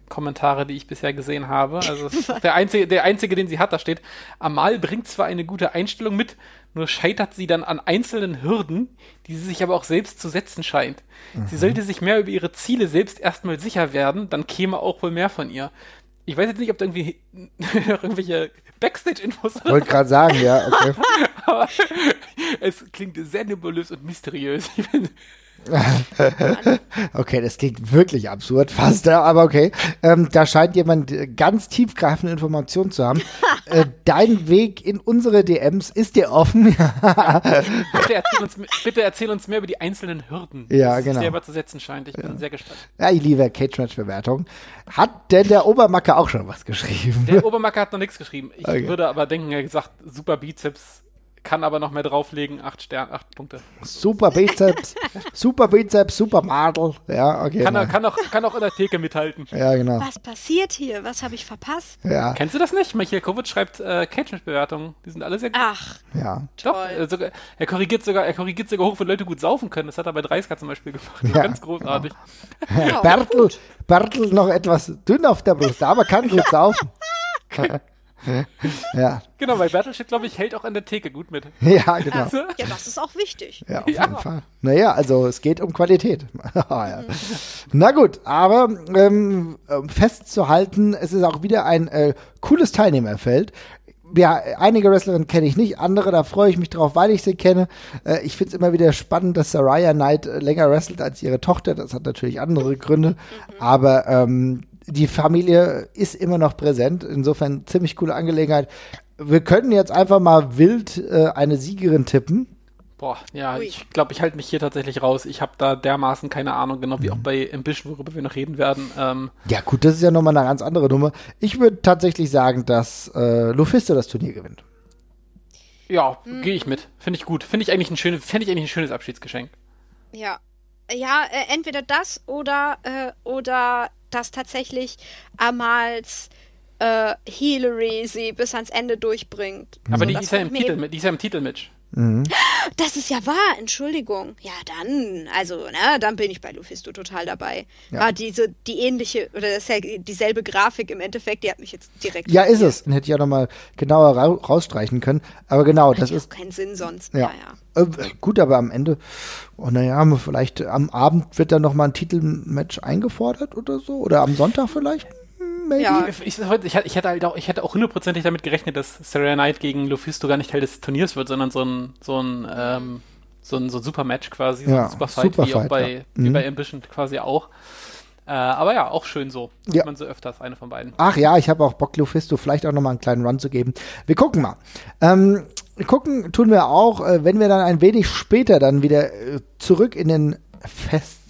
Kommentare, die ich bisher gesehen habe. Also der einzige, der einzige, den sie hat, da steht, Amal bringt zwar eine gute Einstellung mit, nur scheitert sie dann an einzelnen Hürden, die sie sich aber auch selbst zu setzen scheint. Mhm. Sie sollte sich mehr über ihre Ziele selbst erstmal sicher werden, dann käme auch wohl mehr von ihr. Ich weiß jetzt nicht, ob da irgendwie irgendwelche Backstage-Infos Wollte gerade sagen, ja, okay. aber es klingt sehr nebulös und mysteriös. Ich bin, Okay, das klingt wirklich absurd, fast, ja, aber okay. Ähm, da scheint jemand äh, ganz tiefgreifende Informationen zu haben. äh, dein Weg in unsere DMs ist dir offen. bitte, erzähl uns, bitte erzähl uns mehr über die einzelnen Hürden, Ja, die sich genau. selber zu setzen scheint. Ich bin sehr gespannt. ja, ich liebe Cage-Match-Bewertung. Hat denn der Obermacke auch schon was geschrieben? Der Obermacker hat noch nichts geschrieben. Ich Okay. würde aber denken, er hat gesagt, super Bizeps, kann aber noch mehr drauflegen, acht Stern, acht Punkte. Super Bizeps, super Bizeps, super Madel. Ja, okay. Kann, er, kann, auch, kann auch in der Theke mithalten. ja, genau. Was passiert hier? Was habe ich verpasst? Ja, Kennst du das nicht? Michael Kovic schreibt äh, Cage-Bewertungen. Die sind alle sehr gut. Ach, ja. Doch, toll. äh, sogar, er korrigiert sogar, er korrigiert sogar hoch, wenn Leute gut saufen können. Das hat er bei 30 zum Beispiel gemacht. Ja. Ganz großartig. Ja, Bertel, Bertel noch etwas dünn auf der Brust, aber kann gut saufen. ja, Genau, weil Battleship, glaube ich, hält auch an der Theke gut mit. ja, genau. Also, ja, das ist auch wichtig. Ja, auf jeden Fall. Naja, also es geht um Qualität. Ah, ja. Na gut, aber ähm, ähm, festzuhalten, es ist auch wieder ein äh, cooles Teilnehmerfeld. Ja, einige Wrestlerinnen kenne ich nicht, andere, da freue ich mich drauf, weil ich sie kenne. Äh, ich finde es immer wieder spannend, dass Saraya Knight äh, länger wrestelt als ihre Tochter. Das hat natürlich andere Gründe. Aber ähm, die Familie ist immer noch präsent. Insofern ziemlich coole Angelegenheit. Wir können jetzt einfach mal wild äh, eine Siegerin tippen. boah, ja, Ui. ich glaube, ich halte mich hier tatsächlich raus. Ich habe da dermaßen keine Ahnung, genau Mhm. wie auch bei Ambition, worüber wir noch reden werden. Ähm, Ja, gut, das ist ja nochmal eine ganz andere Nummer. Ich würde tatsächlich sagen, dass äh, Lufisto das Turnier gewinnt. ja, Hm. gehe ich mit. Finde ich gut. Finde ich eigentlich ein schönes, finde ich eigentlich ein schönes Abschiedsgeschenk. Ja. Ja, äh, entweder das oder, äh, oder dass tatsächlich Amals äh, Hillary sie bis ans Ende durchbringt. Aber So, die, ist ja im Titel, die ist ja im Titelmatch. Das ist ja wahr, Entschuldigung. Ja, dann, also, na, dann bin ich bei Lufisto total dabei. Ja. War diese, die ähnliche, oder das ja dieselbe Grafik im Endeffekt, die hat mich jetzt direkt. Ja, ist es. Den hätte ich ja nochmal genauer ra rausstreichen können. Aber genau, das Hat ja ist. auch keinen Sinn sonst. Ja. Ja, ja. Äh, gut, aber am Ende, oh, naja, vielleicht am Abend wird dann nochmal ein Titelmatch eingefordert oder so. Oder am Sonntag vielleicht. Maybe. Ja. Ich, ich, ich, hätte halt auch, ich hätte auch hundertprozentig damit gerechnet, dass Sarah Knight gegen Lufisto gar nicht Teil des Turniers wird, sondern so ein, so ein, ähm, so ein, so ein Supermatch quasi, so Ja, ein Superfight, wie Superfight, auch bei, ja. wie Mhm. bei Ambition quasi auch. Äh, aber ja, auch schön so. Sieht Ja. man so öfters, eine von beiden. Ach ja, ich habe auch Bock, Lufisto vielleicht auch nochmal einen kleinen Run zu geben. Wir gucken mal. Ähm, gucken tun wir auch, äh, wenn wir dann ein wenig später dann wieder äh, zurück in den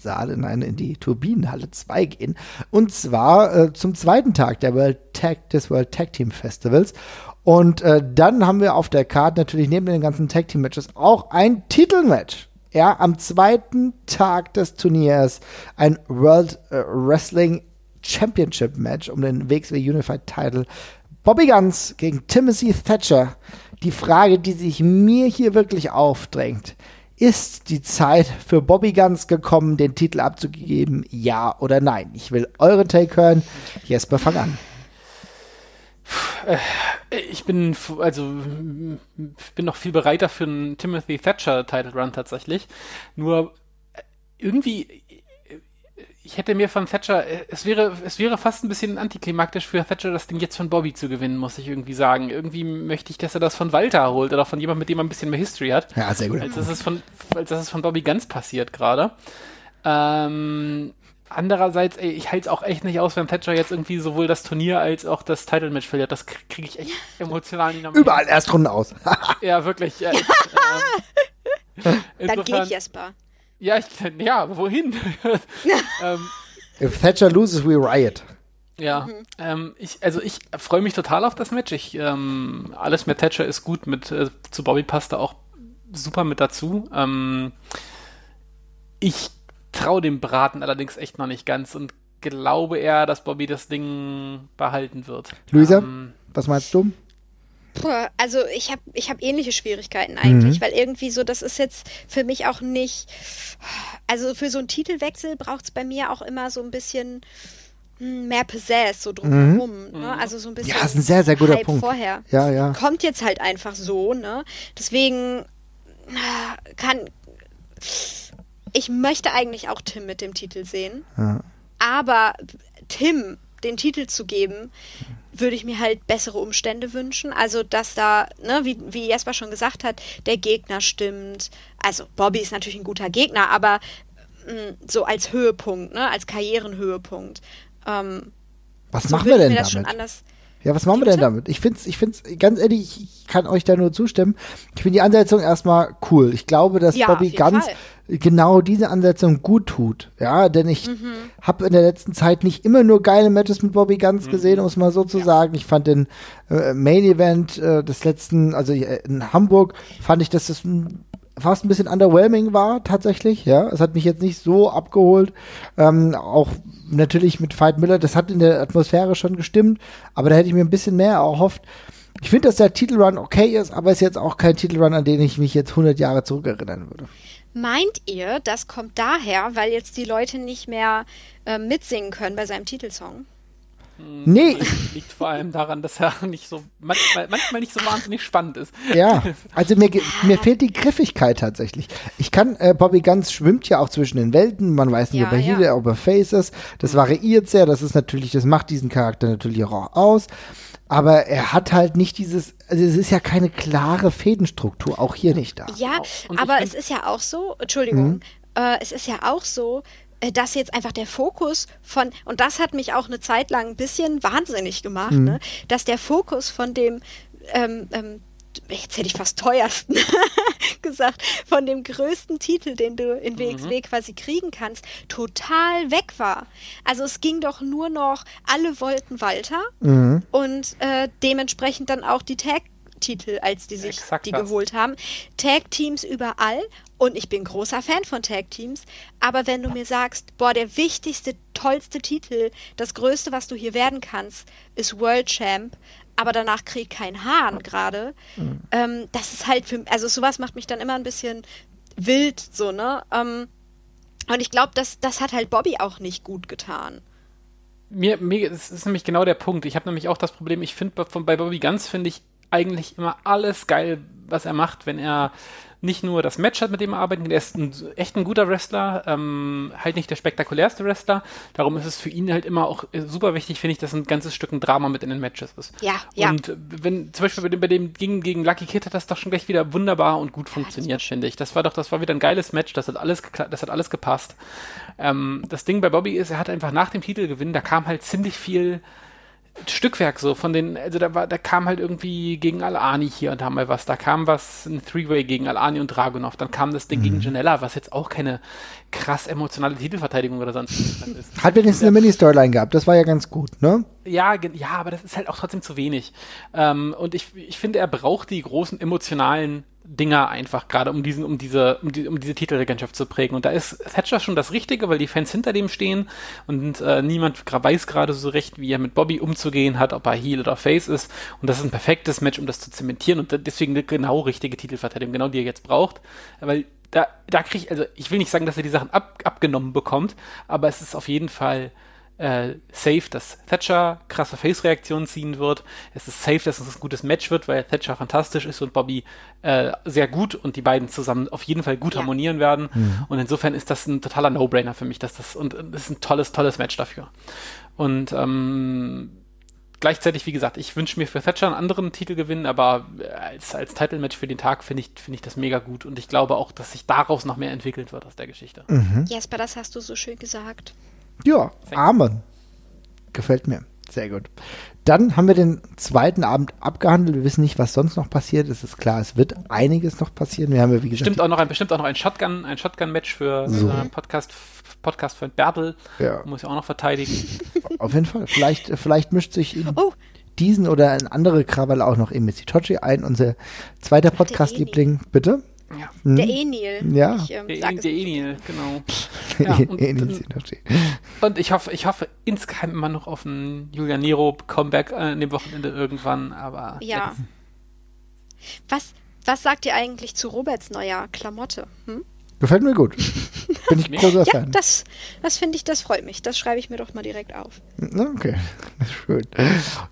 Festsaal, nein, in die Turbinenhalle 2 gehen. Und zwar äh, zum zweiten Tag der World Tag, des World Tag Team Festivals. Und äh, dann haben wir auf der Karte natürlich neben den ganzen Tag Team Matches auch ein Titelmatch. Ja, am zweiten Tag des Turniers ein World äh, Wrestling Championship Match um den WXW Unified Title. Bobby Guns gegen Timothy Thatcher. Die Frage, die sich mir hier wirklich aufdrängt, ist die Zeit für Bobby Guns gekommen, den Titel abzugeben? Ja oder nein? Ich will eure Take hören. Jesper, fang an. Ich bin, also, bin noch viel bereiter für einen Timothy Thatcher Title Run tatsächlich. Nur äh, irgendwie, äh, ich hätte mir von Thatcher, äh, es wäre, es wäre fast ein bisschen antiklimaktisch für Thatcher, das Ding jetzt von Bobby zu gewinnen, muss ich irgendwie sagen. Irgendwie möchte ich, dass er das von Walter holt oder von jemandem, mit dem er ein bisschen mehr History hat. Ja, sehr gut. Als dass es von, als dass es von Bobby ganz passiert gerade. Ähm, andererseits, ey, ich halte es auch echt nicht aus, wenn Thatcher jetzt irgendwie sowohl das Turnier als auch das Title-Match verliert. Das kriege krieg ich echt emotional nicht nochmal. Überall Erstrunden aus. Ja, wirklich. Ich, ähm, Dann insofern- geht Jesper. Ja, ich, ja, wohin? ähm, If Thatcher loses, we riot. ja, ähm, ich, also ich freue mich total auf das Match. Ich, ähm, alles mit Thatcher ist gut, mit äh, zu Bobby passt da auch super mit dazu. Ähm, ich traue dem Braten allerdings echt noch nicht ganz und glaube eher, dass Bobby das Ding behalten wird. Luisa? Ähm, Was meinst du? Puh, also ich habe ich hab ähnliche Schwierigkeiten Mhm. eigentlich, weil irgendwie so, das ist jetzt für mich auch nicht, also für so einen Titelwechsel braucht es bei mir auch immer so ein bisschen hm, mehr Pizzazz so drumherum. Mhm. Ne? Also so ein bisschen. Ja, ist ein sehr, sehr guter Hype Punkt. Vorher. Ja, ja. Kommt jetzt halt einfach so, ne? Deswegen kann. Ich möchte eigentlich auch Tim mit dem Titel sehen. Ja. Aber Tim den Titel zu geben, würde ich mir halt bessere Umstände wünschen. Also, dass da, ne, wie, wie Jesper schon gesagt hat, der Gegner stimmt. Also, Bobby ist natürlich ein guter Gegner, aber mh, mm, so als Höhepunkt, ne, als Karrierenhöhepunkt. Ähm, Was so machen wir denn damit? Ja, was machen wir denn damit? Ich find's, ich find's, ganz ehrlich, ich kann euch da nur zustimmen. Ich finde die Ansetzung erstmal cool. Ich glaube, dass Ja, Bobby ganz Fall. genau diese Ansetzung gut tut. Ja, denn ich Mhm. habe in der letzten Zeit nicht immer nur geile Matches mit Bobby Ganz gesehen, um es mal so zu sagen. Ich fand den äh, Main Event äh, des letzten, also äh, in Hamburg, fand ich, dass das ein, fast ein bisschen underwhelming war, tatsächlich. Ja, es hat mich jetzt nicht so abgeholt. Ähm, auch natürlich mit Fight Miller, das hat in der Atmosphäre schon gestimmt, aber da hätte ich mir ein bisschen mehr erhofft. Ich finde, dass der Titelrun okay ist, aber ist jetzt auch kein Titelrun, an den ich mich jetzt 100 Jahre zurückerinnern würde. Meint ihr, das kommt daher, weil jetzt die Leute nicht mehr äh, mitsingen können bei seinem Titelsong? Nee, Liegt vor allem daran, dass er nicht so manchmal, manchmal nicht so wahnsinnig spannend ist. Ja, also mir, mir fehlt die Griffigkeit tatsächlich. Ich kann, äh, Bobby Ganz schwimmt ja auch zwischen den Welten, man weiß nicht, Ja, ob er ja. Heel, ob er Face ist. Das variiert sehr, das ist natürlich, das macht diesen Charakter natürlich auch aus. Aber er hat halt nicht dieses, also es ist ja keine klare Fädenstruktur, auch hier nicht da. Ja, aber es ist ja auch so, Entschuldigung, äh, es ist ja auch so, dass jetzt einfach der Fokus von, und das hat mich auch eine Zeit lang ein bisschen wahnsinnig gemacht, ne, dass der Fokus von dem, ähm, ähm, jetzt hätte ich fast teuersten gesagt, von dem größten Titel, den du in WXW quasi kriegen kannst, total weg war. Also es ging doch nur noch, alle wollten Walter Mhm. und äh, dementsprechend dann auch die Tag-Titel, als die sich Exakt die das. geholt haben. Tag-Teams überall und ich bin großer Fan von Tag-Teams, aber wenn du mir sagst, boah, der wichtigste, tollste Titel, das größte, was du hier werden kannst, ist World Champ, aber danach kriegt kein Hahn gerade, Mhm. ähm, das ist halt für, also sowas macht mich dann immer ein bisschen wild, so, ne? Ähm, und ich glaube, das, das hat halt Bobby auch nicht gut getan. Mir, mir das ist nämlich genau der Punkt. Ich habe nämlich auch das Problem, ich finde bei Bobby Ganz finde ich eigentlich immer alles geil, was er macht, wenn er nicht nur das Match hat, mit dem er arbeiten kann. Er ist ein, echt ein guter Wrestler, ähm, halt nicht der spektakulärste Wrestler. Darum ist es für ihn halt immer auch super wichtig, finde ich, dass ein ganzes Stück ein Drama mit in den Matches ist. Ja, ja. Und wenn zum Beispiel bei dem, bei dem gegen, gegen Lucky Kid hat das doch schon gleich wieder wunderbar und gut funktioniert, finde ich. Das war doch, das war wieder ein geiles Match, das hat alles, das hat alles gepasst. Ähm, das Ding bei Bobby ist, er hat einfach nach dem Titelgewinn, da kam halt ziemlich viel Stückwerk so von den, also da war, da kam halt irgendwie gegen Al-Ani hier und da mal was, da kam was, ein Three-Way gegen Al-Ani und Dragunov, dann kam das Ding gegen Janella, was jetzt auch keine krass emotionale Titelverteidigung oder sonst ist. Hat wenigstens eine Mini-Storyline gehabt, das war ja ganz gut, ne? Ja, ja, aber das ist halt auch trotzdem zu wenig. Ähm, und ich, ich finde, er braucht die großen emotionalen Dinger einfach gerade, um diesen, um diese, um, die, um diese Titelregentschaft zu prägen. Und da ist Thatcher schon das Richtige, weil die Fans hinter dem stehen und äh, niemand weiß gerade so recht, wie er mit Bobby umzugehen hat, ob er Heel oder Face ist. Und das ist ein perfektes Match, um das zu zementieren und deswegen eine genau richtige Titelverteidigung, genau die er jetzt braucht. Weil da, da kriege ich, also ich will nicht sagen, dass er die Sachen ab, abgenommen bekommt, aber es ist auf jeden Fall äh, safe, dass Thatcher krasse Face-Reaktionen ziehen wird. Es ist safe, dass es ein gutes Match wird, weil Thatcher fantastisch ist und Bobby äh, sehr gut und die beiden zusammen auf jeden Fall gut Ja. harmonieren werden. Und insofern ist das ein totaler No-Brainer für mich, dass das und es ist ein tolles, tolles Match dafür. Und ähm, gleichzeitig, wie gesagt, ich wünsche mir für Thatcher einen anderen Titelgewinn, aber als, als Title-Match für den Tag finde ich, finde ich das mega gut und ich glaube auch, dass sich daraus noch mehr entwickelt wird aus der Geschichte. Jesper, das hast du so schön gesagt. Ja, Amen. Gefällt mir. Sehr gut. Dann haben wir den zweiten Abend abgehandelt. Wir wissen nicht, was sonst noch passiert. Es ist klar, es wird einiges noch passieren. Wir haben ja, wie gesagt, Bestimmt auch noch ein, bestimmt auch noch ein Shotgun, ein Shotgun-Match für So. äh, Podcast, Podcast für Bertel. Ja. Muss ja auch noch verteidigen. auf jeden Fall. Vielleicht, vielleicht mischt sich in Oh, diesen oder in andere Krawalle auch noch Emi Sitochi ein. Unser zweiter Podcast-Liebling. Bitte? Ja. Hm? der Enil. Ja. Ich, ähm, Der, E- der. Enil, genau. Ja, und, Emi und, ich hoffe, ich hoffe insgeheim immer noch auf ein Julian Nero Comeback äh, an dem Wochenende irgendwann, aber Ja. Was, was sagt ihr eigentlich zu Roberts neuer Klamotte? Hm? Gefällt mir gut. Bin ich großer Ja, Fan. das, das finde ich, das freut mich. Das schreibe ich mir doch mal direkt auf. Okay, schön.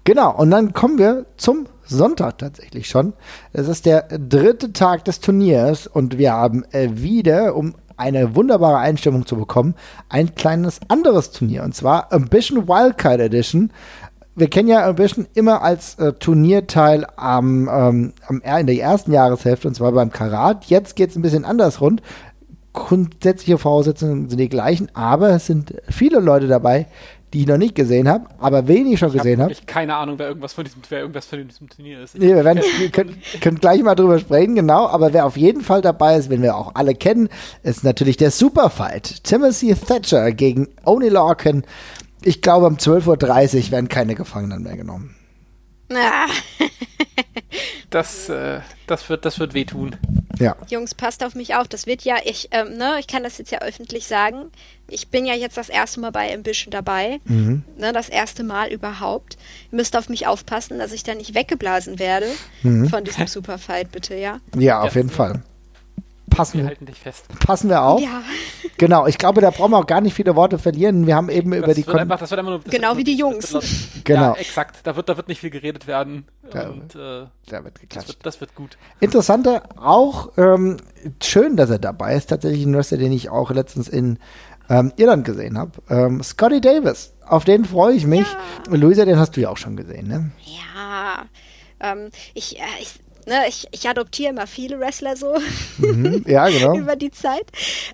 Genau, und dann kommen wir zum Sonntag tatsächlich schon. Es ist der dritte Tag des Turniers und wir haben äh, wieder, um eine wunderbare Einstimmung zu bekommen, ein kleines anderes Turnier und zwar Ambition Wildcard Edition. Wir kennen ja Ambition immer als äh, Turnierteil am, ähm, am, in der ersten Jahreshälfte und zwar beim Karat. Jetzt geht es ein bisschen anders rund grundsätzliche Voraussetzungen sind die gleichen, aber es sind viele Leute dabei, die ich noch nicht gesehen habe, aber wenig schon Ich gesehen habe habe. hab keine Ahnung, wer irgendwas von diesem, wer irgendwas von diesem Turnier ist. Ich Nee, wir, werden, wir können, können gleich mal drüber sprechen, genau. Aber wer auf jeden Fall dabei ist, wenn wir auch alle kennen, ist natürlich der Superfight. Timothy Thatcher gegen Oni Larkin. Ich glaube, um 12.30 Uhr werden keine Gefangenen mehr genommen. Ah, Das, äh, das wird, das wird wehtun. Ja. Jungs, passt auf mich auf. Das wird ja, ich, ähm, ne, ich kann das jetzt ja öffentlich sagen. Ich bin ja jetzt das erste Mal bei Ambition dabei. Mhm. Ne, das erste Mal überhaupt. Ihr müsst auf mich aufpassen, dass ich da nicht weggeblasen werde Mhm. von diesem Superfight, bitte, ja? Ja, auf Ja. jeden Fall. Passen Wir halten dich fest. passen wir auf. Ja, Genau, ich glaube, da brauchen wir auch gar nicht viele Worte verlieren. Wir haben eben über Das die wird einfach, das wird nur, das Genau wird wie die Jungs. wird- Genau. Ja, exakt. Da wird, da wird nicht viel geredet werden. Ja. Und äh, Da wird das, geklatscht. wird, das wird gut. Interessanter, auch ähm, schön, dass er dabei ist. Tatsächlich ein Wrestler, den ich auch letztens in ähm, Irland gesehen habe. Ähm, Scotty Davis, auf den freue ich mich. Luisa, den hast du ja auch schon gesehen, ne? ja. Ähm, ich, äh, ich, ne, ich, ich adoptiere immer viele Wrestler so. Mhm. Ja, genau. über die Zeit.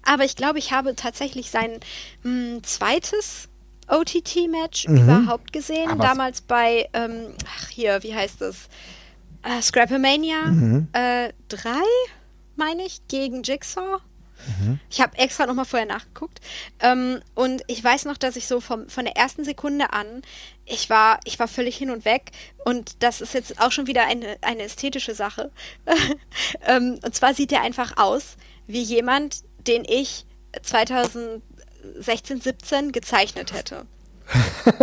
Aber ich glaube, ich habe tatsächlich sein mh, zweites OTT-Match überhaupt gesehen. Mhm. Aber Damals bei, ähm, ach hier, wie heißt es? Äh, Scrapomania Mhm. äh, 3, meine ich, gegen Jigsaw. Mhm. Ich habe extra nochmal vorher nachgeguckt. Ähm, und ich weiß noch, dass ich so vom, von der ersten Sekunde an, ich war, ich war völlig hin und weg. Und das ist jetzt auch schon wieder eine, eine ästhetische Sache. ähm, und zwar sieht er einfach aus wie jemand, den ich 2016, 17 gezeichnet hätte.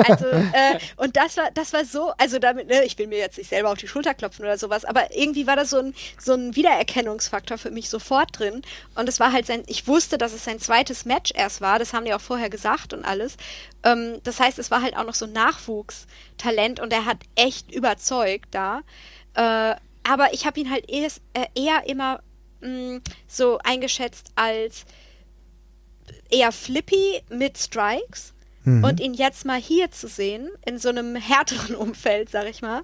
Also, äh, und das war, das war so, also damit, ne, ich will mir jetzt nicht selber auf die Schulter klopfen oder sowas, aber irgendwie war das so ein, so ein Wiedererkennungsfaktor für mich sofort drin. Und es war halt sein, ich wusste, dass es sein zweites Match erst war, das haben die auch vorher gesagt und alles. Ähm, das heißt, es war halt auch noch so ein Nachwuchstalent und er hat echt überzeugt da. Äh, aber ich habe ihn halt erst, äh, eher immer mh, so eingeschätzt als eher flippy mit Strikes. Und ihn jetzt mal hier zu sehen, in so einem härteren Umfeld, sag ich mal,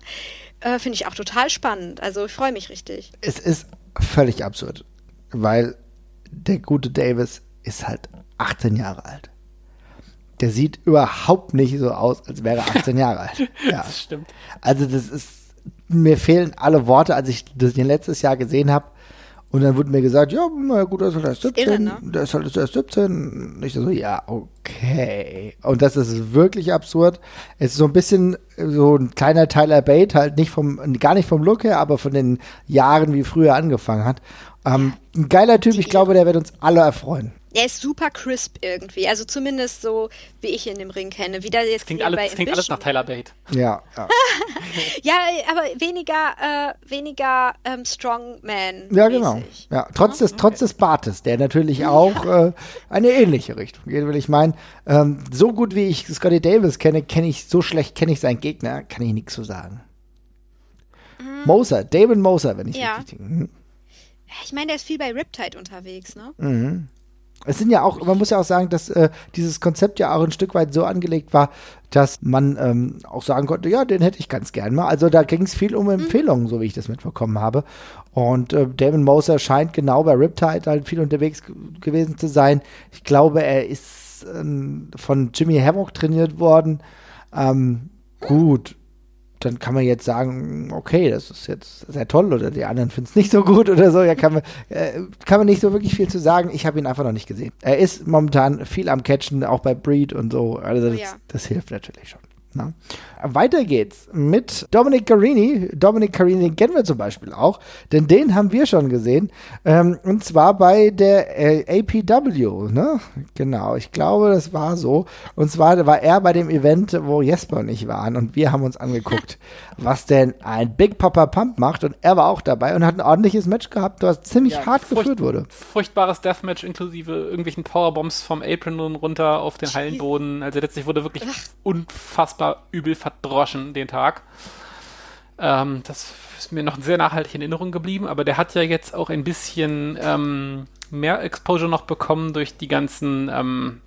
äh, finde ich auch total spannend. Also ich freue mich richtig. Es ist völlig absurd, weil der gute Davis ist halt 18 Jahre alt. Der sieht überhaupt nicht so aus, als wäre er 18 Jahre alt. Ja. Das stimmt. Also das ist, mir fehlen alle Worte, als ich das den letztes Jahr gesehen habe. Und dann wurde mir gesagt, ja, na gut, der ist halt erst 17. irre, ne? Der ist halt erst 17. Und ich so, ja, okay. Und das ist wirklich absurd. Es ist so ein bisschen so ein kleiner Tyler Bate, halt nicht vom, gar nicht vom Look her, aber von den Jahren, wie früher angefangen hat. Ähm, ein geiler Typ, ich glaube, der wird uns alle erfreuen. Er ist super crisp irgendwie. Also zumindest so, wie ich ihn im Ring kenne. Wie der jetzt Das klingt, alles, bei das klingt alles nach. Tyler Bate. Ja, ja. Ja, aber weniger, äh, weniger ähm, Strongman. Ja, genau. mäßig. Ja, trotz des, trotz des Bartes, der natürlich auch äh, eine ähnliche Richtung geht, will ich meinen. Ähm, so gut wie ich Scotty Davis kenne, kenne ich, so schlecht kenne ich seinen Gegner, kann ich nichts zu sagen. Moser, David Moser, wenn ich Ja. richtig denke. Mhm. Ich meine, der ist viel bei Riptide unterwegs, ne? Es sind ja auch, man muss ja auch sagen, dass äh, dieses Konzept ja auch ein Stück weit so angelegt war, dass man ähm, auch sagen konnte, ja, den hätte ich ganz gern mal. Also da ging es viel um Empfehlungen, so wie ich das mitbekommen habe. Und äh, David Moser scheint genau bei Riptide halt viel unterwegs gewesen zu sein. Ich glaube, er ist ähm, von Jimmy Havoc trainiert worden. Ähm, gut, dann kann man jetzt sagen, okay, das ist jetzt sehr toll oder die anderen finden es nicht so gut oder so. Ja, kann man, äh, kann man nicht so wirklich viel zu sagen. Ich habe ihn einfach noch nicht gesehen. Er ist momentan viel am Catchen, auch bei Breed und so. Also das, Oh ja. das hilft natürlich schon. Na? Weiter geht's mit Dominic Carini. Dominic Carini kennen wir zum Beispiel auch, denn den haben wir schon gesehen. Ähm, und zwar bei der äh, APW, ne? Genau, ich glaube, das war so. Und zwar war er bei dem Event, wo Jesper und ich waren und wir haben uns angeguckt, was denn ein Big Papa Pump macht und er war auch dabei und hat ein ordentliches Match gehabt, das ziemlich ja, hart geführt wurde. Furchtbares Deathmatch inklusive irgendwelchen Powerbombs vom Apron runter auf den Hallenboden. Also letztlich wurde wirklich unfassbar übel verdroschen den Tag. Ähm, das ist mir noch sehr nachhaltig in Erinnerung geblieben, aber der hat ja jetzt auch ein bisschen ähm, mehr Exposure noch bekommen durch die ganzen ähm,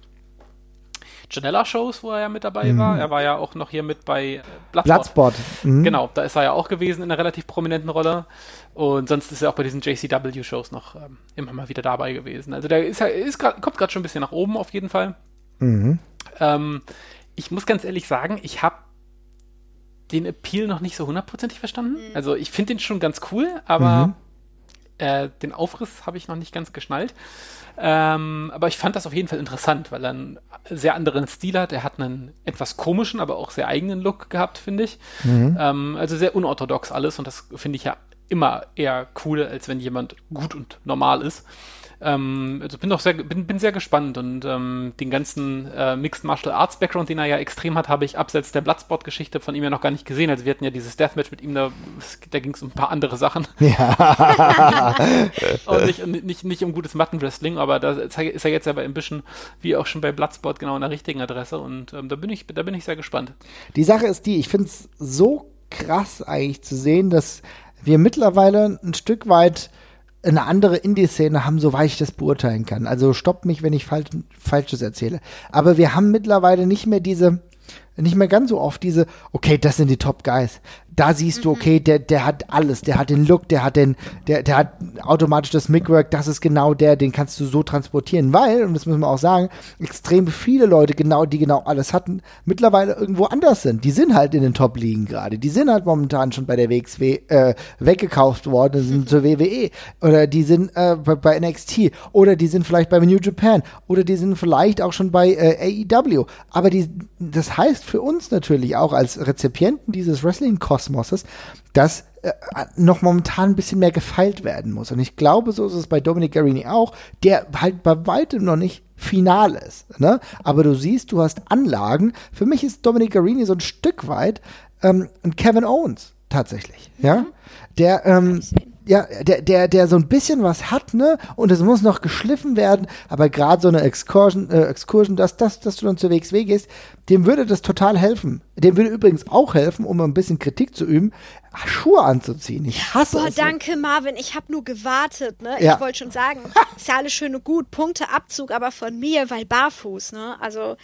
Janella-Shows, wo er ja mit dabei mhm. war. Er war ja auch noch hier mit bei Bloodsport. Bloodsport. Mhm. Genau, da ist er ja auch gewesen in einer relativ prominenten Rolle. Und sonst ist er auch bei diesen JCW-Shows noch ähm, immer mal wieder dabei gewesen. Also der ist, ist grad, kommt gerade schon ein bisschen nach oben auf jeden Fall. Mhm. Ähm, ich muss ganz ehrlich sagen, ich habe den Appeal noch nicht so hundertprozentig verstanden. Mhm. Also ich finde den schon ganz cool, aber mhm. äh, den Aufriss habe ich noch nicht ganz geschnallt. Ähm, aber ich fand das auf jeden Fall interessant, weil er einen sehr anderen Stil hat. Er hat einen etwas komischen, aber auch sehr eigenen Look gehabt, finde ich. Mhm. Ähm, also sehr unorthodox alles und das finde ich ja immer eher cool, als wenn jemand gut und normal ist. Ähm, also bin doch sehr, bin, bin sehr gespannt und ähm, den ganzen äh, Mixed Martial Arts Background, den er ja extrem hat, habe ich abseits der Bloodsport-Geschichte von ihm ja noch gar nicht gesehen. Also wir hatten ja dieses Deathmatch mit ihm, da, da ging es um ein paar andere Sachen. Ja. und nicht, nicht, nicht um gutes Mattenwrestling, aber da ist er jetzt ja bei Ambition, wie auch schon bei Bloodsport, genau an der richtigen Adresse und ähm, da bin ich, da bin ich sehr gespannt. Die Sache ist die, ich finde es so krass eigentlich zu sehen, dass wir mittlerweile ein Stück weit eine andere Indie-Szene haben, soweit ich das beurteilen kann. Also stoppt mich, wenn ich Falsch, Falsches erzähle. Aber wir haben mittlerweile nicht mehr diese, nicht mehr ganz so oft diese, okay, das sind die Top Guys da siehst du, mhm. okay, der, der hat alles, der hat den Look, der hat den, der, der hat automatisch das Mickwork, das ist genau der, den kannst du so transportieren, weil, und das müssen wir auch sagen, extrem viele Leute genau, die genau alles hatten, mittlerweile irgendwo anders sind. Die sind halt in den Top-Ligen gerade. Die sind halt momentan schon bei der WXW äh, weggekauft worden, sind zur WWE. Oder die sind äh, bei, bei, NXT. Oder die sind vielleicht bei New Japan. Oder die sind vielleicht auch schon bei äh, AEW. Aber die, das heißt für uns natürlich auch als Rezipienten dieses Wrestling-Kosten Kosmoses, dass äh, noch momentan ein bisschen mehr gefeilt werden muss. Und ich glaube, so ist es bei Dominic Garini auch, der halt bei weitem noch nicht final ist. Ne? Aber du siehst, du hast Anlagen. Für mich ist Dominic Garini so ein Stück weit ähm, ein Kevin Owens tatsächlich. Mhm. Ja, der ähm, ja, der, der, der so ein bisschen was hat, ne? Und es muss noch geschliffen werden, aber gerade so eine Excursion, äh, Excursion, dass, dass, dass du dann zur WXW gehst, dem würde das total helfen. Dem würde übrigens auch helfen, um ein bisschen Kritik zu üben, Schuhe anzuziehen. Ich hasse Boah, es. danke Marvin, ich habe nur gewartet, ne? Ja. Ich wollte schon sagen, ist ja alles schön und gut, Punkteabzug, aber von mir, weil barfuß, ne? Also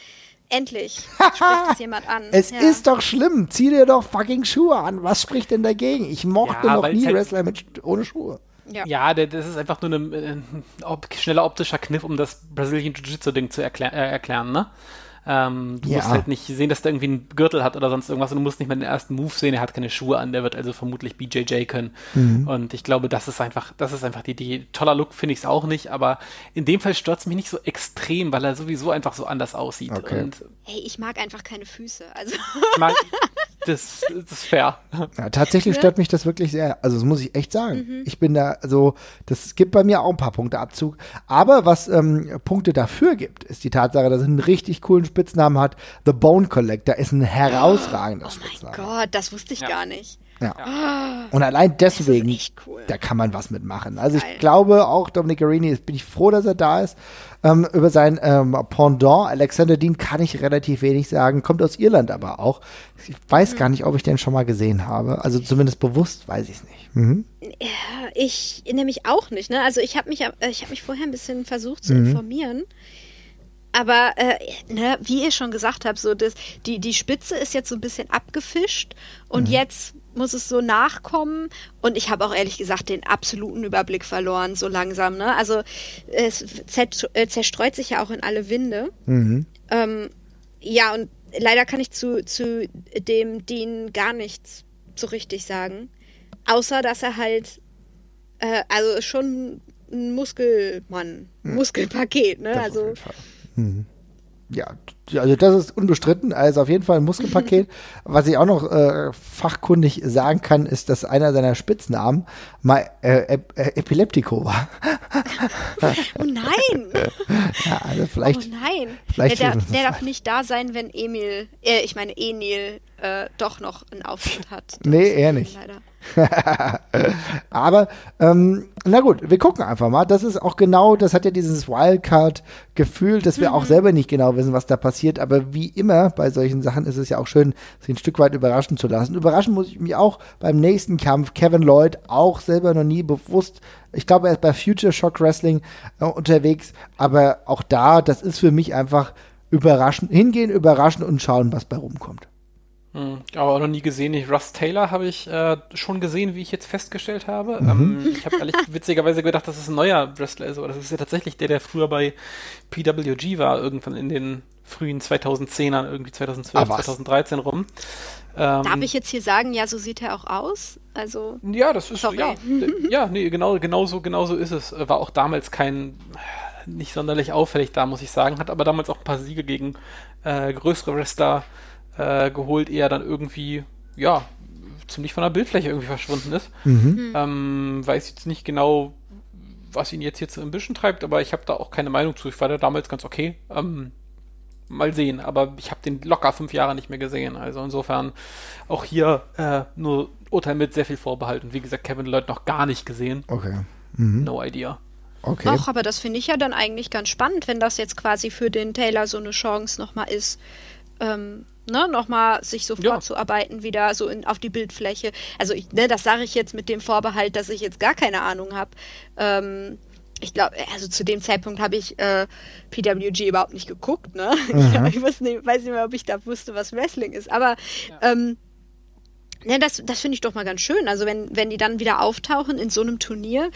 Endlich spricht es jemand an. Es ja. ist doch schlimm. Zieh dir doch fucking Schuhe an. Was spricht denn dagegen? Ich mochte ja, noch nie halt Wrestler mit, ohne Schuhe. Ja, ja das ist einfach nur ein, ein, ein schneller optischer Kniff, um das Brazilian Jiu-Jitsu-Ding zu erklär, äh, erklären, ne? Ähm, du ja. musst halt nicht sehen, dass der irgendwie einen Gürtel hat oder sonst irgendwas und du musst nicht mal den ersten Move sehen, er hat keine Schuhe an, der wird also vermutlich BJJ können. Mhm. Und ich glaube, das ist einfach, das ist einfach die Idee. Toller Look finde ich es auch nicht, aber in dem Fall stört es mich nicht so extrem, weil er sowieso einfach so anders aussieht. Okay. Und hey, ich mag einfach keine Füße. Also. mag, das, das ist fair. Ja, tatsächlich stört mich das wirklich sehr. Also das muss ich echt sagen. Mhm. Ich bin da, also das gibt bei mir auch ein paar Punkte Abzug. Aber was ähm, Punkte dafür gibt, ist die Tatsache, dass er einen richtig coolen Spitznamen hat. The Bone Collector ist ein herausragender oh Spitzname. Oh mein Gott, das wusste ich ja. gar nicht. Ja. Und allein deswegen, cool. da kann man was mitmachen. Also Geil. ich glaube auch, Dominic Arini, bin ich froh, dass er da ist. Ähm, über sein ähm, Pendant, Alexander Dean, kann ich relativ wenig sagen. Kommt aus Irland aber auch. Ich weiß mhm. gar nicht, ob ich den schon mal gesehen habe. Also zumindest bewusst weiß ich es nicht. Mhm. Ja, ich nämlich auch nicht. Ne? Also ich habe mich, äh, ich hab mich vorher ein bisschen versucht zu mhm. informieren. Aber äh, ne, wie ihr schon gesagt habt, so das, die, die Spitze ist jetzt so ein bisschen abgefischt und mhm. jetzt muss es so nachkommen. Und ich habe auch ehrlich gesagt den absoluten Überblick verloren, so langsam. Ne? Also es äh, zerstreut sich ja auch in alle Winde. Mhm. Ähm, ja, und leider kann ich zu, zu dem Dean gar nichts so richtig sagen. Außer, dass er halt, äh, also schon ein Muskelmann, mhm. Muskelpaket, ne? Das also. Mhm. ja, also das ist unbestritten. Also auf jeden Fall ein Muskelpaket. Was ich auch noch äh, fachkundig sagen kann, ist, dass einer seiner Spitznamen mal äh, äh, Epileptico war. oh nein! ja, also vielleicht. Oh nein! Vielleicht der, der, der darf nicht da sein, wenn Emil, äh, ich meine Enil, äh, doch noch einen Auftritt hat. Das nee, eher nicht. Leider. Aber, ähm, na gut, wir gucken einfach mal. Das ist auch genau, das hat ja dieses Wildcard-Gefühl, dass wir mhm. auch selber nicht genau wissen, was da passiert. Aber wie immer bei solchen Sachen ist es ja auch schön, sich ein Stück weit überraschen zu lassen. Überraschen muss ich mich auch beim nächsten Kampf. Kevin Lloyd, auch selber noch nie bewusst. Ich glaube, er ist bei Future Shock Wrestling äh, unterwegs. Aber auch da, das ist für mich einfach überraschen, hingehen, überraschen und schauen, was bei rumkommt. Hm, aber auch noch nie gesehen. Russ Taylor habe ich äh, schon gesehen, wie ich jetzt festgestellt habe. Mhm. Ähm, ich habe ehrlich witzigerweise gedacht, dass es ein neuer Wrestler ist, aber das ist ja tatsächlich der, der früher bei PWG war, irgendwann in den frühen 2010ern, irgendwie 2012, ah, 2013 rum. Ähm, Darf ich jetzt hier sagen, ja, so sieht er auch aus? Also. Ja, das ist, sorry. ja, ja, nee, genau, genau so, genau so ist es. War auch damals kein, nicht sonderlich auffällig da, muss ich sagen, hat aber damals auch ein paar Siege gegen äh, größere Wrestler äh, geholt, eher dann irgendwie, ja, ziemlich von der Bildfläche irgendwie verschwunden ist. Mhm. Ähm, weiß jetzt nicht genau, was ihn jetzt hier zu Ambition treibt, aber ich habe da auch keine Meinung zu. Ich war da damals ganz okay. Ähm, mal sehen, aber ich habe den locker fünf Jahre nicht mehr gesehen. Also insofern auch hier äh, nur Urteil mit sehr viel Vorbehalt. Und wie gesagt, Kevin Lloyd noch gar nicht gesehen. Okay. Mhm. No idea. Okay. Auch, aber das finde ich ja dann eigentlich ganz spannend, wenn das jetzt quasi für den Taylor so eine Chance nochmal ist. Ähm, ne, nochmal sich so ja. vorzuarbeiten, wieder so in, auf die Bildfläche. Also ich, ne, das sage ich jetzt mit dem Vorbehalt, dass ich jetzt gar keine Ahnung habe. Ähm, ich glaube, also zu dem Zeitpunkt habe ich äh, PWG überhaupt nicht geguckt, ne? Mhm. ich weiß nicht, weiß nicht mehr, ob ich da wusste, was Wrestling ist. Aber ja. ähm, ja, das, das finde ich doch mal ganz schön. Also wenn, wenn die dann wieder auftauchen in so einem Turnier,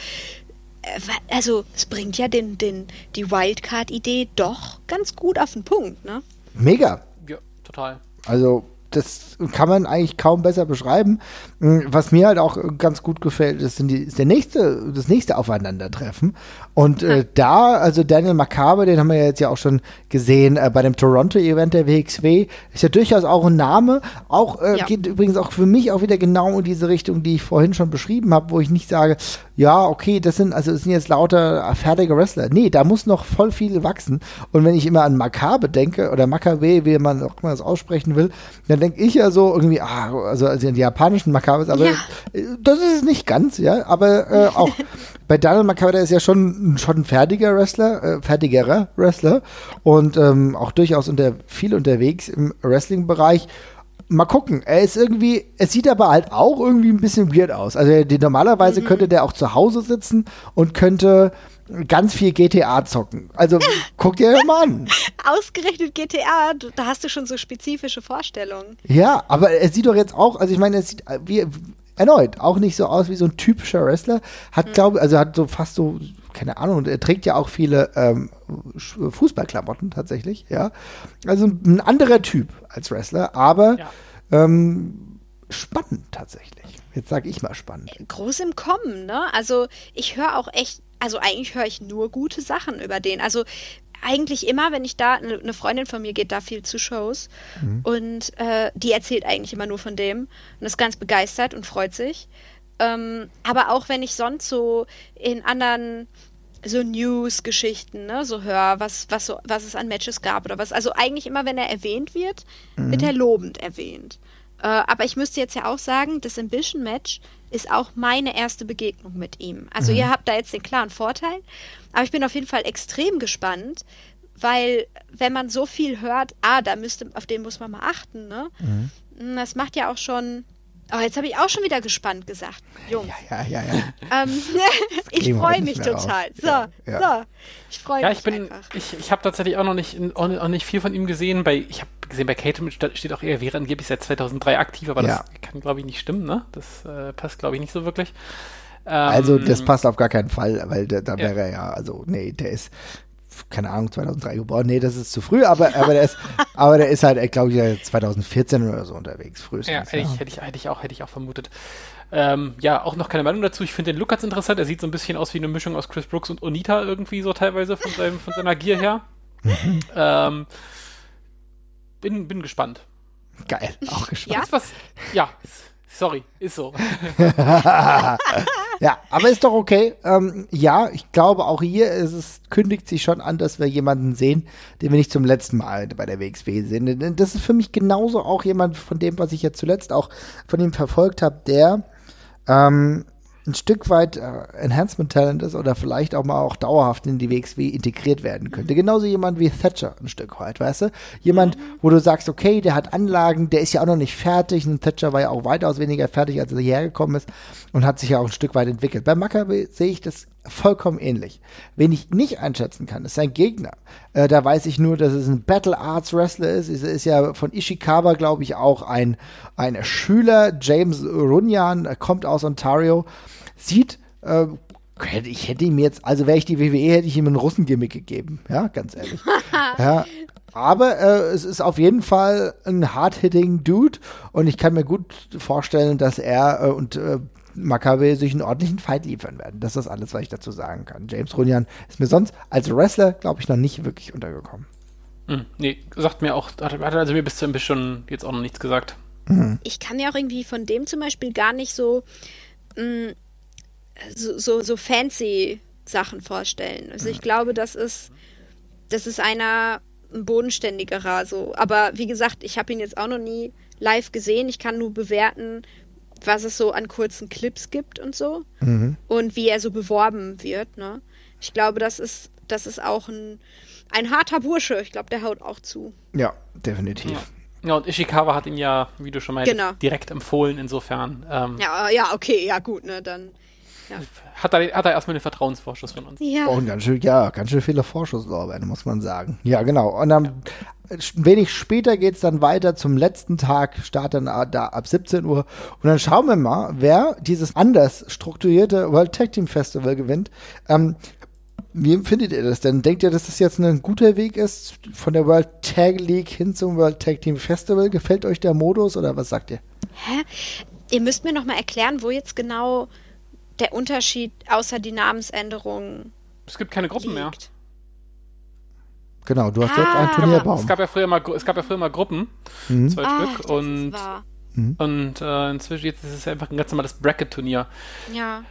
äh, also es bringt ja den, den, die Wildcard-Idee doch ganz gut auf den Punkt, ne? Mega. Total. Also das kann man eigentlich kaum besser beschreiben. Hm, was mir halt auch ganz gut gefällt, ist, die, ist der nächste, das nächste Aufeinandertreffen. Und äh, da, also Daniel Macabre, den haben wir jetzt ja auch schon gesehen äh, bei dem Toronto-Event der WXW, ist ja durchaus auch ein Name. Auch äh, ja. geht übrigens auch für mich auch wieder genau in diese Richtung, die ich vorhin schon beschrieben habe, wo ich nicht sage, ja, okay, das sind, also das sind jetzt lauter fertige Wrestler. Nee, da muss noch voll viel wachsen. Und wenn ich immer an Macabre denke, oder Macabre, wie man auch mal das aussprechen will, dann denke ich ja so irgendwie, ah, also, also die japanischen Macabres, aber ja. das ist es nicht ganz, ja, aber äh, auch bei Daniel Macabre ist ja schon, schon ein fertiger Wrestler, äh, fertigerer Wrestler und ähm, auch durchaus unter, viel unterwegs im Wrestling-Bereich mal gucken. Er ist irgendwie, es sieht aber halt auch irgendwie ein bisschen weird aus. Also die, normalerweise mhm. könnte der auch zu Hause sitzen und könnte ganz viel GTA zocken. Also guck dir mal an. Ausgerechnet GTA, da hast du schon so spezifische Vorstellungen. Ja, aber er sieht doch jetzt auch, also ich meine, er sieht wie erneut auch nicht so aus wie so ein typischer Wrestler. Hat, mhm. glaube also hat so fast so keine Ahnung, und er trägt ja auch viele ähm, Fußballklamotten tatsächlich, ja. Also ein anderer Typ als Wrestler, aber ja. ähm, spannend tatsächlich. Jetzt sage ich mal spannend. Groß im Kommen, ne? Also ich höre auch echt, also eigentlich höre ich nur gute Sachen über den. Also eigentlich immer, wenn ich da, eine Freundin von mir geht da viel zu Shows mhm. und äh, die erzählt eigentlich immer nur von dem und ist ganz begeistert und freut sich. Ähm, aber auch wenn ich sonst so in anderen so News-Geschichten, ne, so höre, was, was, so, was es an Matches gab oder was. Also eigentlich immer, wenn er erwähnt wird, mhm. wird er lobend erwähnt. Äh, aber ich müsste jetzt ja auch sagen, das Ambition-Match ist auch meine erste Begegnung mit ihm. Also mhm. ihr habt da jetzt den klaren Vorteil, aber ich bin auf jeden Fall extrem gespannt, weil wenn man so viel hört, ah, da müsste, auf den muss man mal achten, ne? Mhm. Das macht ja auch schon Oh, jetzt habe ich auch schon wieder gespannt gesagt. Jungs. Ja, ja, ja. ja. Ähm, ich freue mich total. So, ja, ja. so. Ich freue mich. Ja, ich bin, einfach. ich, ich habe tatsächlich auch noch nicht, auch nicht viel von ihm gesehen. Bei, ich habe gesehen, bei Kate steht auch eher, wäre angeblich seit 2003 aktiv, aber das kann, glaube ich, nicht stimmen, ne? Das äh, passt, glaube ich, nicht so wirklich. also, das ähm, passt auf gar keinen Fall, weil da, da wäre er ja, also, nee, der ist, keine Ahnung, 2003 geboren. Nee, das ist zu früh, aber, aber, der, ist, aber der ist halt, glaube ich, 2014 oder so unterwegs, frühestens. Ja, hätte, ja. Ich, hätte, ich, hätte ich auch, hätte ich auch vermutet. Ähm, ja, auch noch keine Meinung dazu. Ich finde den Look ganz interessant. Er sieht so ein bisschen aus wie eine Mischung aus Chris Brooks und Onita irgendwie so teilweise von, seinem, von seiner Gier her. Mhm. ähm, bin, bin gespannt. Geil, auch gespannt. Ja? Was, ja, sorry, ist so. Ja, aber ist doch okay. Ähm, ja, ich glaube, auch hier ist es, kündigt sich schon an, dass wir jemanden sehen, den wir nicht zum letzten Mal bei der WXW sehen. Das ist für mich genauso auch jemand von dem, was ich jetzt zuletzt auch von ihm verfolgt habe, der ähm, ein Stück weit äh, Enhancement Talent ist oder vielleicht auch mal auch dauerhaft in die WXW integriert werden könnte. Genauso jemand wie Thatcher ein Stück weit, weißt du? Jemand, wo du sagst, okay, der hat Anlagen, der ist ja auch noch nicht fertig. Und Thatcher war ja auch weitaus weniger fertig, als er hierher gekommen ist und hat sich ja auch ein Stück weit entwickelt. Bei Maccabi sehe ich das vollkommen ähnlich. Wen ich nicht einschätzen kann, ist sein Gegner. Äh, da weiß ich nur, dass es ein Battle Arts Wrestler ist. Es ist ja von Ishikawa, glaube ich, auch ein, ein Schüler. James Runyan äh, kommt aus Ontario. Sieht, äh, ich hätte ihm jetzt, also wäre ich die WWE, hätte ich ihm einen Russengimmick gegeben. Ja, ganz ehrlich. ja. Aber äh, es ist auf jeden Fall ein hard-hitting Dude und ich kann mir gut vorstellen, dass er äh, und äh, Maccabi sich einen ordentlichen Fight liefern werden. Das ist alles, was ich dazu sagen kann. James Runyan ist mir sonst als Wrestler, glaube ich, noch nicht wirklich untergekommen. Hm, nee, sagt mir auch, hat, hat also mir bis zu ein bisschen jetzt auch noch nichts gesagt. Ich kann mir auch irgendwie von dem zum Beispiel gar nicht so, mh, so, so, so fancy Sachen vorstellen. Also ich glaube, das ist, das ist einer ein bodenständigerer so. Aber wie gesagt, ich habe ihn jetzt auch noch nie live gesehen. Ich kann nur bewerten, was es so an kurzen Clips gibt und so. Und wie er so beworben wird, ne? Ich glaube, das ist, das ist auch ein, ein harter Bursche. Ich glaube, der haut auch zu. Ja, definitiv. Ja. Ja, und Ishikawa hat ihn ja, wie du schon meintest, Genau. direkt empfohlen. Insofern ähm, Ja, ja, okay, ja, gut, ne, dann. Hat, er, hat er erstmal den Vertrauensvorschuss von uns. Ja. Und ganz schön, ja, ganz schön viele Vorschusslorbeeren, muss man sagen. Ja, genau. Und dann äh, wenig später geht's dann weiter zum letzten Tag, Start dann da ab 17 Uhr. Und dann schauen wir mal, wer dieses anders strukturierte World Tag Team Festival gewinnt. Ähm, wie empfindet ihr das denn? Denkt ihr, dass das jetzt ein guter Weg ist von der World Tag League hin zum World Tag Team Festival? Gefällt euch der Modus oder was sagt ihr? Hä? Ihr müsst mir noch mal erklären, wo jetzt genau der Unterschied außer die Namensänderung Es gibt keine Gruppen mehr. liegt. Genau, du hast Ah, jetzt einen aber Turnierbaum. Es gab ja früher mal, es gab ja früher mal Gruppen, Mhm. zwei Ach, Stück, das und, ist wahr. und äh, inzwischen jetzt ist es einfach ein ganz normales Bracket-Turnier. Ja.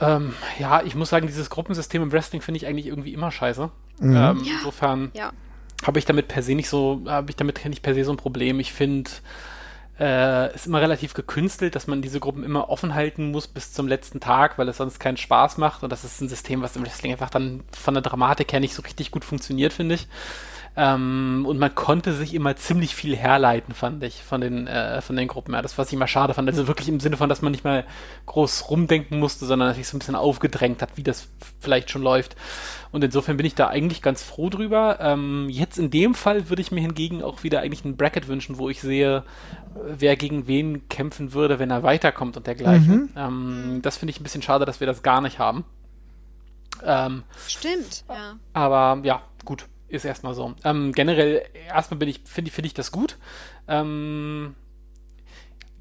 Ähm, ja, ich muss sagen, dieses Gruppensystem im Wrestling finde ich eigentlich irgendwie immer scheiße. Ähm, Insofern Ja. habe ich damit per se nicht so, habe ich damit nicht per se so ein Problem. Ich finde, äh, ist immer relativ gekünstelt, dass man diese Gruppen immer offen halten muss bis zum letzten Tag, weil es sonst keinen Spaß macht. Und das ist ein System, was im Wrestling einfach dann von der Dramatik her nicht so richtig gut funktioniert, finde ich. Ähm, und man konnte sich immer ziemlich viel herleiten, fand ich, von den, äh, von den Gruppen. Ja, das, was ich immer schade fand. Also wirklich im Sinne von, dass man nicht mal groß rumdenken musste, sondern dass sich so ein bisschen aufgedrängt hat, wie das vielleicht schon läuft. Und insofern bin ich da eigentlich ganz froh drüber. Ähm, jetzt in dem Fall würde ich mir hingegen auch wieder eigentlich ein Bracket wünschen, wo ich sehe, äh, wer gegen wen kämpfen würde, wenn er weiterkommt und dergleichen. Ähm, das finde ich ein bisschen schade, dass wir das gar nicht haben. Ähm, Stimmt, ja. aber ja, gut, ist erstmal so. Ähm, generell, erstmal bin ich, finde find ich das gut. Ähm,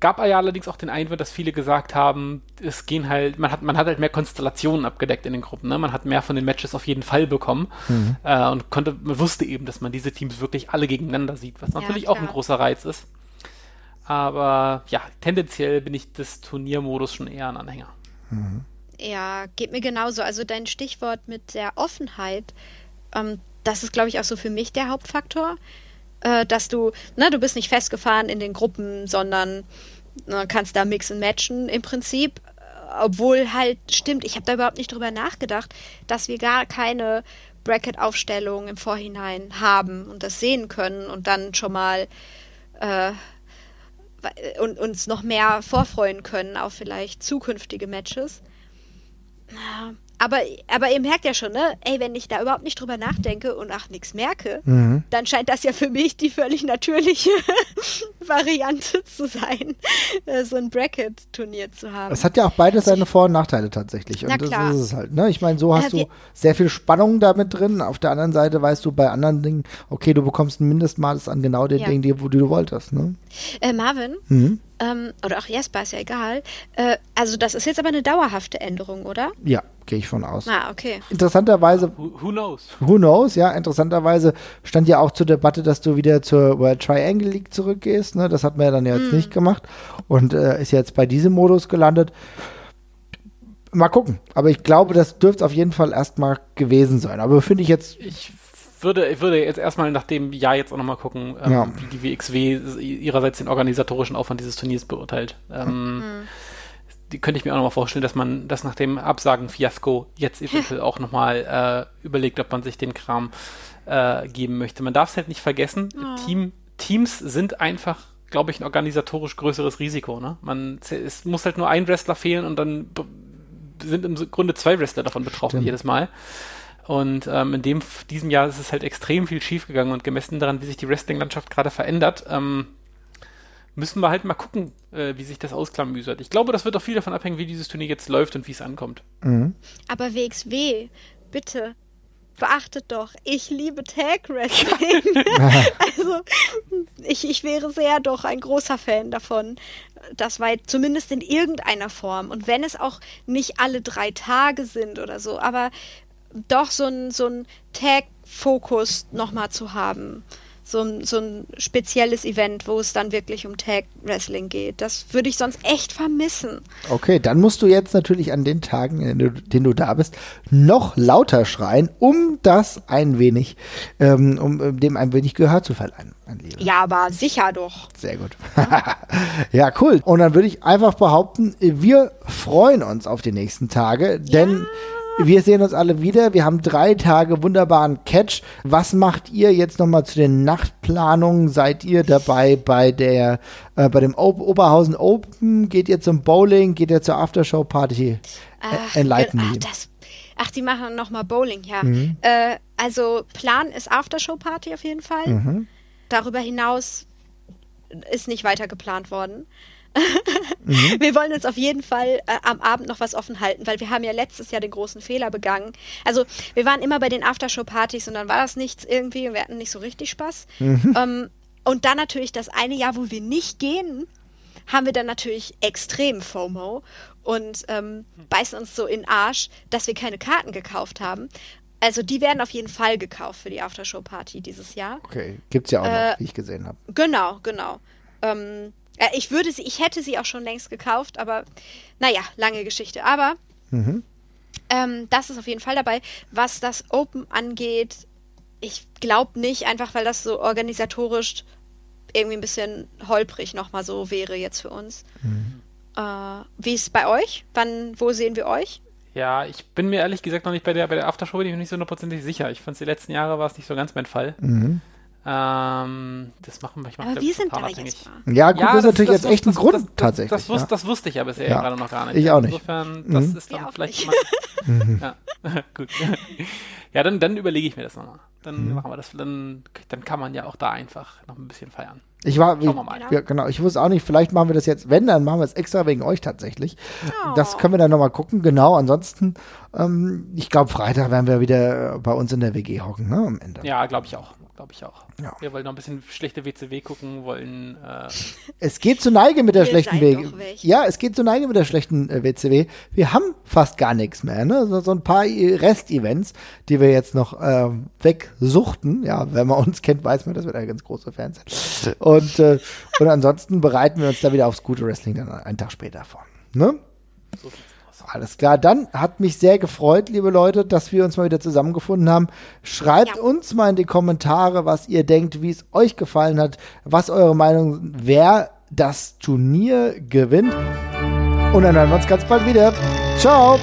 gab ja allerdings auch den Einwand, dass viele gesagt haben, es gehen halt, man hat, man hat halt mehr Konstellationen abgedeckt in den Gruppen, ne? Man hat mehr von den Matches auf jeden Fall bekommen äh, und konnte, man wusste eben, dass man diese Teams wirklich alle gegeneinander sieht, was Ja, natürlich auch ein klar. großer Reiz ist. Aber ja, tendenziell bin ich des Turniermodus schon eher ein Anhänger. Ja, geht mir genauso. Also dein Stichwort mit der Offenheit, ähm, das ist, glaube ich, auch so für mich der Hauptfaktor, äh, dass du, ne, du bist nicht festgefahren in den Gruppen, sondern kannst da mixen, matchen im Prinzip. Obwohl halt, stimmt, ich habe da überhaupt nicht drüber nachgedacht, dass wir gar keine Bracket-Aufstellung im Vorhinein haben und das sehen können und dann schon mal äh, und uns noch mehr vorfreuen können auf vielleicht zukünftige Matches. Aber, aber ihr merkt ja schon, ne? Ey, wenn ich da überhaupt nicht drüber nachdenke und ach nichts merke, dann scheint das ja für mich die völlig natürliche Variante zu sein, äh, so ein Bracket-Turnier zu haben. Es hat ja auch beides seine Vor- und Nachteile tatsächlich. Und Na das klar. ist es halt. Ne? Ich meine, so hast Äh, du sehr viel Spannung damit drin. Auf der anderen Seite weißt du bei anderen Dingen, okay, du bekommst ein Mindestmaß an genau den Ja. Dingen, die, wo die du wolltest. Ne? Äh, Marvin, Mhm. Ähm, oder auch Jesper, ist ja egal. Äh, also das ist jetzt aber eine dauerhafte Änderung, oder? Ja, gehe ich von aus. Ah, okay. Interessanterweise, Who, who knows? who knows, ja, interessanterweise stand ja auch zur Debatte, dass du wieder zur World Triangle League zurückgehst. Ne? Das hat man ja dann jetzt nicht gemacht und äh, ist jetzt bei diesem Modus gelandet. Mal gucken. Aber ich glaube, das dürfte auf jeden Fall erstmal gewesen sein. Aber finde ich jetzt Ich würde, ich würde jetzt erstmal nach dem Jahr jetzt auch nochmal gucken, ähm, Ja. wie die WXW ihrerseits den organisatorischen Aufwand dieses Turniers beurteilt. Ähm, Die könnte ich mir auch nochmal vorstellen, dass man das nach dem Absagen-Fiasko jetzt eventuell auch nochmal äh, überlegt, ob man sich den Kram äh, geben möchte. Man darf es halt nicht vergessen, Team, Teams sind einfach, glaube ich, ein organisatorisch größeres Risiko. Ne? Man, es muss halt nur ein Wrestler fehlen und dann sind im Grunde zwei Wrestler davon betroffen Stimmt. jedes Mal. Und ähm, in dem, diesem Jahr ist es halt extrem viel schiefgegangen und gemessen daran, wie sich die Wrestling-Landschaft gerade verändert, ähm, müssen wir halt mal gucken, äh, wie sich das ausklamüsert. Ich glaube, das wird auch viel davon abhängen, wie dieses Turnier jetzt läuft und wie es ankommt. Aber WXW, bitte, beachtet doch, ich liebe Tag Wrestling. also, ich, ich wäre sehr doch ein großer Fan davon. Das war zumindest in irgendeiner Form. Und wenn es auch nicht alle drei Tage sind oder so, aber doch so ein, so ein Tag-Fokus nochmal zu haben. So ein, so ein spezielles Event, wo es dann wirklich um Tag-Wrestling geht. Das würde ich sonst echt vermissen. Okay, dann musst du jetzt natürlich an den Tagen, in denen du, denen du da bist, noch lauter schreien, um das ein wenig, ähm, um äh, dem ein wenig Gehör zu verleihen. Ja, aber sicher doch. Sehr gut. ja, cool. Und dann würde ich einfach behaupten, wir freuen uns auf die nächsten Tage, denn wir sehen uns alle wieder. Wir haben drei Tage wunderbaren Catch. Was macht ihr jetzt nochmal zu den Nachtplanungen? Seid ihr dabei bei der, äh, bei dem o Oberhausen Open? Geht ihr zum Bowling? Geht ihr zur Aftershow-Party? Ach, Ä- Enlighten ach, me. das, ach, die machen nochmal Bowling, ja. Mhm. Äh, also Plan ist Aftershow-Party auf jeden Fall. Mhm. Darüber hinaus ist nicht weiter geplant worden. Mhm. Wir wollen uns auf jeden Fall äh, am Abend noch was offen halten, weil wir haben ja letztes Jahr den großen Fehler begangen. Also wir waren immer bei den Aftershow-Partys und dann war das nichts irgendwie und wir hatten nicht so richtig Spaß. Mhm. Ähm, und dann natürlich das eine Jahr, wo wir nicht gehen, haben wir dann natürlich extrem FOMO und ähm, beißen uns so in den Arsch, dass wir keine Karten gekauft haben. Also die werden auf jeden Fall gekauft für die Aftershow-Party dieses Jahr. Okay, gibt's ja auch Äh, noch, wie ich gesehen habe. Genau, genau. Ähm, äh, ich würde sie, ich hätte sie auch schon längst gekauft, aber naja, lange Geschichte. Aber Mhm. ähm, das ist auf jeden Fall dabei. Was das Open angeht, ich glaube nicht, einfach weil das so organisatorisch irgendwie ein bisschen holprig nochmal so wäre jetzt für uns. Äh, wie ist es bei euch? Wann, wo sehen wir euch? Ja, ich bin mir ehrlich gesagt noch nicht bei der, bei der Aftershow bin ich mir nicht so hundertprozentig sicher. Ich fand die letzten Jahre war es nicht so ganz mein Fall. Mhm. Ähm, das machen wir, ich Aber wir sind da jetzt mal. Ja, gut, das ist natürlich jetzt das- echt ein das- Grund das, tatsächlich. Das, wus- ja. das wusste ich ja bisher Ja. gerade noch gar nicht. Ich auch nicht. Insofern, das Mhm. ist dann vielleicht mal. ja, gut. Ja, dann, dann überlege ich mir das nochmal. Dann Mhm. machen wir das, dann, dann kann man ja auch da einfach noch ein bisschen feiern. Ich war, mal. Ja, genau, ich wusste auch nicht, vielleicht machen wir das jetzt, wenn, dann machen wir es extra wegen euch tatsächlich. Das können wir dann nochmal gucken, genau. Ansonsten, ähm, ich glaube, Freitag werden wir wieder bei uns in der WG hocken, ne, am Ende. Ja, glaube ich auch. Glaube ich auch. Ja. Wir wollen noch ein bisschen schlechte WCW gucken, wollen. Äh, Es geht zu Neige mit der schlechten welche. Ja, es geht zu Neige mit der schlechten äh, WCW. Wir haben fast gar nichts mehr, ne? So, so ein paar äh, Rest-Events, die wir jetzt noch ähm, wegsuchten. Ja, wenn man uns kennt, weiß man, dass wir da ganz große Fans sind. Und, äh, und ansonsten bereiten wir uns da wieder aufs gute Wrestling dann einen Tag später vor. Ne? so sieht's. Alles klar, dann hat mich sehr gefreut, liebe Leute, dass wir uns mal wieder zusammengefunden haben. Schreibt Ja. uns mal in die Kommentare, was ihr denkt, wie es euch gefallen hat, was eure Meinung, wer das Turnier gewinnt. Und dann hören wir uns ganz bald wieder. Ciao!